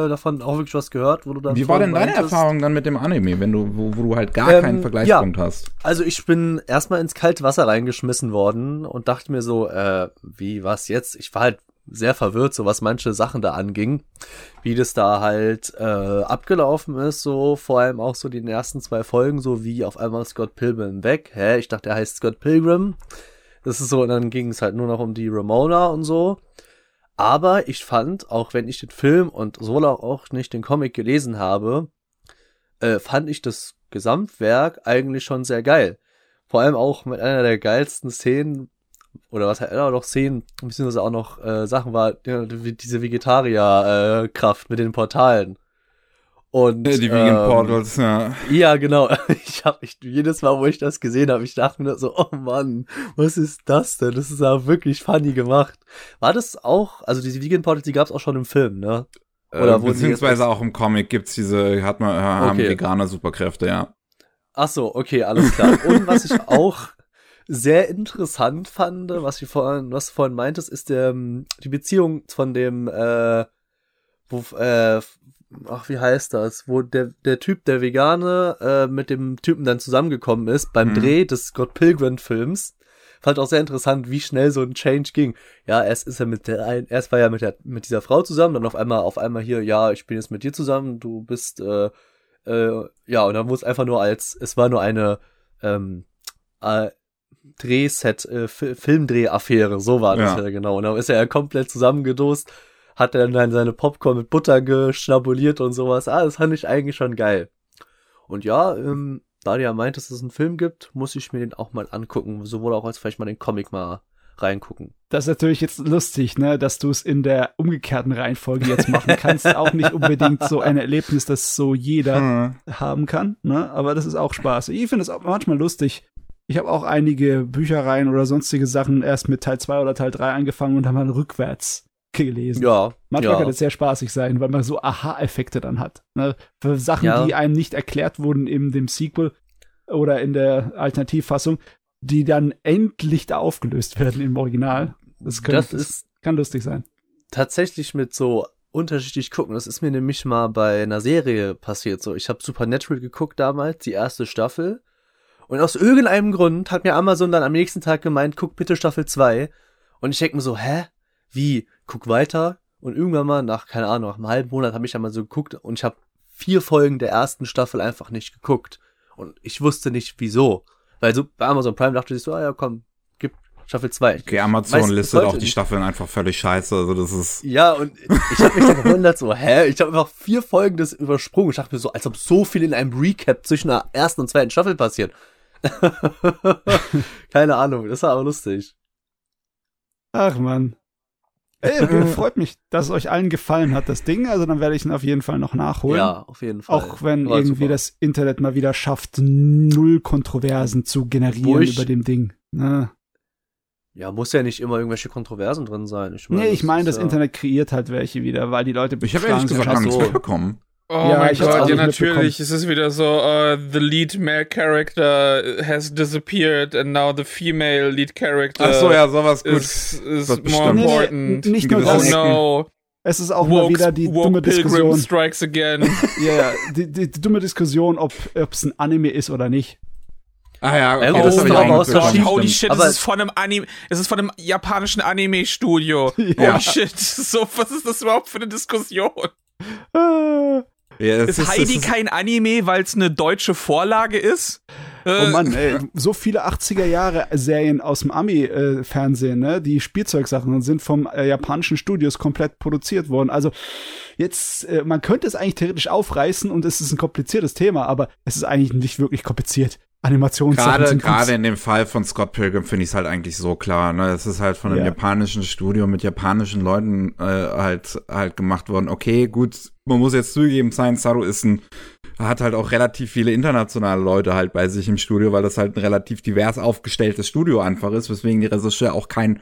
davon auch wirklich was gehört, wo du dann Wie war denn deine meintest. Erfahrung dann mit dem Anime, wenn du, wo, wo du halt gar Ähm, keinen Vergleichspunkt hast? Also ich bin erstmal ins kalte Wasser reingeschmissen worden und dachte mir so, äh, wie, was jetzt? Ich war halt sehr verwirrt, so was manche Sachen da anging, wie das da halt äh, abgelaufen ist, so vor allem auch so die ersten zwei Folgen, so wie auf einmal Scott Pilgrim weg. Hä, ich dachte, er heißt Scott Pilgrim. Das ist so, und dann ging es halt nur noch um die Ramona und so. Aber ich fand, auch wenn ich den Film und so auch nicht den Comic gelesen habe, äh, fand ich das Gesamtwerk eigentlich schon sehr geil. Vor allem auch mit einer der geilsten Szenen, oder was halt immer noch Szenen, beziehungsweise auch noch äh, Sachen war, ja, diese Vegetarier-Kraft mit den Portalen. Und, Ja, die Vegan ähm, Portals, ja. Ja, genau. Ich habe ich, jedes Mal, wo ich das gesehen habe, ich dachte mir so, oh Mann, was ist das denn? Das ist ja wirklich funny gemacht. War das auch, also diese Vegan Portals, die gab's auch schon im Film, ne? Oder äh, die jetzt beziehungsweise auch im Comic gibt's diese, hat man, haben Okay. Veganer Superkräfte, ja. Ach so, okay, alles klar. Und was ich auch sehr interessant fand, was, ich vorhin, was du vorhin meintest, ist der, ähm, die Beziehung von dem, äh, wo, äh, ach, wie heißt das? Wo der, der Typ, der Vegane, äh, mit dem Typen dann zusammengekommen ist beim Mhm. Dreh des Scott Pilgrim-Films. Fand auch sehr interessant, wie schnell so ein Change ging. Ja, erst ist er mit der ein, erst war er mit der mit dieser Frau zusammen, dann auf einmal auf einmal hier, ja, ich bin jetzt mit dir zusammen, du bist äh, äh, ja, und dann wurde es einfach nur als es war nur eine ähm, äh, Drehset, äh, Fi- Filmdrehaffäre, so war das Ja. ja genau. Und dann ist er ja komplett zusammengedost, hat dann, dann seine Popcorn mit Butter geschnabuliert und sowas. Ah, das fand ich eigentlich schon geil. Und ja, ähm, da du ja meint, dass es einen Film gibt, muss ich mir den auch mal angucken. Sowohl auch als vielleicht mal den Comic mal reingucken. Das ist natürlich jetzt lustig, ne, dass du es in der umgekehrten Reihenfolge jetzt machen kannst. auch nicht unbedingt so ein Erlebnis, das so jeder Hm. haben kann, ne? Aber das ist auch Spaß. Ich finde es auch manchmal lustig. Ich habe auch einige Büchereien oder sonstige Sachen erst mit Teil 2 oder Teil 3 angefangen und habe dann rückwärts gelesen. Ja, Manchmal ja. kann es sehr spaßig sein, weil man so Aha-Effekte dann hat. Ne? Für Sachen, Ja. die einem nicht erklärt wurden in dem Sequel oder in der Alternativfassung, die dann endlich da aufgelöst werden im Original. Das, kann, das das kann lustig sein. tatsächlich mit so unterschiedlich gucken. Das ist mir nämlich mal bei einer Serie passiert. So, ich habe Supernatural geguckt damals, die erste Staffel. Und aus irgendeinem Grund hat mir Amazon dann am nächsten Tag gemeint, guck bitte Staffel 2. Und ich denk mir so, hä? Wie? Guck weiter? Und irgendwann mal nach, keine Ahnung, nach einem halben Monat habe ich dann mal so geguckt und ich habe vier Folgen der ersten Staffel einfach nicht geguckt. Und ich wusste nicht, wieso. Weil so bei Amazon Prime dachte ich so, ah ja, komm, gib Staffel 2. Okay, Amazon bis listet auch die nicht. Staffeln einfach völlig scheiße. Also das ist. Ja, und ich habe mich dann gewundert, so, hä? Ich habe einfach vier Folgen das übersprungen. Ich dachte mir so, als ob so viel in einem Recap zwischen der ersten und zweiten Staffel passiert. Keine Ahnung, das war aber lustig. Ach man. Ey, freut mich, dass es euch allen gefallen hat, das Ding. Also dann werde ich ihn auf jeden Fall noch nachholen. Ja, auf jeden Fall. Auch wenn War irgendwie super. das Internet mal wieder schafft, null Kontroversen zu generieren ich- über dem Ding. Ne? Ja, muss ja nicht immer irgendwelche Kontroversen drin sein. Ich Nee, ich meine, ist das ja- Internet kreiert halt welche wieder, weil die Leute Ich habe ehrlich sich gesagt halt gar nichts so. mitbekommen. Oh Ja, mein Gott, ja natürlich. Es ist wieder so, uh, the lead male character has disappeared and now the female lead character Ach so, ja, sowas gut. is, is more bestimmt. Nee, nee, important. nicht nur oh das. Ecken. no, Es ist auch mal wieder die woke dumme Pilgrim Diskussion. strikes again. Ja, ja, die, die, die dumme Diskussion, ob es ein Anime ist oder nicht. Ah ja, okay, gut, das habe ich ist auch verschiedenen- Holy stimmt. shit, Aber- es ist von einem Anime, es ist von einem japanischen Anime-Studio. Ja. Holy shit, so, was ist das überhaupt für eine Diskussion? Ja, es Ist Heidi es kein Anime, weil es eine deutsche Vorlage ist? Oh Äh, Mann, ey, so viele 80er Jahre Serien aus dem Ami-Fernsehen, ne? Die Spielzeugsachen sind vom äh, japanischen Studios komplett produziert worden. Also jetzt, äh, man könnte es eigentlich theoretisch aufreißen und es ist ein kompliziertes Thema, aber es ist eigentlich nicht wirklich kompliziert. Animationssachen Gerade, sind gerade in dem Fall von Scott Pilgrim finde ich es halt eigentlich so klar. Ne? Es ist halt von einem Ja. japanischen Studio mit japanischen Leuten äh, halt halt gemacht worden. Okay, gut, man muss jetzt zugeben, Science Saru ist ein hat halt auch relativ viele internationale Leute halt bei sich im Studio, weil das halt ein relativ divers aufgestelltes Studio einfach ist, weswegen die Regisseur auch kein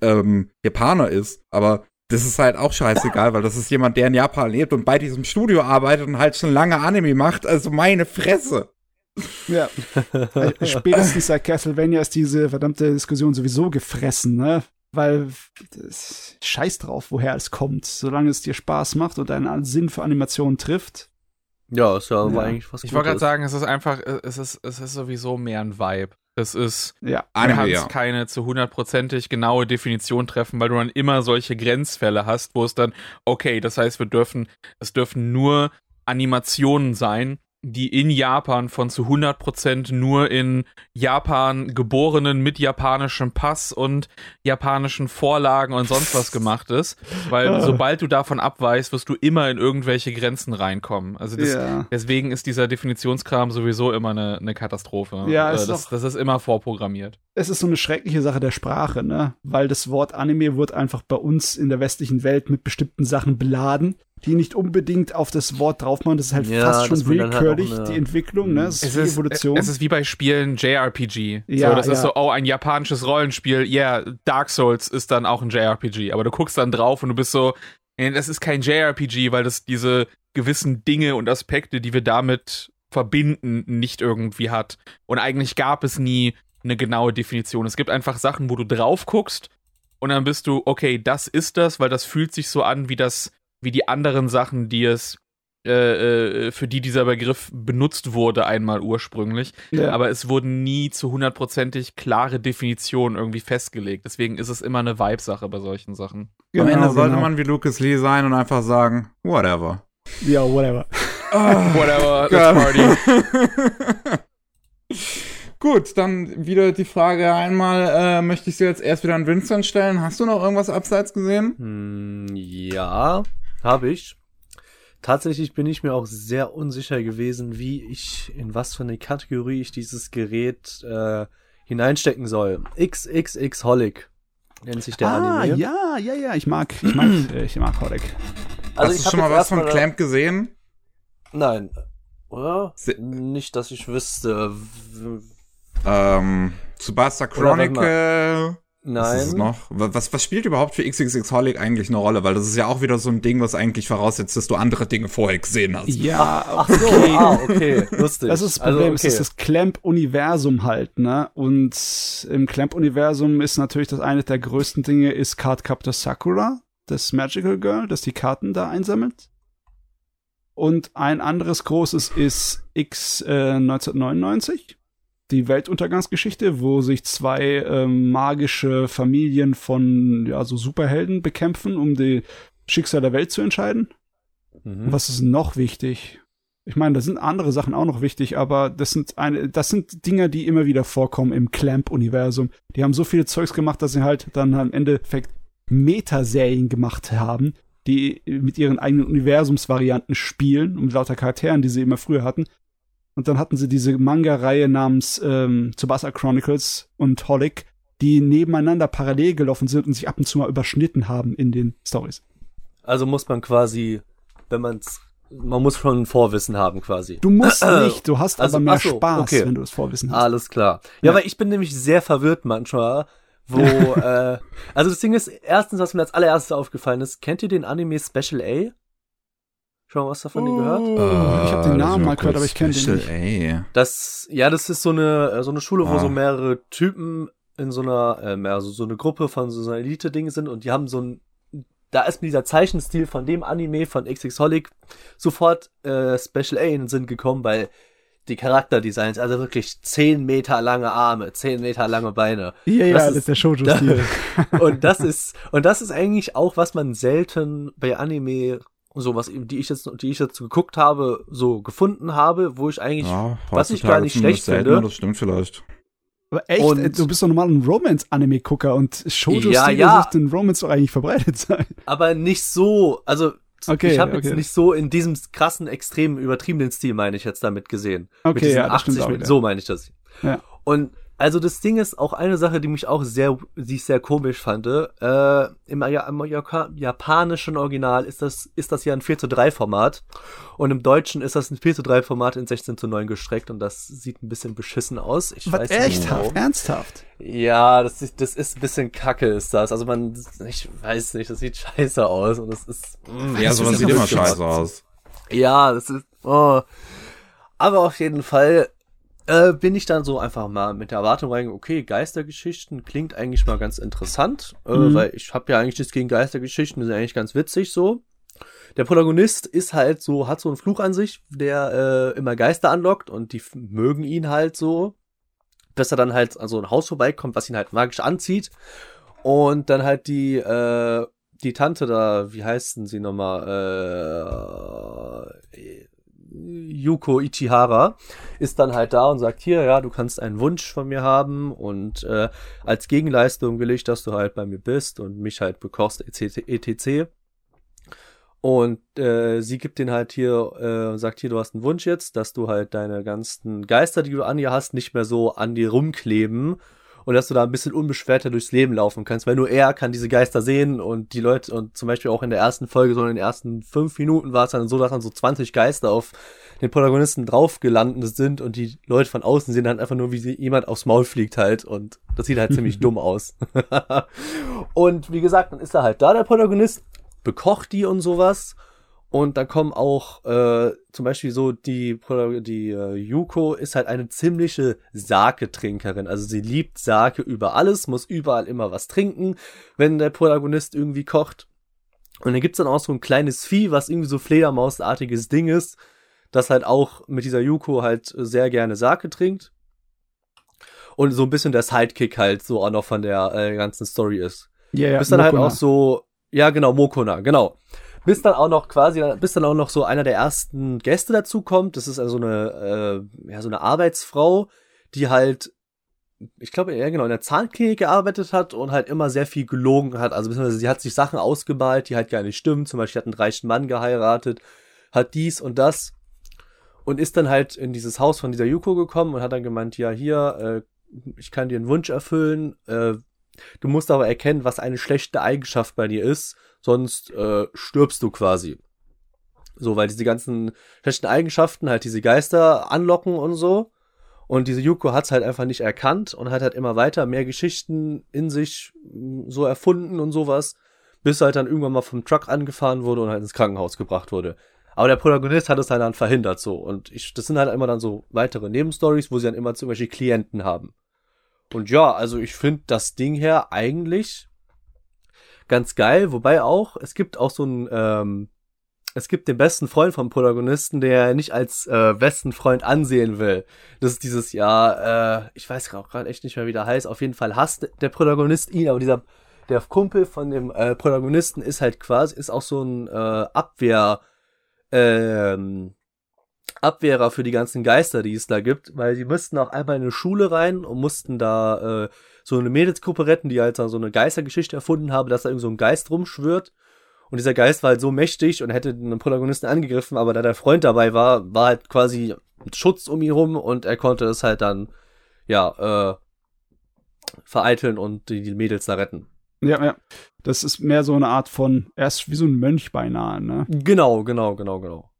ähm, Japaner ist. Aber das ist halt auch scheißegal, weil das ist jemand, der in Japan lebt und bei diesem Studio arbeitet und halt schon lange Anime macht. Also meine Fresse. Ja. Äh, Spätestens seit Castlevania ist diese verdammte Diskussion sowieso gefressen, ne? Weil das, scheiß drauf, woher es kommt. Solange es dir Spaß macht und deinen Sinn für Animationen trifft. Ja, ist ja, Ja. war eigentlich was Ich wollte gerade sagen, es ist einfach, es ist, es ist sowieso mehr ein Vibe. Es ist, Ja. du kannst ja. keine zu hundertprozentig genaue Definition treffen, weil du dann immer solche Grenzfälle hast, wo es dann, okay, das heißt, wir dürfen, es dürfen nur Animationen sein, die in Japan von zu 100% nur in Japan geborenen mit japanischem Pass und japanischen Vorlagen und sonst was gemacht ist, weil Ah. sobald du davon abweichst, wirst du immer in irgendwelche Grenzen reinkommen. Also das, ja. Deswegen ist dieser Definitionskram sowieso immer eine, eine Katastrophe. Ja, Äh, ist das, doch- das ist immer vorprogrammiert. es ist so eine schreckliche Sache der Sprache, ne? Weil das Wort Anime wird einfach bei uns in der westlichen Welt mit bestimmten Sachen beladen, die nicht unbedingt auf das Wort drauf machen. Das ist halt Ja, fast schon halt willkürlich, eine- die Entwicklung, ne? Es ist Es die ist, Evolution. es ist wie bei Spielen JRPG. Ja, so, das ja. ist so, oh, ein japanisches Rollenspiel. Ja, yeah, Dark Souls ist dann auch ein JRPG. Aber du guckst dann drauf und du bist so, nee, das ist kein JRPG, weil das diese gewissen Dinge und Aspekte, die wir damit verbinden, nicht irgendwie hat. Und eigentlich gab es nie eine genaue Definition. Es gibt einfach Sachen, wo du drauf guckst und dann bist du, okay, das ist das, weil das fühlt sich so an wie das wie die anderen Sachen, die es äh, äh, für die dieser Begriff benutzt wurde einmal ursprünglich, Ja. aber es wurden nie zu hundertprozentig klare Definitionen irgendwie festgelegt. Deswegen ist es immer eine Vibe-Sache bei solchen Sachen. Am Ende sollte genau. man wie Lucas Lee sein und einfach sagen, whatever. Ja, whatever. Whatever, Geil. let's party. Gut, dann wieder die Frage einmal, äh, möchte ich sie jetzt erst wieder an Vincent stellen. Hast du noch irgendwas abseits gesehen? Hm, ja, habe ich. Tatsächlich bin ich mir auch sehr unsicher gewesen, wie ich, in was für eine Kategorie ich dieses Gerät äh, hineinstecken soll. XXX Holic nennt sich der ah, Anime. ja, ja, ja, ich mag, ich mag, äh, ich mag Hodek. Also Hast ich du schon mal was von Clamp gesehen? Nein. Oder? Se- Nicht, dass ich wüsste. Ähm, Tsubasa Oder Chronicle. Was ist Nein. noch? Wa- Was, was spielt überhaupt für XXX Holic eigentlich eine Rolle? Weil das ist ja auch wieder so ein Ding, was eigentlich voraussetzt, dass du andere Dinge vorher gesehen hast. Ja, Ach so, ah, okay, lustig. Das ist das Also, Problem, okay. es ist das Clamp-Universum halt, ne? Und im Clamp-Universum ist natürlich das eine der größten Dinge ist Card Captor Sakura, das Magical Girl, das die Karten da einsammelt. Und ein anderes großes ist X äh, 1999, die Weltuntergangsgeschichte, wo sich zwei ähm, magische Familien von ja so Superhelden bekämpfen, um die Schicksal der Welt zu entscheiden. Mhm. Was ist noch wichtig? Ich meine, da sind andere Sachen auch noch wichtig, aber das sind eine, das sind Dinge, die immer wieder vorkommen im Clamp-Universum. Die haben so viele Zeugs gemacht, dass sie halt dann im Endeffekt Metaserien gemacht haben, die mit ihren eigenen Universumsvarianten spielen, um lauter Charakteren, die sie immer früher hatten. Und dann hatten sie diese Manga-Reihe namens ähm, Tsubasa Chronicles und Holic, die nebeneinander parallel gelaufen sind und sich ab und zu mal überschnitten haben in den Stories. Also muss man quasi, wenn man's, man muss schon ein Vorwissen haben quasi. Du musst nicht, du hast Also, aber mehr ach so, Spaß, okay. wenn du das Vorwissen hast. Alles klar. Ja, Ja. weil ich bin nämlich sehr verwirrt manchmal, wo, äh, also das Ding ist, erstens, was mir als allererstes aufgefallen ist, kennt ihr den Anime Special A? Schon mal was davon gehört? Oh, ich habe den Äh, Namen mal gehört, aber ich kenne den Special, nicht. Ey. Das, ja, das ist so eine, äh, so eine Schule, wo Ah. so mehrere Typen in so einer, ähm, also so eine Gruppe von so einer Elite-Ding sind und die haben so ein, da ist mir dieser Zeichenstil von dem Anime von XX Holic sofort äh, Special A in den Sinn gekommen, weil die Charakterdesigns, also wirklich 10 Meter lange Arme, 10 Meter lange Beine. Ja, ja, Das das ist- ist der Shoujo-Stil. Und das ist, und das ist eigentlich auch, was man selten bei Anime, so was, die ich jetzt, die ich jetzt geguckt habe, so gefunden habe, wo ich eigentlich, Ja, was ich gar nicht schlecht finde. Das stimmt vielleicht. Aber echt, Und- äh, du bist doch normal ein Romance-Anime-Gucker und Shoujo-Stile Ja, ja. sollte in Romance doch eigentlich verbreitet sein. aber nicht so, also Okay, ich habe jetzt okay. nicht so in diesem krassen, extremen, übertriebenen Stil, meine ich jetzt damit gesehen. Mit Okay, diesen ja, das stimmt auch mit- so meine ich das. Ja. Und also das Ding ist auch eine Sache, die mich auch sehr, die ich sehr komisch fand. Äh, im, japanischen Original ist das, ist das ja ein 4 zu 3 Format. Und im Deutschen ist das ein 4 zu 3 Format in 16 zu 9 gestreckt und das sieht ein bisschen beschissen aus. Ich Was, weiß echt? nicht. Ernsthaft? Ja, das ist, das ist ein bisschen kacke, ist das. Also man, ich weiß nicht, das sieht scheiße aus und das ist. mm, Ja, das sowas ist sieht immer scheiße aus. Ja, das ist. Oh. Aber auf jeden Fall äh, bin ich dann so einfach mal mit der Erwartung rein, okay, Geistergeschichten klingt eigentlich mal ganz interessant, äh, Mhm. weil ich habe ja eigentlich nichts gegen Geistergeschichten, die sind eigentlich ganz witzig so. Der Protagonist ist halt so, hat so einen Fluch an sich, der äh, immer Geister anlockt und die mögen ihn halt so, bis er dann halt an so ein Haus vorbeikommt, was ihn halt magisch anzieht und dann halt die äh, die Tante da, wie heißt denn sie nochmal? Äh, Yuko Ichihara ist dann halt da und sagt, hier, ja, du kannst einen Wunsch von mir haben und äh, als Gegenleistung will ich, dass du halt bei mir bist und mich halt bekochst, etc. etc. Und äh, sie gibt den halt hier, äh, sagt hier, du hast einen Wunsch jetzt, dass du halt deine ganzen Geister, die du an dir hast, nicht mehr so an dir rumkleben und dass du da ein bisschen unbeschwerter durchs Leben laufen kannst, weil nur er kann diese Geister sehen und die Leute, und zum Beispiel auch in der ersten Folge, so in den ersten fünf Minuten war es dann so, dass dann so 20 Geister auf den Protagonisten drauf gelandet sind und die Leute von außen sehen dann einfach nur, wie sie jemand aufs Maul fliegt halt und das sieht halt ziemlich dumm aus. und wie gesagt, dann ist er halt da, der Protagonist, bekocht die und sowas und dann kommen auch äh, zum Beispiel so die, die äh, Yuko ist halt eine ziemliche Sake-Trinkerin. Also sie liebt Sake über alles, muss überall immer was trinken, wenn der Protagonist irgendwie kocht. Und dann gibt's dann auch so ein kleines Vieh, was irgendwie so Fledermausartiges Ding ist, das halt auch mit dieser Yuko halt sehr gerne Sake trinkt. Und so ein bisschen der Sidekick halt so auch noch von der äh, ganzen Story ist. Ja, ja, bis dann halt Mokona. auch so, ja genau, Mokona, genau. Bis dann auch noch quasi, bis dann auch noch so einer der ersten Gäste dazu kommt. Das ist also eine, äh, ja, so eine Arbeitsfrau, die halt, ich glaube, ja genau, in der Zahnklinik gearbeitet hat und halt immer sehr viel gelogen hat. Also sie hat sich Sachen ausgemalt, die halt gar nicht stimmen. Zum Beispiel hat einen reichen Mann geheiratet, hat dies und das und ist dann halt in dieses Haus von dieser Yuko gekommen und hat dann gemeint, ja, hier, äh, ich kann dir einen Wunsch erfüllen, äh, du musst aber erkennen, was eine schlechte Eigenschaft bei dir ist, sonst äh, stirbst du quasi. So, weil diese ganzen schlechten Eigenschaften halt diese Geister anlocken und so. Und diese Yuko hat's halt einfach nicht erkannt und hat halt immer weiter mehr Geschichten in sich so erfunden und sowas, bis halt dann irgendwann mal vom Truck angefahren wurde und halt ins Krankenhaus gebracht wurde. Aber der Protagonist hat es halt dann verhindert so. Und ich, das sind halt immer dann so weitere Nebenstories, wo sie dann immer zum Beispiel Klienten haben. Und ja, also ich finde das Ding her eigentlich ganz geil, wobei auch, es gibt auch so ein, ähm, es gibt den besten Freund vom Protagonisten, der er nicht als äh, besten Freund ansehen will. Das ist dieses Jahr, äh, ich weiß auch gerade echt nicht mehr, wie der heißt. Auf jeden Fall hasst der Protagonist ihn, aber dieser, der Kumpel von dem äh, Protagonisten ist halt quasi, ist auch so ein äh, Abwehr, ähm, Abwehrer für die ganzen Geister, die es da gibt, weil die müssten auch einmal in eine Schule rein und mussten da äh, so eine Mädelsgruppe retten, die halt so eine Geistergeschichte erfunden haben, dass da irgend so ein Geist rumschwirrt. Und dieser Geist war halt so mächtig und hätte den Protagonisten angegriffen, aber da der Freund dabei war, war halt quasi Schutz um ihn rum und er konnte es halt dann, ja, äh, vereiteln und die, die Mädels da retten. Ja, ja. Das ist mehr so eine Art von, er ist wie so ein Mönch beinahe, ne? Genau, genau, genau, genau.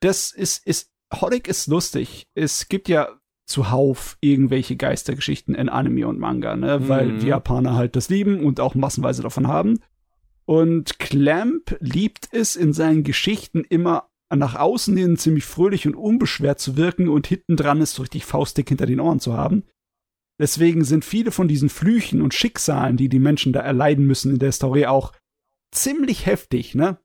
Das ist, ist, Holic ist lustig. Es gibt ja zuhauf irgendwelche Geistergeschichten in Anime und Manga, ne? Weil Mhm. die Japaner halt das lieben und auch massenweise davon haben. Und Clamp liebt es in seinen Geschichten immer nach außen hin ziemlich fröhlich und unbeschwert zu wirken und hinten dran ist so richtig faustdick hinter den Ohren zu haben. Deswegen sind viele von diesen Flüchen und Schicksalen, die die Menschen da erleiden müssen in der Story auch ziemlich heftig, ne?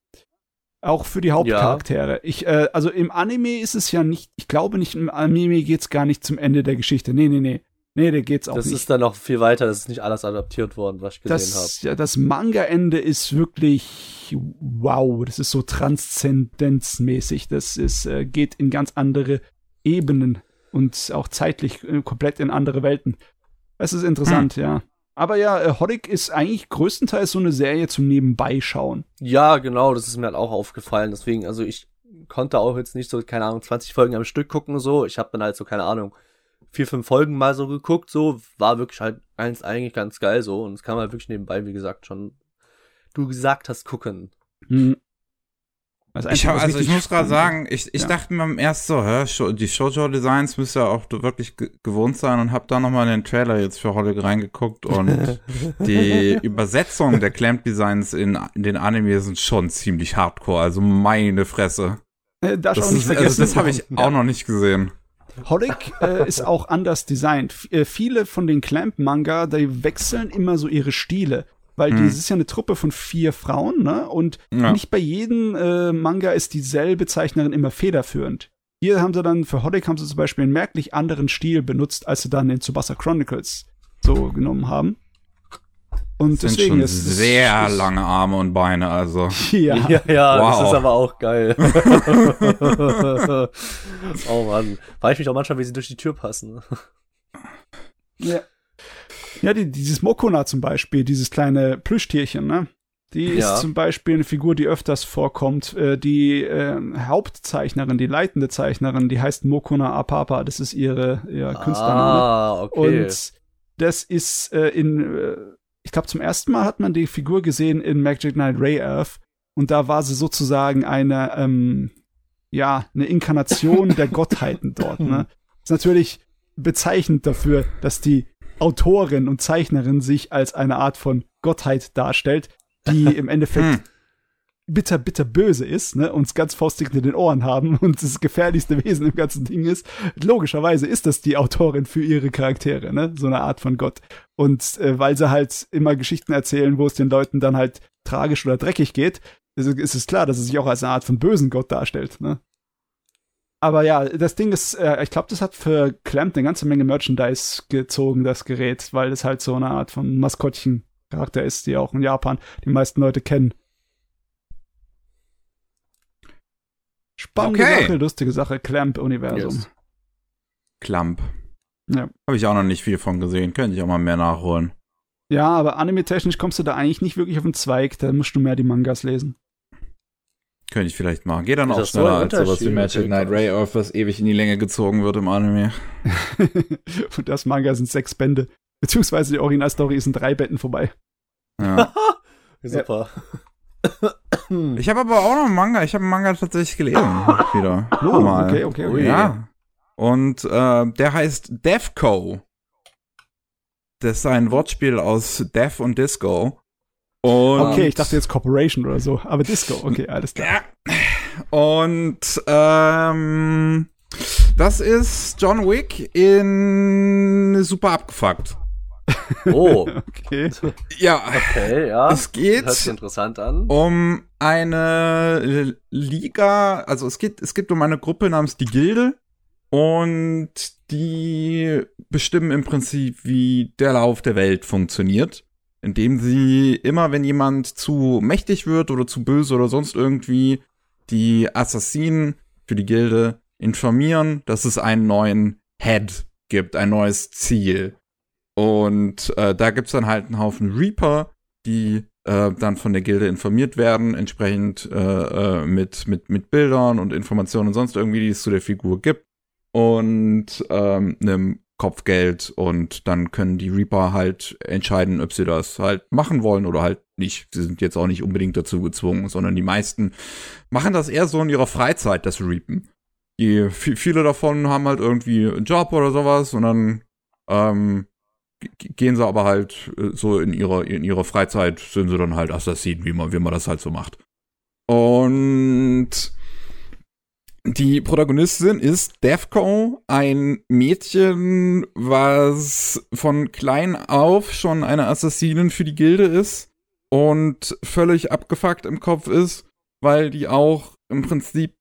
Auch für die Hauptcharaktere. Ich, äh, also im Anime ist es ja nicht, ich glaube nicht, im Anime geht's gar nicht zum Ende der Geschichte. Nee, nee, nee. Nee, da geht's auch Das nicht. ist dann noch viel weiter, das ist nicht alles adaptiert worden, was ich gesehen habe. das, ja, das Manga-Ende ist wirklich wow. Das ist so transzendenzmäßig. Das ist, äh, geht in ganz andere Ebenen und auch zeitlich äh, komplett in andere Welten. Es ist interessant, ja. Aber ja, äh, Holic ist eigentlich größtenteils so eine Serie zum Nebenbeischauen. Ja, genau, das ist mir halt auch aufgefallen. Deswegen, also ich konnte auch jetzt nicht so, keine Ahnung, 20 Folgen am Stück gucken, so. Ich habe dann halt so, keine Ahnung, vier, fünf Folgen mal so geguckt, so. War wirklich halt eins eigentlich ganz geil, so. Und es kann man halt wirklich nebenbei, wie gesagt, schon, du gesagt hast, gucken. Hm. Ich, hab, also ich muss gerade sagen, ich, ich Ja. dachte mir erst so, hä, die Shoujo-Designs müsste ja auch wirklich ge gewohnt sein und hab da nochmal in den Trailer jetzt für Holic reingeguckt und die Übersetzung der Clamp-Designs in, in den Anime sind schon ziemlich hardcore, also meine Fresse. Äh, Das, auch nicht ist, vergessen. also das habe ich Ja. auch noch nicht gesehen. Holic äh, ist auch anders designt. F äh, viele von den Clamp-Manga, die wechseln immer so ihre Stile. Weil Hm. das ist ja eine Truppe von vier Frauen, ne? Und Ja. nicht bei jedem äh, Manga ist dieselbe Zeichnerin immer federführend. Hier haben sie dann, für Holic haben sie zum Beispiel einen merklich anderen Stil benutzt, als sie dann in Tsubasa Chronicles so genommen haben. Und Das sind deswegen schon ist es- sehr ist, lange Arme und Beine, also. Ja. Ja, ja, Wow. das ist aber auch geil. oh Mann. Frage ich mich auch manchmal, wie sie durch die Tür passen. Ja. Ja, die, dieses Mokona zum Beispiel, dieses kleine Plüschtierchen, ne? Die Ja. ist zum Beispiel eine Figur, die öfters vorkommt. Äh, die äh, Hauptzeichnerin, die leitende Zeichnerin, die heißt Mokona Apapa. Das ist ihre, ihr Künstlername. Ah, okay. Und das ist äh, in, äh, ich glaube, zum ersten Mal hat man die Figur gesehen in Magic Knight Ray Earth. Und da war sie sozusagen eine, ähm, ja, eine Inkarnation der Gottheiten dort. Ne? Ist natürlich bezeichnend dafür, dass die Autorin und Zeichnerin sich als eine Art von Gottheit darstellt, die im Endeffekt Hm. bitter, bitter böse ist, ne, uns ganz faustig in den Ohren haben und das gefährlichste Wesen im ganzen Ding ist. Logischerweise ist das die Autorin für ihre Charaktere, ne, so eine Art von Gott. Und äh, weil sie halt immer Geschichten erzählen, wo es den Leuten dann halt tragisch oder dreckig geht, ist, ist es klar, dass er sich auch als eine Art von bösen Gott darstellt. Ne? Aber ja, das Ding ist, äh, ich glaube, das hat für Clamp eine ganze Menge Merchandise gezogen, das Gerät, weil es halt so eine Art von Maskottchen-Charakter ist, die auch in Japan die meisten Leute kennen. Spannende Okay. Sache, lustige Sache, Clamp-Universum. Yes. Klamp. Ja. Habe ich auch noch nicht viel von gesehen. Könnte ich auch mal mehr nachholen. Ja, aber anime-technisch kommst du da eigentlich nicht wirklich auf den Zweig, da musst du mehr die Mangas lesen. Könnte ich vielleicht machen. Geht dann Ist auch so schneller ein als sowas wie? Magic Knight Ray Earth, was ewig in die Länge gezogen wird im Anime. Und das Manga sind sechs Bände. Beziehungsweise die Originalstory ist in drei Bänden vorbei. Ja. Super. Ich habe aber auch noch einen Manga. Ich habe einen Manga tatsächlich gelesen. Wieder. Oh, Mal. okay, okay, okay. Ui. Ja. Und äh, der heißt Defco. Das ist ein Wortspiel aus Death und Disco. Und Okay, ich dachte jetzt Corporation oder so, aber Disco, okay, alles klar. Ja. Und ähm, das ist John Wick in super abgefuckt. Oh, Okay. Ja, okay, ja. es geht Hört sich interessant an. um eine Liga, also es geht, es geht um eine Gruppe namens die Gilde und die bestimmen im Prinzip, wie der Lauf der Welt funktioniert, indem sie immer, wenn jemand zu mächtig wird oder zu böse oder sonst irgendwie, die Assassinen für die Gilde informieren, dass es einen neuen Head gibt, ein neues Ziel. Und äh, da gibt's dann halt einen Haufen Reaper, die äh, dann von der Gilde informiert werden, entsprechend äh, äh, mit, mit, mit Bildern und Informationen und sonst irgendwie, die es zu der Figur gibt. Und ähm, einem Kopfgeld und dann können die Reaper halt entscheiden, ob sie das halt machen wollen oder halt nicht. Sie sind jetzt auch nicht unbedingt dazu gezwungen, sondern die meisten machen das eher so in ihrer Freizeit, das Reapen. Die, vi- viele davon haben halt irgendwie einen Job oder sowas und dann ähm, gehen sie aber halt äh, so in ihrer, in ihrer Freizeit sind sie dann halt Assassinen, wie man, wie man das halt so macht. Und die Protagonistin ist Defco, ein Mädchen, was von klein auf schon eine Assassinin für die Gilde ist und völlig abgefuckt im Kopf ist, weil die auch im Prinzip,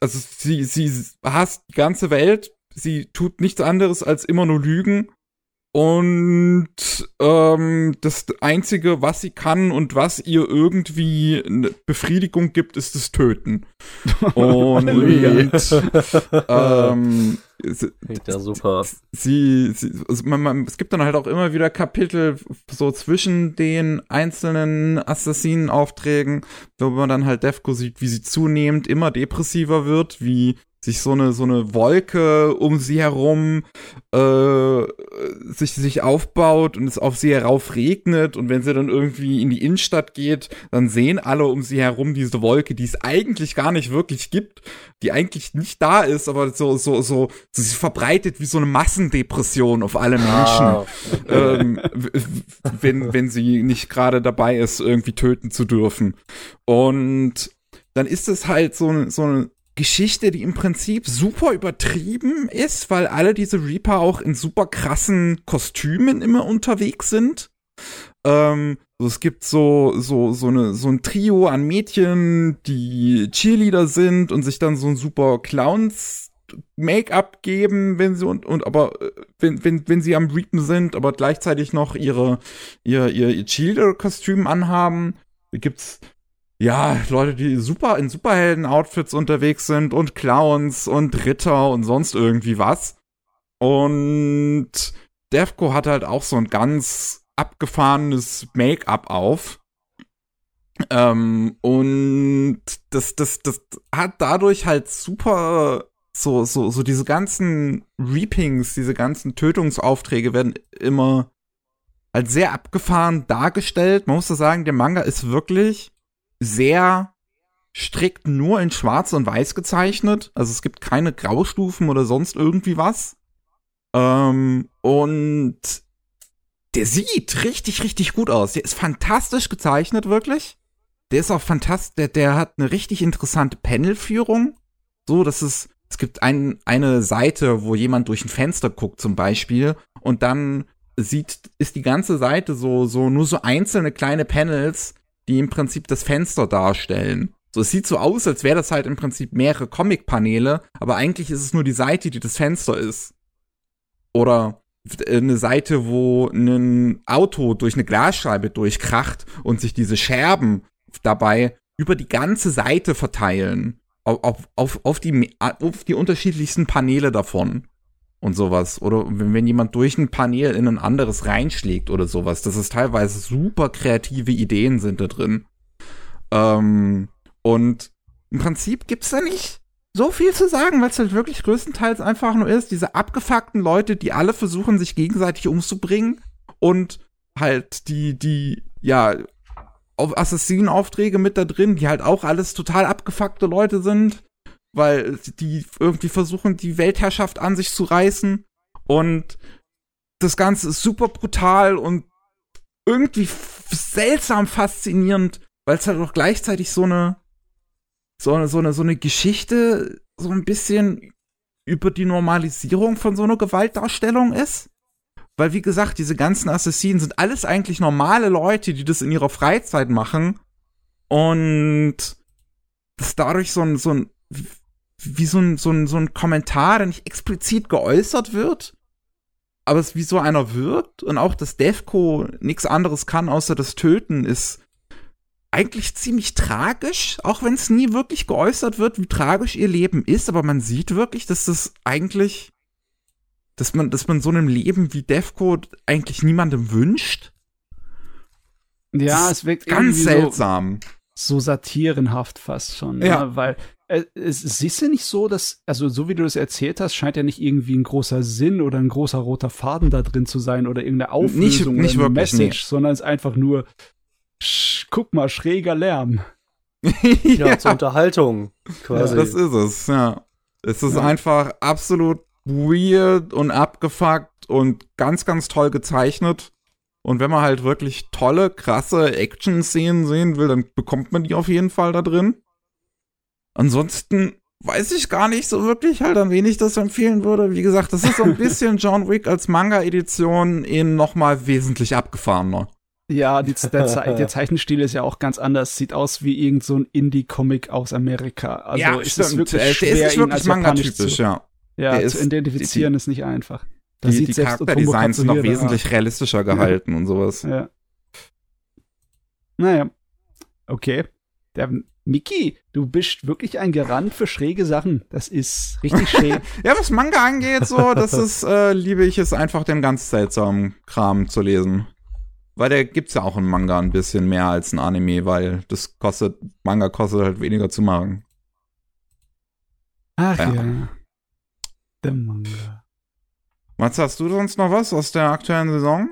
also sie, sie hasst die ganze Welt, sie tut nichts anderes als immer nur Lügen und ähm, das Einzige, was sie kann und was ihr irgendwie eine Befriedigung gibt, ist das Töten. Und ähm, ja super. sie, sie also man, man, es gibt dann halt auch immer wieder Kapitel so zwischen den einzelnen Assassinenaufträgen, wo man dann halt Defco sieht, wie sie zunehmend immer depressiver wird, wie sich so eine so eine Wolke um sie herum äh, sich sich aufbaut und es auf sie herauf regnet und wenn sie dann irgendwie in die Innenstadt geht, dann sehen alle um sie herum diese Wolke, die es eigentlich gar nicht wirklich gibt, die eigentlich nicht da ist, aber so so so, so sie verbreitet wie so eine Massendepression auf alle Menschen Ah, ähm, wenn, wenn sie nicht gerade dabei ist, irgendwie töten zu dürfen. Und dann ist es halt so, eine- so eine Geschichte, die im Prinzip super übertrieben ist, weil alle diese Reaper auch in super krassen Kostümen immer unterwegs sind. Ähm, so, es gibt so, so, so, eine, so ein Trio an Mädchen, die Cheerleader sind und sich dann so ein super Clowns Make-up geben, wenn sie und, und aber äh, wenn, wenn, wenn sie am Reapen sind, aber gleichzeitig noch ihre, ihr, ihr, ihr Cheerleader-Kostüm anhaben. Da gibt's ja Leute, die super in Superhelden-Outfits unterwegs sind und Clowns und Ritter und sonst irgendwie was. Und Defco hat halt auch so ein ganz abgefahrenes Make-up auf. Ähm, und das, das, das hat dadurch halt super so, so, so diese ganzen Reapings, diese ganzen Tötungsaufträge werden immer als sehr abgefahren dargestellt. Man muss so sagen, der Manga ist wirklich sehr strikt nur in Schwarz und Weiß gezeichnet. Also es gibt keine Graustufen oder sonst irgendwie was. Ähm, und der sieht richtig, richtig gut aus. Der ist fantastisch gezeichnet, wirklich. Der ist auch fantastisch. Der, der hat eine richtig interessante Panelführung. So, dass es, es gibt ein, eine Seite, wo jemand durch ein Fenster guckt, zum Beispiel, und dann sieht, ist die ganze Seite so, so, nur so einzelne kleine Panels, die im Prinzip das Fenster darstellen. So, es sieht so aus, als wäre das halt im Prinzip mehrere Comic-Paneele, aber eigentlich ist es nur die Seite, die das Fenster ist. Oder eine Seite, wo ein Auto durch eine Glasscheibe durchkracht und sich diese Scherben dabei über die ganze Seite verteilen. Auf, auf, auf, die, auf die unterschiedlichsten Paneele davon und sowas. Oder wenn, jemand durch ein Panel in ein anderes reinschlägt oder sowas. Das ist teilweise super kreative Ideen sind da drin. Ähm, und im Prinzip gibt's da nicht so viel zu sagen, weil es halt wirklich größtenteils einfach nur ist, diese abgefuckten Leute, die alle versuchen, sich gegenseitig umzubringen und halt die, die, ja, auf Assassinenaufträge mit da drin, die halt auch alles total abgefuckte Leute sind, weil die irgendwie versuchen, die Weltherrschaft an sich zu reißen und das Ganze ist super brutal und irgendwie seltsam faszinierend, weil es halt auch gleichzeitig so eine so eine, so eine, so eine Geschichte so ein bisschen über die Normalisierung von so einer Gewaltdarstellung ist. Weil, wie gesagt, diese ganzen Assassinen sind alles eigentlich normale Leute, die das in ihrer Freizeit machen. Und das dadurch so ein, so ein, wie so ein, so ein, so ein Kommentar, der nicht explizit geäußert wird, aber es wie so einer wirkt. Und auch, dass Defco nichts anderes kann, außer das Töten, ist eigentlich ziemlich tragisch, auch wenn es nie wirklich geäußert wird, wie tragisch ihr Leben ist, aber man sieht wirklich, dass das eigentlich, dass man, dass man so einem Leben wie Defco eigentlich niemandem wünscht. Ja, es wirkt ganz seltsam. So, so satirenhaft fast schon, ja. Ne? weil es, es ist ja nicht so, dass, also so wie du das erzählt hast, scheint ja nicht irgendwie ein großer Sinn oder ein großer roter Faden da drin zu sein oder irgendeine Auflösung nicht, nicht oder eine wirklich, Message, nee. sondern es ist einfach nur, Sch, guck mal, schräger Lärm. ja, ja, zur Unterhaltung quasi. Ja, das ist es, ja. Es ist ja. einfach absolut weird und abgefuckt und ganz, ganz toll gezeichnet. Und wenn man halt wirklich tolle, krasse Action-Szenen sehen will, dann bekommt man die auf jeden Fall da drin. Ansonsten weiß ich gar nicht so wirklich halt, an wen ich das empfehlen würde. Wie gesagt, das ist so ein bisschen John Wick als Manga-Edition in nochmal wesentlich abgefahrener. Ja, die, der, Ze der, Zeichenstil ist ja auch ganz anders. Sieht aus wie irgend so ein Indie-Comic aus Amerika. Also ja, ist stimmt. wirklich der schwer, ist wirklich manga-typisch, ja. Ja, der zu ist, identifizieren die, ist nicht einfach. Da die die Charakterdesigns sind noch wesentlich da. realistischer gehalten ja. und sowas. Ja. Naja. Okay. Der Miki, du bist wirklich ein Garant für schräge Sachen. Das ist richtig schräg. ja, was Manga angeht, so, das ist, äh, liebe ich es einfach, den ganz seltsamen Kram zu lesen. Weil der gibt's ja auch im Manga ein bisschen mehr als ein Anime, weil das kostet, Manga kostet halt weniger zu machen. Ach ja. ja. Der Manga. Was hast du sonst noch was aus der aktuellen Saison?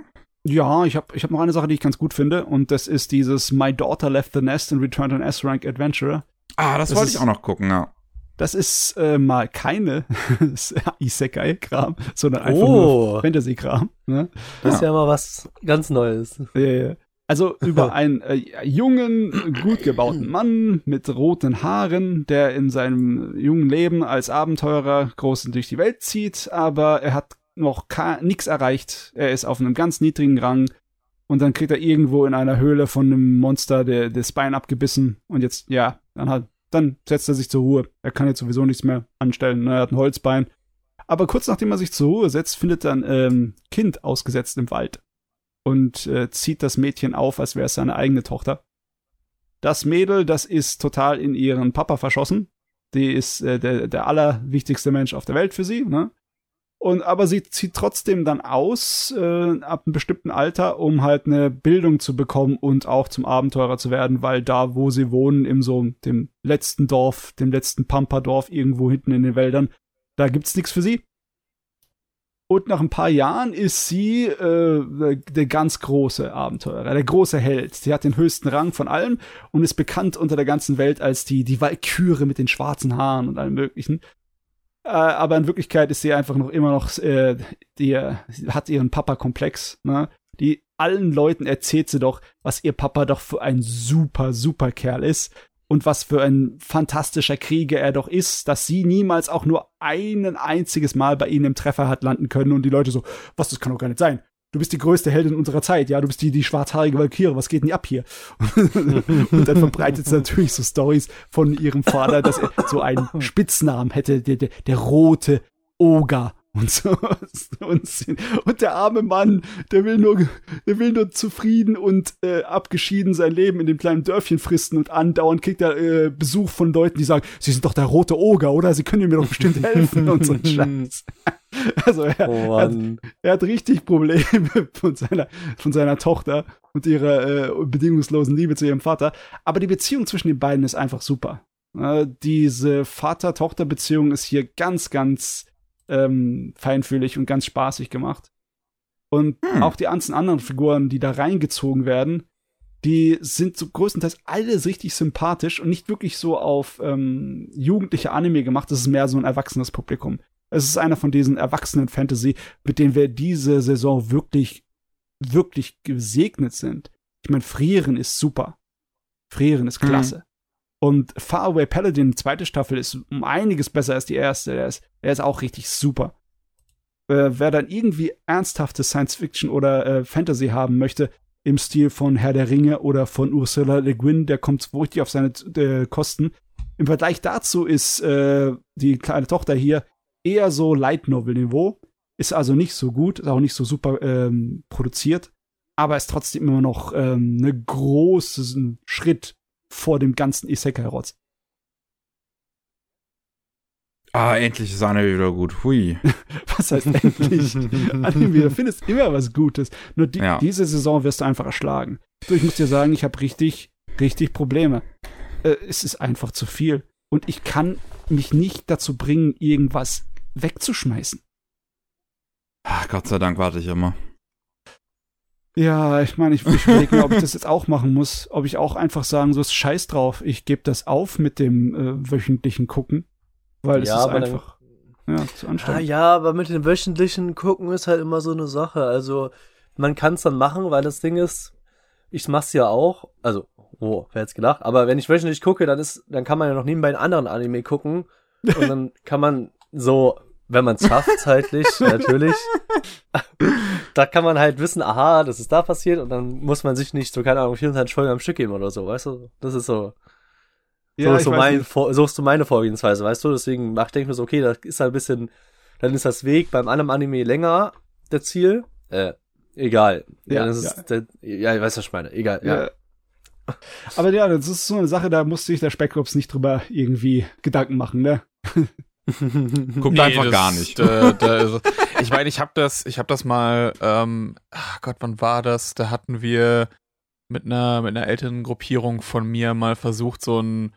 Ja, ich habe ich hab noch eine Sache, die ich ganz gut finde, und das ist dieses My Daughter Left the Nest and Returned an S-Rank Adventurer. Ah, das, das wollte ich auch noch gucken, ja. Das ist äh, mal keine Isekai-Kram, sondern einfach oh. nur Fantasy-Kram. Ne? Das ist ja. ja mal was ganz Neues. Ja, Also über einen äh, jungen, gut gebauten Mann mit roten Haaren, der in seinem jungen Leben als Abenteurer groß durch die Welt zieht, aber er hat noch nichts erreicht. Er ist auf einem ganz niedrigen Rang und dann kriegt er irgendwo in einer Höhle von einem Monster der, das Bein abgebissen und jetzt, ja, dann hat dann setzt er sich zur Ruhe. Er kann jetzt sowieso nichts mehr anstellen. Ne? Er hat ein Holzbein. Aber kurz nachdem er sich zur Ruhe setzt, findet er ein ähm, Kind ausgesetzt im Wald und äh, zieht das Mädchen auf, als wäre es seine eigene Tochter. Das Mädel, das ist total in ihren Papa verschossen. Die ist äh, der, der allerwichtigste Mensch auf der Welt für sie. Ne? Und aber sie zieht trotzdem dann aus äh, ab einem bestimmten Alter, um halt eine Bildung zu bekommen und auch zum Abenteurer zu werden, weil da, wo sie wohnen, im so dem letzten Dorf, dem letzten Pamperdorf irgendwo hinten in den Wäldern, da gibt's nichts für sie. Und nach ein paar Jahren ist sie äh, der ganz große Abenteurer, der große Held. Sie hat den höchsten Rang von allem und ist bekannt unter der ganzen Welt als die, die Walküre mit den schwarzen Haaren und allem möglichen. Äh, aber in Wirklichkeit ist sie einfach noch immer noch, äh, die hat ihren Papa-Komplex, ne? Die allen Leuten erzählt sie doch, was ihr Papa doch für ein super, super Kerl ist und was für ein fantastischer Krieger er doch ist, dass sie niemals auch nur ein einziges Mal bei ihnen im Treffer hat landen können und die Leute so, was, das kann doch gar nicht sein. Du bist die größte Heldin unserer Zeit, ja, du bist die, die schwarzhaarige Valkyrie, was geht denn ab hier? und dann verbreitet sie natürlich so Stories von ihrem Vater, dass er so einen Spitznamen hätte, der, der, der rote Oger und so. Und, und der arme Mann, der will nur, der will nur zufrieden und äh, abgeschieden sein Leben in dem kleinen Dörfchen fristen und andauernd kriegt er äh, Besuch von Leuten, die sagen, sie sind doch der rote Oger, oder? Sie können mir doch bestimmt helfen und so ein Scheiß. Also er, Oh hat, er hat richtig Probleme von seiner, von seiner Tochter und ihrer äh, bedingungslosen Liebe zu ihrem Vater. Aber die Beziehung zwischen den beiden ist einfach super. Äh, diese Vater-Tochter-Beziehung ist hier ganz, ganz ähm, feinfühlig und ganz spaßig gemacht. Und Hm. auch die ganzen anderen Figuren, die da reingezogen werden, die sind so größtenteils alles richtig sympathisch und nicht wirklich so auf ähm, jugendliche Anime gemacht. Das ist mehr so ein erwachsenes Publikum. Es ist einer von diesen erwachsenen Fantasy, mit denen wir diese Saison wirklich, wirklich gesegnet sind. Ich meine, Frieren ist super. Frieren ist Mhm. Und Faraway Paladin, zweite Staffel, ist um einiges besser als die erste. Der ist, der ist auch richtig super. Äh, wer dann irgendwie ernsthafte Science Fiction oder äh, Fantasy haben möchte, im Stil von Herr der Ringe oder von Ursula Le Guin, der kommt richtig auf seine äh, Kosten. Im Vergleich dazu ist äh, die kleine Tochter hier eher so Light Novel Niveau, ist also nicht so gut, ist auch nicht so super ähm, produziert, aber ist trotzdem immer noch ähm, ne großen Schritt vor dem ganzen Isekai-Rotz. Ah, endlich ist Anime wieder gut. Hui. Was heißt endlich? Anime, du findest immer was Gutes. Nur die, Ja. diese Saison wirst du einfach erschlagen. Ich muss dir sagen, ich habe richtig, richtig Probleme. Äh, es ist einfach zu viel. Und ich kann mich nicht dazu bringen, irgendwas wegzuschmeißen. Ah, Gott sei Dank warte ich immer. Ja, ich meine, ich, ich überlege mir, ob ich das jetzt auch machen muss. Ob ich auch einfach sagen, so ist scheiß drauf. Ich gebe das auf mit dem äh, wöchentlichen Gucken. Weil es Ja, ist einfach ja, zu Ah, anstrengend. ja, aber mit den wöchentlichen gucken ist halt immer so eine Sache. Also, man kann es dann machen, weil das Ding ist, ich mach's ja auch. Also, oh, wer hätte gedacht? Aber wenn ich wöchentlich gucke, dann ist, dann kann man ja noch nebenbei einen anderen Anime gucken. Und dann kann man so, wenn man es schafft, zeitlich, natürlich. da kann man halt wissen, aha, das ist da passiert und dann muss man sich nicht so, keine Ahnung, 24 Folgen am Stück geben oder so, weißt du? Das ist so. So, Ja, ist ich so, mein, so ist so meine Vorgehensweise, weißt du? Deswegen mach, denke ich mir so, okay, da ist halt ein bisschen, dann ist das Weg beim anderen Anime länger, der Ziel. Äh, egal. Ja, dann ist es, Der, ja, ich weiß, was ich meine. Egal, ja. Ja. Aber ja, das ist so eine Sache, da musste sich der Speckrobs nicht drüber irgendwie Gedanken machen, ne? Guckt Nee, einfach das- gar nicht. Da, da ist, ich meine, ich habe das, ich habe das mal, ähm, ach Gott, wann war das? Da hatten wir mit einer mit einer älteren Gruppierung von mir mal versucht, so ein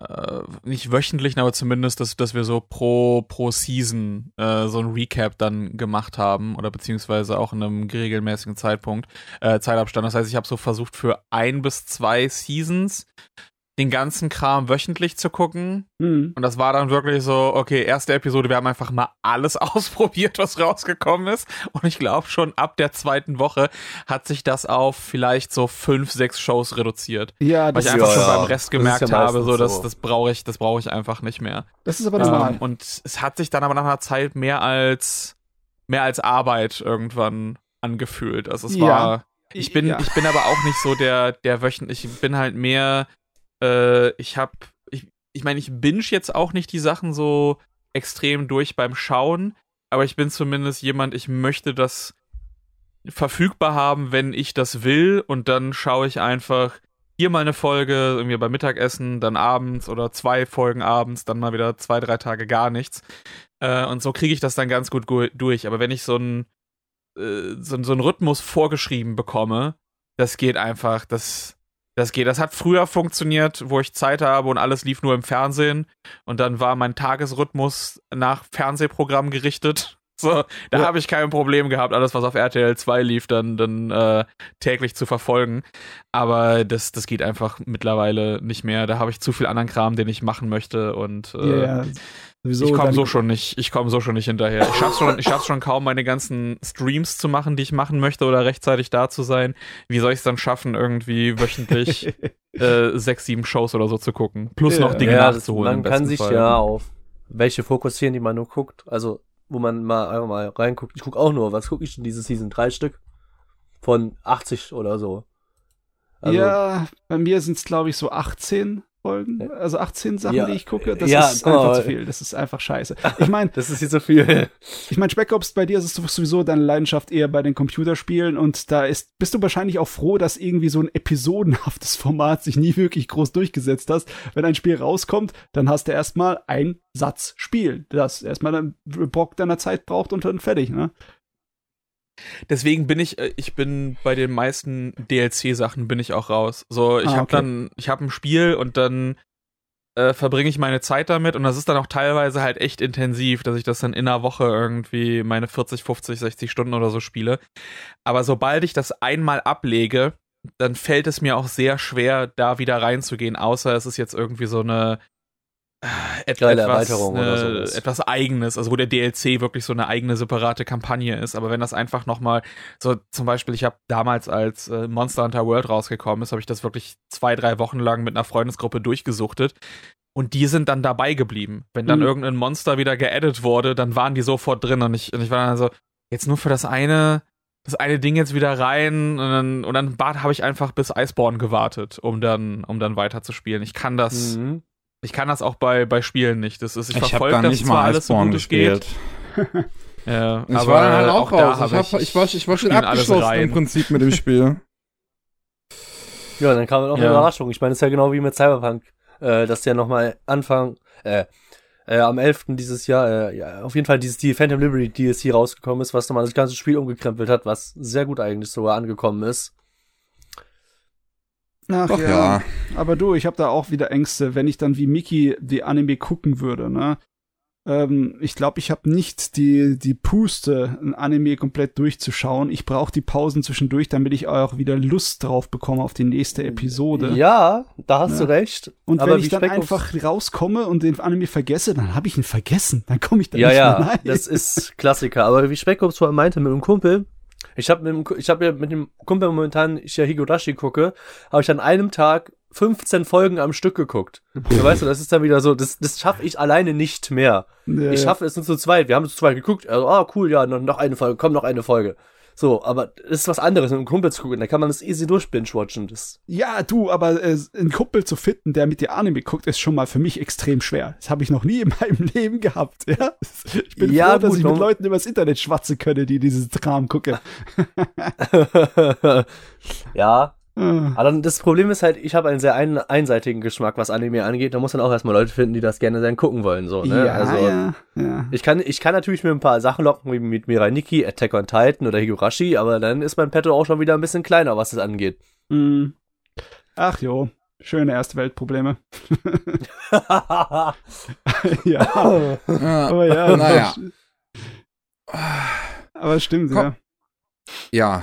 äh, nicht wöchentlichen, aber zumindest, dass, dass wir so pro, pro Season äh, so ein Recap dann gemacht haben oder beziehungsweise auch in einem regelmäßigen Zeitpunkt, äh, Zeitabstand. Das heißt, ich habe so versucht, für ein bis zwei Seasons den ganzen Kram wöchentlich zu gucken. Hm. Und das war dann wirklich so, okay, erste Episode, wir haben einfach mal alles ausprobiert, was rausgekommen ist. Und ich glaube schon ab der zweiten Woche hat sich das auf vielleicht so fünf, sechs Shows reduziert. Ja, Weil das, ich einfach Ja, schon ja. beim Rest gemerkt ja habe, so, das, so. das brauche ich, das brauche ich einfach nicht mehr. das ist aber normal. Ähm, und es hat sich dann aber nach einer Zeit mehr als, mehr als Arbeit irgendwann angefühlt. Also es war, ich bin, ich bin aber auch nicht so der, der wöchentlich, ich bin halt mehr, äh, ich hab, ich, ich meine, ich binge jetzt auch nicht die Sachen so extrem durch beim Schauen, aber ich bin zumindest jemand, ich möchte das verfügbar haben, wenn ich das will und dann schaue ich einfach hier mal eine Folge, irgendwie beim Mittagessen, dann abends oder zwei Folgen abends, dann mal wieder zwei, drei Tage gar nichts. Äh, und so kriege ich das dann ganz gut gu- durch. Aber wenn ich so einen äh, so, so Rhythmus vorgeschrieben bekomme, das geht einfach, das, das geht. Das hat früher funktioniert, wo ich Zeit habe und alles lief nur im Fernsehen. Und dann war mein Tagesrhythmus nach Fernsehprogramm gerichtet. So, da Ja. habe ich kein Problem gehabt, alles, was auf RTL 2 lief, dann, dann äh, täglich zu verfolgen. Aber das, das geht einfach mittlerweile nicht mehr. Da habe ich zu viel anderen Kram, den ich machen möchte. Und äh, ja, ja. Sowieso ich komme so schon nicht, ich komme so schon nicht hinterher. Ich schaff's schon, ich schaff's schon kaum, meine ganzen Streams zu machen, die ich machen möchte oder rechtzeitig da zu sein. Wie soll ich es dann schaffen, irgendwie wöchentlich äh, sechs, sieben Shows oder so zu gucken? Plus noch Dinge ja, nachzuholen. man kann sich Fall. ja auf welche fokussieren, die man nur guckt. Also wo man mal einfach mal reinguckt. Ich guck auch nur, was gucke ich denn diese Season? Drei Stück? Von 80 oder so. Also, ja, bei mir sind es, glaube ich, so 18 Folgen. Also 18 Sachen, Ja, die ich gucke. Das ja, ist mal. einfach zu viel. Das ist einfach scheiße. Ich meine, Das ist hier so viel. ich meine, Spec-Ops, bei dir ist es sowieso deine Leidenschaft eher bei den Computerspielen und da ist, bist du wahrscheinlich auch froh, dass irgendwie so ein episodenhaftes Format sich nie wirklich groß durchgesetzt hast. Wenn ein Spiel rauskommt, dann hast du erstmal ein Satz Spiel, das erstmal einen Bock deiner Zeit braucht und dann fertig, ne? Deswegen bin ich, äh, ich bin bei den meisten DLC-Sachen bin ich auch raus. So, ich Ah, habe okay. dann, ich habe ein Spiel und dann äh, verbringe ich meine Zeit damit und das ist dann auch teilweise halt echt intensiv, dass ich das dann in einer Woche irgendwie meine 40, 50, 60 Stunden oder so spiele. Aber sobald ich das einmal ablege, dann fällt es mir auch sehr schwer, da wieder reinzugehen, außer es ist jetzt irgendwie so eine et Geile etwas, Erweiterung oder sowas. etwas eigenes, also wo der DLC wirklich so eine eigene separate Kampagne ist. Aber wenn das einfach nochmal, so zum Beispiel, ich habe damals, als äh, Monster Hunter World rausgekommen ist, habe ich das wirklich zwei, drei Wochen lang mit einer Freundesgruppe durchgesuchtet. Und die sind dann dabei geblieben. Wenn dann Mhm. irgendein Monster wieder geaddet wurde, dann waren die sofort drin. Und ich, und ich war dann so, jetzt nur für das eine, das eine Ding jetzt wieder rein. Und dann, und dann habe ich einfach bis Iceborne gewartet, um dann, um dann weiterzuspielen. Ich kann das, Mhm. Ich kann das auch bei, bei Spielen nicht. Das ist, ich, Ich, habe verfolge gar das nicht mal alles so gut es geht. gespielt. Ja, Ich aber war dann halt auch, da raus. Ich, hab, ich, war, ich war schon abgeschlossen im Prinzip mit dem Spiel. Ja, dann kam noch eine Ja. Überraschung. Ich meine, das ist ja genau wie mit Cyberpunk, äh, dass der nochmal Anfang, äh, äh, am 11. dieses Jahr, äh, ja, auf jeden Fall dieses die Phantom Liberty DLC rausgekommen ist, was nochmal das ganze Spiel umgekrempelt hat, was sehr gut eigentlich sogar angekommen ist. Ach Doch ja. ja. Aber du, ich habe da auch wieder Ängste, wenn ich dann wie Mickey die Anime gucken würde, ne? Ähm, ich glaube, ich habe nicht die, die Puste, ein Anime komplett durchzuschauen. Ich brauche die Pausen zwischendurch, damit ich auch wieder Lust drauf bekomme auf die nächste Episode. Ja, da hast Ja. du recht. Und aber wenn ich dann einfach rauskomme und den Anime vergesse, dann habe ich ihn vergessen. Dann komme ich da Ja, nicht ja, mehr rein. das ist Klassiker. Aber wie Speckops vorhin meinte mit dem Kumpel, ich habe mit, dem ich hab ja mit dem Kumpel momentan, ich ja Higurashi gucke, habe ich an einem Tag 15 Folgen am Stück geguckt. Ja, weißt du, das ist dann wieder so, das, das schaffe ich alleine nicht mehr. Ja, Ich schaffe es nur zu zweit. Wir haben zu zweit geguckt. Also, ah, cool, ja, noch, noch eine Folge, komm, noch eine Folge. So, aber das ist was anderes, mit einem Kumpel zu gucken. Da kann man das easy durchbinge-watchen. Das, Ja, du, aber äh, einen Kumpel zu finden, der mit dir Anime guckt, ist schon mal für mich extrem schwer. Das habe ich noch nie in meinem Leben gehabt. Ja? Ich bin Ja, froh, dass gut, ich mit Leuten übers Internet schwatzen könne, die dieses Kram gucken. ja, Ah. aber dann, das Problem ist halt, ich habe einen sehr ein, einseitigen Geschmack, was Anime angeht. Da muss man auch erstmal Leute finden, die das gerne dann gucken wollen. So, ne? Ja, also, ja, ja. Ich kann, ich kann natürlich mir ein paar Sachen locken, wie mit Mirai Nikki, Attack on Titan oder Higurashi, aber dann ist mein Petto auch schon wieder ein bisschen kleiner, was das angeht. Mm. Ach jo, schöne erste Weltprobleme. ja, Ja, aber ja. Naja. Aber stimmt, Komm. ja. ja.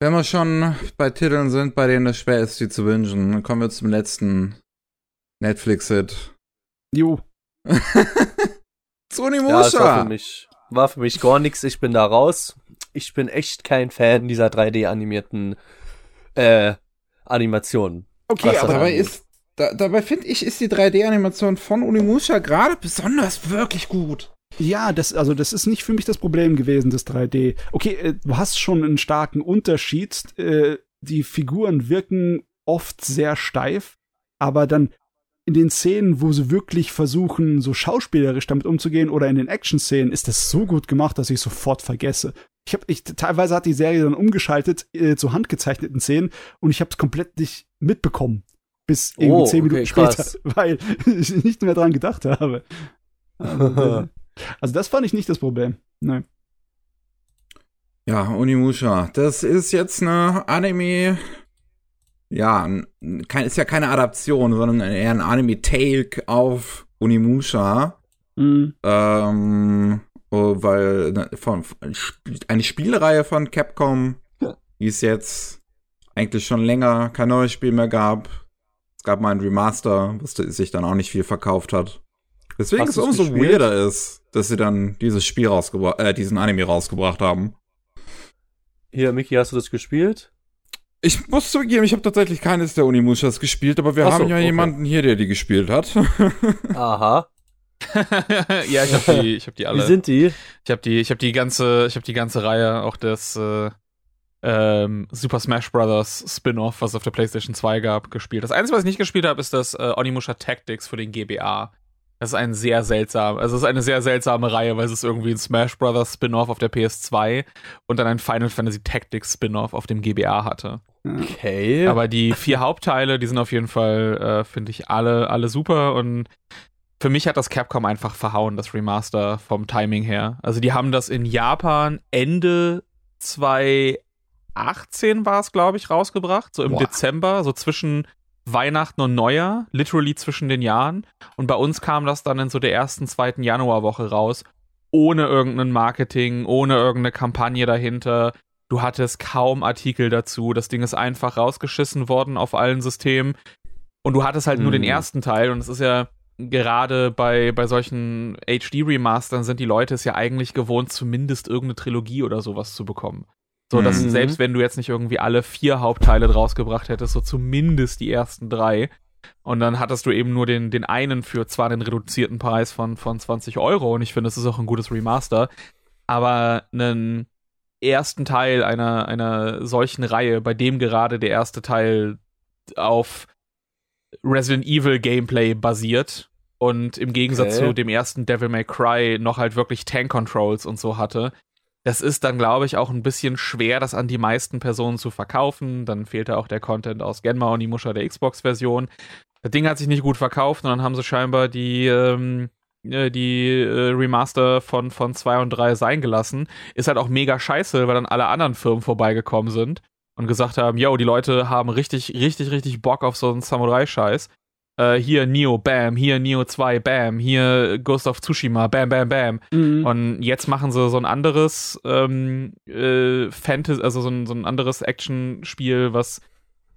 Wenn wir schon bei Titeln sind, bei denen es schwer ist, die zu wünschen, dann kommen wir zum letzten Netflix-Hit. Jo. Ja, es war für mich, war für mich gar nichts. Ich bin da raus. Ich bin echt kein Fan dieser 3D-animierten äh, Animationen. Okay, aber dabei angeht. ist, da, dabei finde ich, ist die 3D-Animation von Unimusha gerade besonders wirklich gut. Ja, das, also das ist nicht für mich das Problem gewesen, das 3D. Okay, äh, du hast schon einen starken Unterschied. Äh, die Figuren wirken oft sehr steif, aber dann in den Szenen, wo sie wirklich versuchen, so schauspielerisch damit umzugehen oder in den Action-Szenen, ist das so gut gemacht, dass ich sofort vergesse. Ich habe, ich teilweise hat die Serie dann umgeschaltet äh, zu handgezeichneten Szenen und ich habe es komplett nicht mitbekommen. Bis irgendwie Oh, zehn Minuten okay, später, krass. weil ich nicht mehr dran gedacht habe. Also, äh, also das fand ich nicht das Problem. Nein. Ja, Unimusha. Das ist jetzt eine Anime. Ja, kein, ist ja keine Adaption, sondern eher ein Anime-Take auf Unimusha. Mhm. Ähm, oh, weil ne, von, von, eine Spielreihe von Capcom, die es jetzt eigentlich schon länger kein neues Spiel mehr gab. Es gab mal ein Remaster, was sich dann auch nicht viel verkauft hat. Deswegen Hast es umso gespielt? weirder ist, dass sie dann dieses Spiel rausgebracht, äh, diesen Anime rausgebracht haben. Hier, Miki, hast du das gespielt? Ich muss zugeben, ich habe tatsächlich keines der Unimushas gespielt, aber wir so, haben ja okay. jemanden hier, der die gespielt hat. Aha. ja, ich habe die, ich habe die alle. Wie sind die? Ich habe die, ich habe die ganze, ich habe die ganze Reihe, auch das äh, ähm, Super Smash Bros. Spin-off, was es auf der PlayStation 2 gab, gespielt. Das Einzige, was ich nicht gespielt habe, ist das äh, Onimusha Tactics für den GBA. Das ist ein sehr seltsam, also es ist eine sehr seltsame Reihe, weil es ist irgendwie ein Smash Bros. Spin-off auf der PS2 und dann ein Final Fantasy Tactics Spin-off auf dem GBA hatte. Okay. Aber die vier Hauptteile, die sind auf jeden Fall, äh, finde ich, alle, alle super und für mich hat das Capcom einfach verhauen, das Remaster vom Timing her. Also die haben das in Japan Ende 2018 war es, glaube ich, rausgebracht, so im Boah. Dezember, so zwischen Weihnachten und Neujahr, literally zwischen den Jahren. Und bei uns kam das dann in so der ersten, zweiten Januarwoche raus, ohne irgendein Marketing, ohne irgendeine Kampagne dahinter. Du hattest kaum Artikel dazu. Das Ding ist einfach rausgeschissen worden auf allen Systemen. Und du hattest halt nur den Mhm. ersten Teil. Und es ist ja gerade bei, bei solchen HD-Remastern sind die Leute es ja eigentlich gewohnt, zumindest irgendeine Trilogie oder sowas zu bekommen. So, dass Mhm. selbst wenn du jetzt nicht irgendwie alle vier Hauptteile draus gebracht hättest, so zumindest die ersten drei. Und dann hattest du eben nur den, den einen für zwar den reduzierten Preis von, von 20 Euro und ich finde, es ist auch ein gutes Remaster, aber einen ersten Teil einer, einer solchen Reihe, bei dem gerade der erste Teil auf Resident Evil Gameplay basiert und im Gegensatz Okay. zu dem ersten Devil May Cry noch halt wirklich Tank Controls und so hatte. Das ist dann, glaube ich, auch ein bisschen schwer, das an die meisten Personen zu verkaufen. Dann fehlte auch der Content aus Genma und die Muscha der Xbox-Version. Das Ding hat sich nicht gut verkauft und dann haben sie scheinbar die, ähm, äh, die äh, Remaster von, von 2 und 3 sein gelassen. Ist halt auch mega scheiße, weil dann alle anderen Firmen vorbeigekommen sind und gesagt haben, yo, die Leute haben richtig, richtig, richtig Bock auf so einen Samurai-Scheiß. Äh, hier Neo, bam, hier Neo 2, bam, hier Ghost of Tsushima, bam, bam, bam. Mhm. Und jetzt machen sie so ein anderes ähm, äh, Fantasy, also so ein, so ein anderes Action-Spiel, was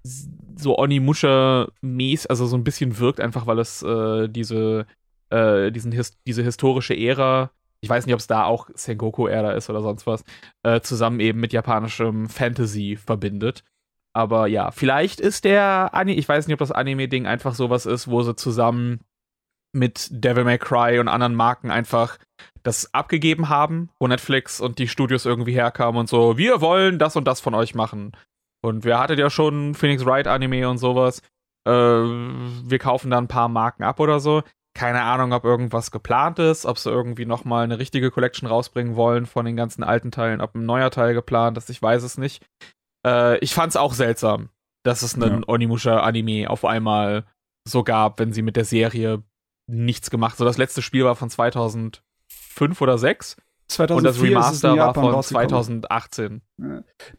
so Onimusha-mäßig, also so ein bisschen wirkt, einfach weil es äh, diese, äh, diesen his diese historische Ära, ich weiß nicht, ob es da auch Sengoku-Ära ist oder sonst was, äh, zusammen eben mit japanischem Fantasy verbindet. Aber ja, vielleicht ist der Anime, ich weiß nicht, ob das Anime-Ding einfach sowas ist, wo sie zusammen mit Devil May Cry und anderen Marken einfach das abgegeben haben, wo Netflix und die Studios irgendwie herkamen und so, wir wollen das und das von euch machen. Und wer hattet ja schon Phoenix Wright Anime und sowas. Äh, wir kaufen da ein paar Marken ab oder so. Keine Ahnung, ob irgendwas geplant ist, ob sie irgendwie nochmal eine richtige Collection rausbringen wollen von den ganzen alten Teilen, ob ein neuer Teil geplant ist, ich weiß es nicht. Äh, ich fand's auch seltsam, dass es einen Ja. Onimusha-Anime auf einmal so gab, wenn sie mit der Serie nichts gemacht. So das letzte Spiel war von 2005 oder 6 und das 2004 ist es in Remaster war von rausgekommen. 2018.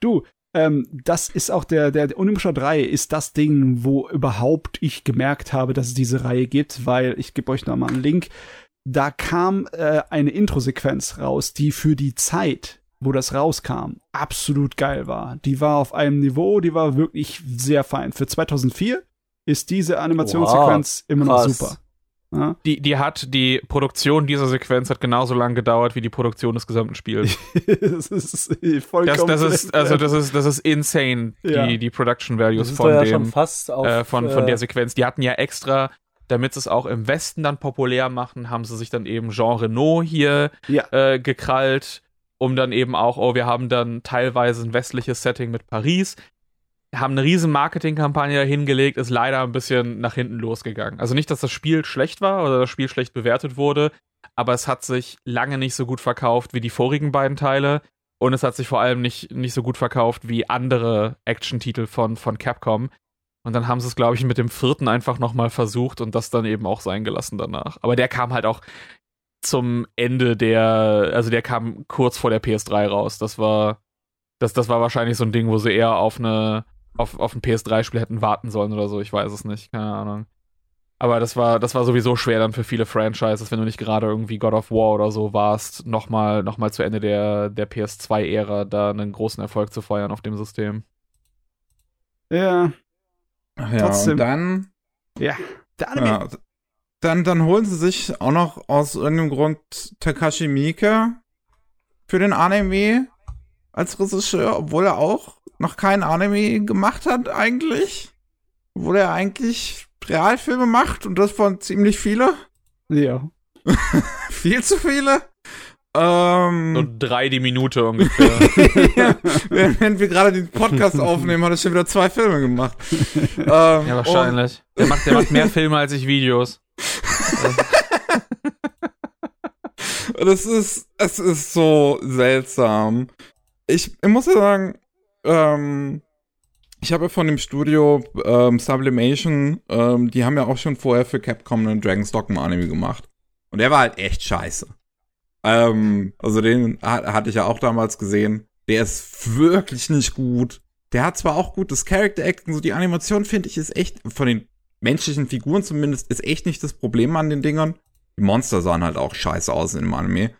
Du, ähm, das ist auch der, der, der Onimusha 3 ist das Ding, wo überhaupt ich gemerkt habe, dass es diese Reihe gibt, weil ich gebe euch noch mal einen Link. Da kam äh, eine Intro-Sequenz raus, die für die Zeit, wo das rauskam, absolut geil war. Die war auf einem Niveau, die war wirklich sehr fein. Für 2004 ist diese Animationssequenz immer noch krass. super. Ja? Die, die hat, die Produktion dieser Sequenz hat genauso lange gedauert wie die Produktion des gesamten Spiels. das ist vollkommen Das, das ist, also das ist, das ist insane, Ja. die, die Production Values von ja dem, auf, äh, von, von äh, der Sequenz. Die hatten ja extra, damit sie es auch im Westen dann populär machen, haben sie sich dann eben Jean Renault hier Ja. äh, gekrallt, um dann eben auch, oh, wir haben dann teilweise ein westliches Setting mit Paris, haben eine riesen Marketingkampagne hingelegt, ist leider ein bisschen nach hinten losgegangen. Also nicht, dass das Spiel schlecht war oder das Spiel schlecht bewertet wurde, aber es hat sich lange nicht so gut verkauft wie die vorigen beiden Teile und es hat sich vor allem nicht, nicht so gut verkauft wie andere Action-Titel von, von Capcom. Und dann haben sie es, glaube ich, mit dem vierten einfach nochmal versucht und das dann eben auch sein gelassen danach. Aber der kam halt auch zum Ende der, also der kam kurz vor der PS3 raus. Das war, das, das war wahrscheinlich so ein Ding, wo sie eher auf eine, auf, auf ein PS3-Spiel hätten warten sollen oder so. Ich weiß es nicht, keine Ahnung. Aber das war, das war sowieso schwer dann für viele Franchises, wenn du nicht gerade irgendwie God of War oder so warst, nochmal noch mal zu Ende der, der PS2-Ära da einen großen Erfolg zu feiern auf dem System. Ja, Ach ja, Trotzdem. und dann, der Anime. ja, dann, dann holen sie sich auch noch aus irgendeinem Grund Takashi Miike für den Anime als Regisseur, obwohl er auch noch keinen Anime gemacht hat eigentlich. Obwohl er eigentlich Realfilme macht und das von ziemlich viele. Ja. Viel zu viele? Ähm, So drei die Minute ungefähr. ja, während wir gerade den Podcast aufnehmen, hat er schon wieder zwei Filme gemacht. ähm, ja, wahrscheinlich. Der macht, der macht mehr Filme als ich Videos. Und das ist, es ist so seltsam. Ich, ich muss ja sagen, ähm, ich habe ja von dem Studio ähm, Sublimation, ähm, die haben ja auch schon vorher für Capcom einen Dragon's Dogma Anime gemacht. Und der war halt echt scheiße. Ähm, also den ha- hatte ich ja auch damals gesehen. Der ist wirklich nicht gut. Der hat zwar auch gutes Character Acting, so die Animation finde ich ist echt, von den menschlichen Figuren zumindest, ist echt nicht das Problem an den Dingern. Die Monster sahen halt auch scheiße aus in dem Anime.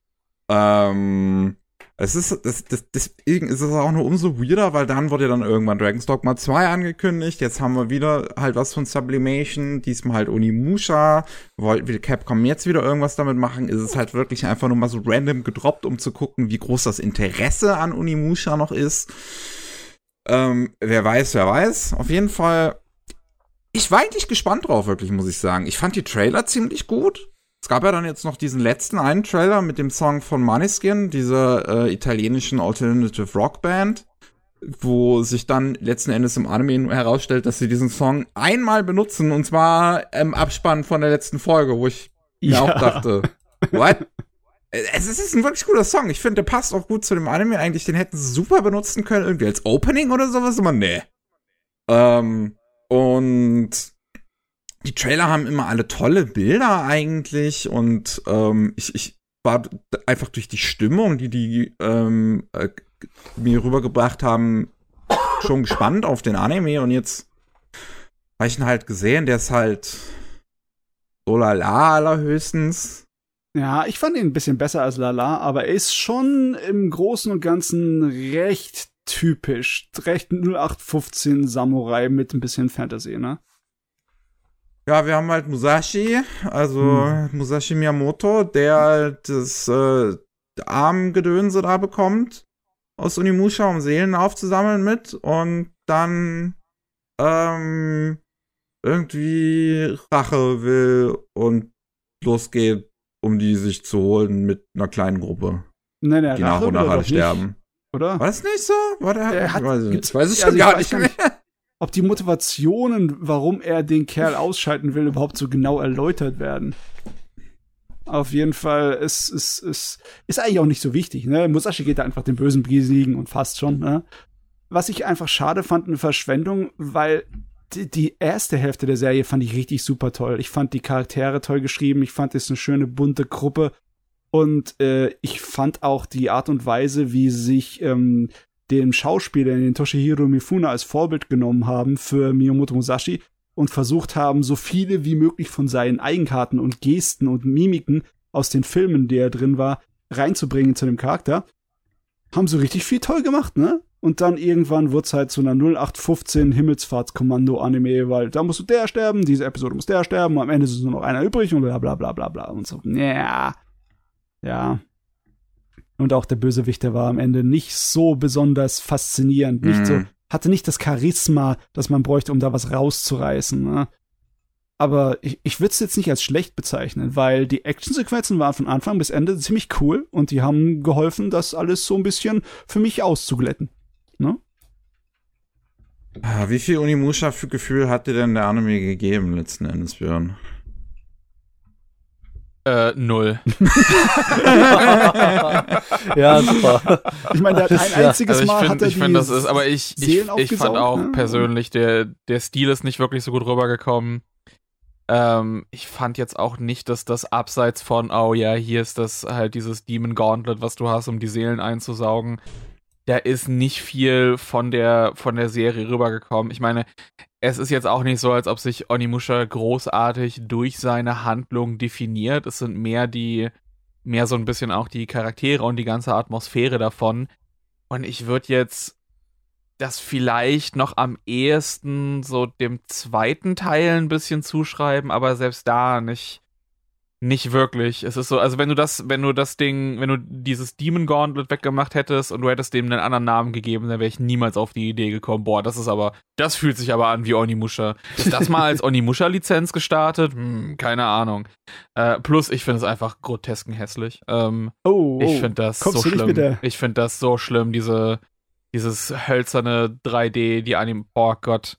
Ähm, es ist, das, das, deswegen ist es auch nur umso weirder, weil dann wurde dann irgendwann Dragon's Dogma 2 angekündigt. Jetzt haben wir wieder halt was von Sublimation, diesmal halt Onimusha. Will Capcom jetzt wieder irgendwas damit machen? Ist es halt wirklich einfach nur mal so random gedroppt, um zu gucken, wie groß das Interesse an Onimusha noch ist. Ähm, wer weiß, wer weiß. Auf jeden Fall, ich war eigentlich gespannt drauf, wirklich, muss ich sagen. Ich fand die Trailer ziemlich gut. Es gab ja dann jetzt noch diesen letzten einen Trailer mit dem Song von Maneskin, dieser äh, italienischen Alternative Rock Band, wo sich dann letzten Endes im Anime herausstellt, dass sie diesen Song einmal benutzen und zwar im Abspann von der letzten Folge, wo ich mir auch dachte, what? Es ist ein wirklich guter Song. Ich finde, der passt auch gut zu dem Anime eigentlich. Den hätten sie super benutzen können, irgendwie als Opening oder sowas, aber nee. Ähm, und die Trailer haben immer alle tolle Bilder eigentlich und ähm, ich, ich war einfach durch die Stimmung, die die ähm, äh, mir rübergebracht haben, schon gespannt auf den Anime und jetzt habe ich ihn halt gesehen, der ist halt so lala allerhöchstens. Ja, ich fand ihn ein bisschen besser als Lala, aber er ist schon im Großen und Ganzen recht typisch. Recht 0815 Samurai mit ein bisschen Fantasy, ne? Ja, wir haben halt Musashi, also Hm. Musashi Miyamoto, der halt das äh, Armgedönse da bekommt aus Unimusha, um Seelen aufzusammeln mit und dann ähm, irgendwie Rache will und losgeht, um die sich zu holen mit einer kleinen Gruppe, Nein, der die nach und nach alle sterben. Oder? War das nicht so? War der, Er hat- ich weiß, ich weiß also schon ich gar weiß nicht gar mehr. nicht. Ob die Motivationen, warum er den Kerl ausschalten will, überhaupt so genau erläutert werden. Auf jeden Fall, es ist, ist, ist eigentlich auch nicht so wichtig. Ne? Musashi geht da einfach den Bösen besiegen und fast schon. Ne? Was ich einfach schade fand, eine Verschwendung, weil die, die erste Hälfte der Serie fand ich richtig super toll. Ich fand die Charaktere toll geschrieben. Ich fand es eine schöne bunte Gruppe. Und äh, ich fand auch die Art und Weise, wie sich ähm, dem Schauspieler, den Toshihiro Mifune als Vorbild genommen haben für Miyamoto Musashi und versucht haben, so viele wie möglich von seinen Eigenkarten und Gesten und Mimiken aus den Filmen, die er drin war, reinzubringen zu dem Charakter. Haben so richtig viel toll gemacht, ne? Und dann irgendwann wird's halt zu einer 0815 Himmelsfahrtskommando-Anime, weil da musst du der sterben, diese Episode muss der sterben, am Ende ist nur noch einer übrig und bla bla bla bla bla und so. Ja. Ja. Und auch der Bösewicht, der war am Ende nicht so besonders faszinierend, nicht Mhm. so, hatte nicht das Charisma, das man bräuchte, um da was rauszureißen. Ne? Aber ich, ich würde es jetzt nicht als schlecht bezeichnen, weil die Actionsequenzen waren von Anfang bis Ende ziemlich cool und die haben geholfen, das alles so ein bisschen für mich auszuglätten. Ne? Ah, Wie viel Unimusha für Gefühl hat dir denn der Anime gegeben, letzten Endes, Björn? Äh, null. ja, super. Ich meine, der hat ein Ja, einziges Also ich Mal hat finde, er ich find, das ist, aber ich, ich, ich fand auch ne? persönlich, der, der Stil ist nicht wirklich so gut rübergekommen. Ähm, ich fand jetzt auch nicht, dass das abseits von, oh ja, hier ist das halt dieses Demon Gauntlet, was du hast, um die Seelen einzusaugen. Da ist nicht viel von der, von der Serie rübergekommen. Ich meine, es ist jetzt auch nicht so, als ob sich Onimusha großartig durch seine Handlung definiert. Es sind mehr die, mehr so ein bisschen auch die Charaktere und die ganze Atmosphäre davon. Und ich würde jetzt das vielleicht noch am ehesten so dem zweiten Teil ein bisschen zuschreiben, aber selbst da nicht, Nicht wirklich. Es ist so, also wenn du das, wenn du das Ding, wenn du dieses Demon Gauntlet weggemacht hättest und du hättest dem einen anderen Namen gegeben, dann wäre ich niemals auf die Idee gekommen, boah, das ist aber, das fühlt sich aber an wie Onimusha. Ist das mal als Onimusha-Lizenz gestartet? Hm, keine Ahnung. Äh, plus, ich finde es einfach grotesken hässlich. Ähm, Oh, ich finde das Kommst so schlimm. Ich finde das so schlimm, diese, dieses hölzerne 3D, die Anim. Oh Gott.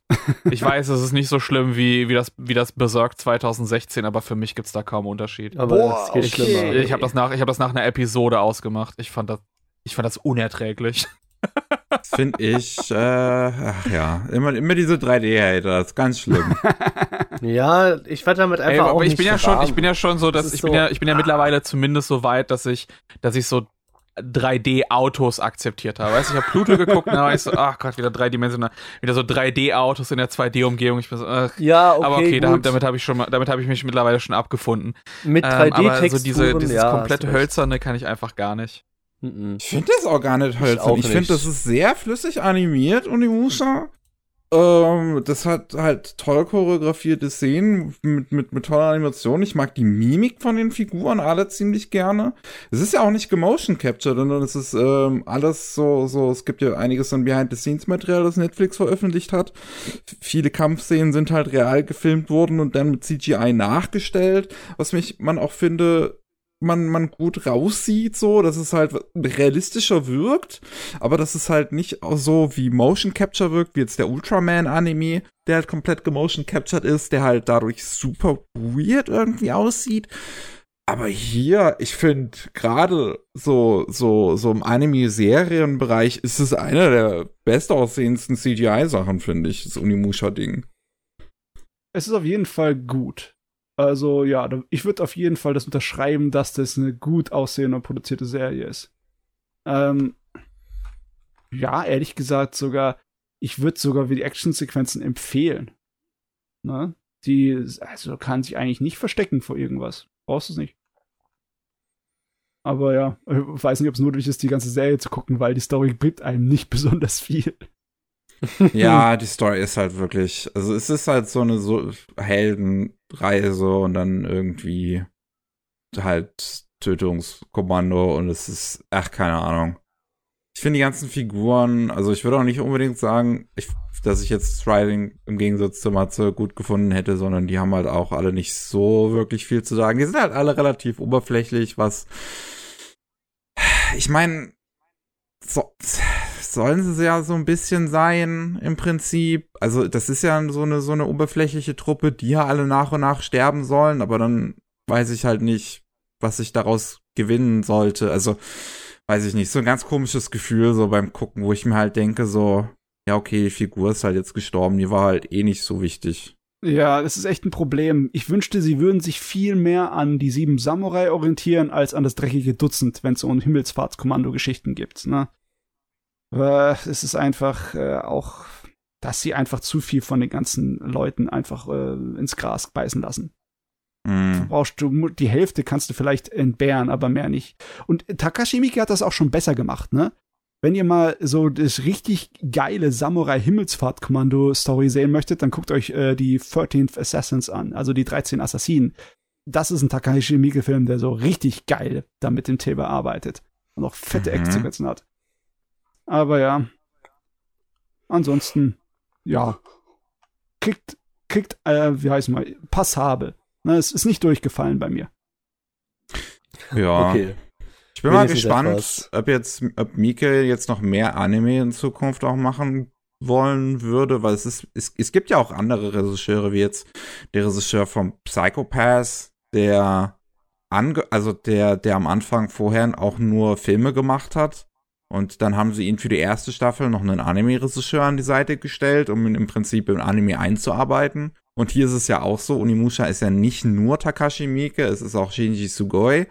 Ich weiß, es ist nicht so schlimm wie, wie das, wie das Berserk 2016, aber für mich gibt's da kaum Unterschied. Aber Boah, es geht okay. schlimmer. Ich habe das nach, ich habe das nach einer Episode ausgemacht. Ich fand das, ich fand das unerträglich. Finde ich, äh, ach ja, immer, immer diese 3D-Hater, das ist ganz schlimm. Ja, ich werde damit einfach Ey, auch aber ich nicht bin ja schon, ich bin ja schon so, dass Das ich bin so- ja, ich bin ja mittlerweile zumindest so weit, dass ich, dass ich so 3D-Autos akzeptiert habe. Weißt du, ich habe Pluto geguckt und da war ich so, ach Gott, wieder dreidimensional, wieder so 3D-Autos in der 2D-Umgebung. Ich bin so, ach. Ja, okay, aber okay, da, gut. damit habe ich schon damit habe ich mich mittlerweile schon abgefunden. mit Ähm, 3D-Texturen, aber so diese, dieses ja, komplette hölzerne kann ich einfach gar nicht. Mhm. Ich finde das auch gar nicht hölzern. auch Ich, finde, das ist sehr flüssig animiert, Onimusha. Ähm, das hat halt toll choreografierte Szenen mit, mit, mit toller Animation. Ich mag die Mimik von den Figuren alle ziemlich gerne. Es ist ja auch nicht gemotion captured, sondern es ist ähm, alles so, so, es gibt ja einiges an Behind-the-Scenes-Material, das Netflix veröffentlicht hat. Viele Kampfszenen sind halt real gefilmt worden und dann mit CGI nachgestellt, was mich man auch finde, man, man gut raussieht, so, dass es halt realistischer wirkt, aber dass es halt nicht so wie Motion Capture wirkt, wie jetzt der Ultraman-Anime, der halt komplett gemotion captured ist, der halt dadurch super weird irgendwie aussieht. Aber hier, ich finde, gerade so, so, so im Anime-Serienbereich ist es einer der bestaussehendsten CGI-Sachen, finde ich, das Unimusha-Ding. Es ist auf jeden Fall gut. Also ja, ich würde auf jeden Fall das unterschreiben, dass das eine gut aussehende und produzierte Serie ist. Ähm, ja, ehrlich gesagt sogar, ich würde sogar die Actionsequenzen empfehlen. Ne? Die, also kann sich eigentlich nicht verstecken vor irgendwas. Brauchst du es nicht. Aber ja, ich weiß nicht, ob es notwendig ist, die ganze Serie zu gucken, weil die Story bringt einem nicht besonders viel. Ja, die Story ist halt wirklich, also es ist halt so eine so Heldenreise und dann irgendwie halt Tötungskommando und es ist, ach, keine Ahnung. Ich finde die ganzen Figuren, also ich würde auch nicht unbedingt sagen, ich, dass ich jetzt Striding im Gegensatz zu Matze gut gefunden hätte, sondern die haben halt auch alle nicht so wirklich viel zu sagen. Die sind halt alle relativ oberflächlich, was ich meine, so, sollen sie ja so ein bisschen sein im Prinzip. Also das ist ja so eine so eine oberflächliche Truppe, die ja alle nach und nach sterben sollen, aber dann weiß ich halt nicht, was ich daraus gewinnen sollte. Also weiß ich nicht, so ein ganz komisches Gefühl so beim Gucken, wo ich mir halt denke so, ja okay, die Figur ist halt jetzt gestorben, die war halt eh nicht so wichtig. Ja, das ist echt ein Problem. Ich wünschte, sie würden sich viel mehr an die sieben Samurai orientieren, als an das dreckige Dutzend, wenn es so um Himmelsfahrtskommando-Geschichten gibt. Ne? Aber es ist einfach äh, auch, dass sie einfach zu viel von den ganzen Leuten einfach äh, ins Gras beißen lassen. Hm. Brauchst du die Hälfte kannst du vielleicht entbehren, aber mehr nicht. Und Takashi Miike hat das auch schon besser gemacht, ne? Wenn ihr mal so das richtig geile Samurai-Himmelsfahrt-Kommando-Story sehen möchtet, dann guckt euch äh, die 13th Assassins an, also die 13 Assassinen. Das ist ein Takashi Miike-Film, der so richtig geil da mit dem Thema arbeitet und auch fette Mhm. Actionsequenzen hat. Aber ja. Ansonsten, ja. Kriegt, kriegt, äh, wie heißt mal, passabel. Ne, es ist nicht durchgefallen bei mir. Ja. Okay. Ich bin mal Wenigstens gespannt, etwas. ob jetzt, ob Mieke jetzt noch mehr Anime in Zukunft auch machen wollen würde, weil es ist, es, es gibt ja auch andere Regisseure, wie jetzt der Regisseur vom Psychopath, der ange, also der, der am Anfang vorher auch nur Filme gemacht hat. Und dann haben sie ihn für die erste Staffel noch einen Anime-Regisseur an die Seite gestellt, um ihn im Prinzip im Anime einzuarbeiten. Und hier ist es ja auch so, Unimusha ist ja nicht nur Takashi Miike, es ist auch Shinji Sugoi,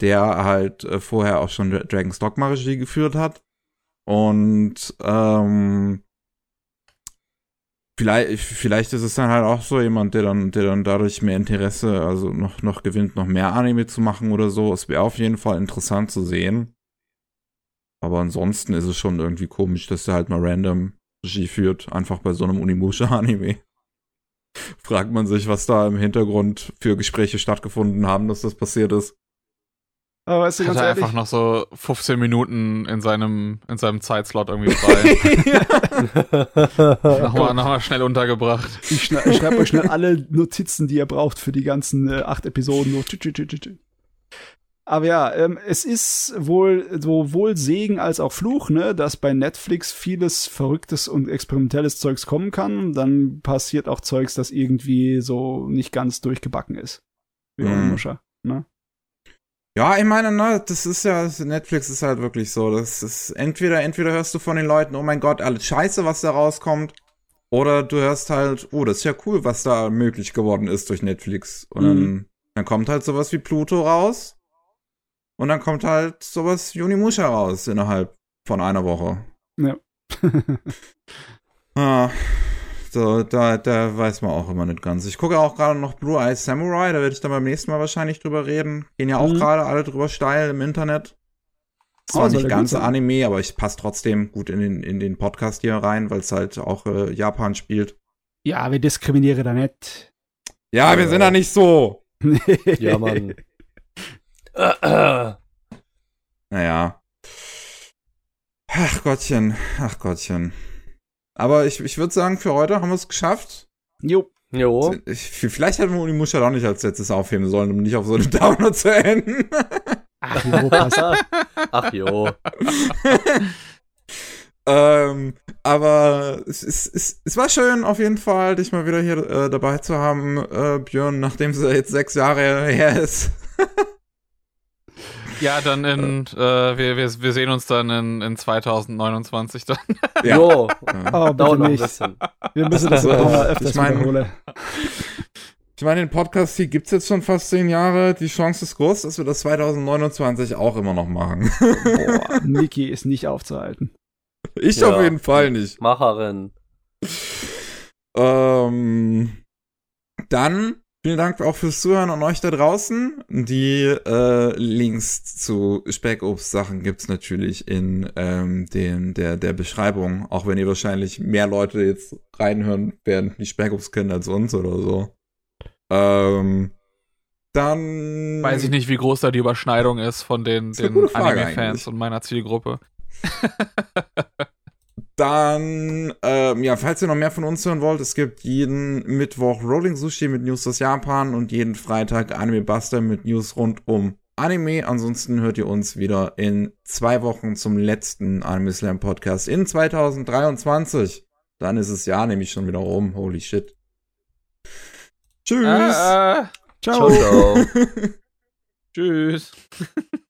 der halt äh, vorher auch schon Dragon's Dogma Regie geführt hat. Und ähm, vielleicht, vielleicht ist es dann halt auch so jemand, der dann, der dann dadurch mehr Interesse, also noch, noch gewinnt, noch mehr Anime zu machen oder so. Es wäre auf jeden Fall interessant zu sehen. Aber ansonsten ist es schon irgendwie komisch, dass der halt mal random Regie führt, einfach bei so einem Unimusha-Anime. fragt man sich, was da im Hintergrund für Gespräche stattgefunden haben, dass das passiert ist. Aber weißt du, ganz Hat er ehrlich, einfach noch so 15 Minuten in seinem, in seinem Zeitslot irgendwie frei. nochmal, nochmal schnell untergebracht. ich, schna ich schreibe euch schnell alle Notizen, die ihr braucht für die ganzen äh, acht Episoden. So. Aber ja, ähm, es ist wohl sowohl Segen als auch Fluch, ne, dass bei Netflix vieles Verrücktes und experimentelles Zeugs kommen kann. Dann passiert auch Zeugs, das irgendwie so nicht ganz durchgebacken ist. Wie Mhm. Onimusha, ne? Ja, ich meine, ne, das ist ja, Netflix ist halt wirklich so. Das ist entweder, entweder hörst du von den Leuten, oh mein Gott, alles scheiße, was da rauskommt. Oder du hörst halt, oh, das ist ja cool, was da möglich geworden ist durch Netflix. Und dann, dann kommt halt sowas wie Pluto raus. Und dann kommt halt sowas wie Unimusha raus innerhalb von einer Woche. Ja. Ah, so, da, da weiß man auch immer nicht ganz. Ich gucke auch gerade noch Blue Eye Samurai, da werde ich dann beim nächsten Mal wahrscheinlich drüber reden. Gehen ja auch Mhm. gerade alle drüber steil im Internet. Oh, Zwar soll nicht ganz. Anime, aber ich passe trotzdem gut in den, in den Podcast hier rein, weil es halt auch äh, Japan spielt. ja, wir diskriminieren da nicht. Ja, wir sind da nicht so. ja, Mann. Naja. Ach Gottchen, ach Gottchen. Aber ich, ich würde sagen, für heute haben wir es geschafft. Jo. jo. Ich, vielleicht hätten wir Unimusha doch nicht als letztes aufheben sollen, um nicht auf so eine Downer zu enden. Ach, jo, passt. Ach jo. ähm, aber es, es, es, es war schön auf jeden Fall, dich mal wieder hier äh, dabei zu haben, äh, Björn, nachdem es jetzt sechs Jahre her ist. Ja, dann in, äh, wir, wir, wir sehen uns dann in, in 2029 dann. Ja. Jo. Ja. Oh, Dauert noch ein nicht. bisschen. Wir müssen das noch mal öfters Ich mein- wiederholen. Ich meine, den Podcast hier gibt's jetzt schon fast zehn Jahre. Die Chance ist groß, dass wir das 2029 auch immer noch machen. Boah, Niki ist nicht aufzuhalten. Ich Ja. auf jeden Fall nicht. Macherin. Ähm, dann vielen Dank auch fürs Zuhören an euch da draußen. Die äh, Links zu Speckobst-Sachen gibt's natürlich in ähm, den, der, der Beschreibung, auch wenn ihr wahrscheinlich mehr Leute jetzt reinhören werden, die Speckobst kennen als uns oder so. Ähm, dann Weiß ich nicht, wie groß da die Überschneidung ist von den, den Anime-Fans und meiner Zielgruppe. Dann, ähm, ja, falls ihr noch mehr von uns hören wollt, es gibt jeden Mittwoch Rolling Sushi mit News aus Japan und jeden Freitag Anime Buster mit News rund um Anime. Ansonsten hört ihr uns wieder in zwei Wochen zum letzten Anime Slam Podcast in 2023. Dann ist es ja nämlich schon wieder rum. Holy shit. Tschüss. Äh, äh, Ciao. Ciao, ciao. tschüss.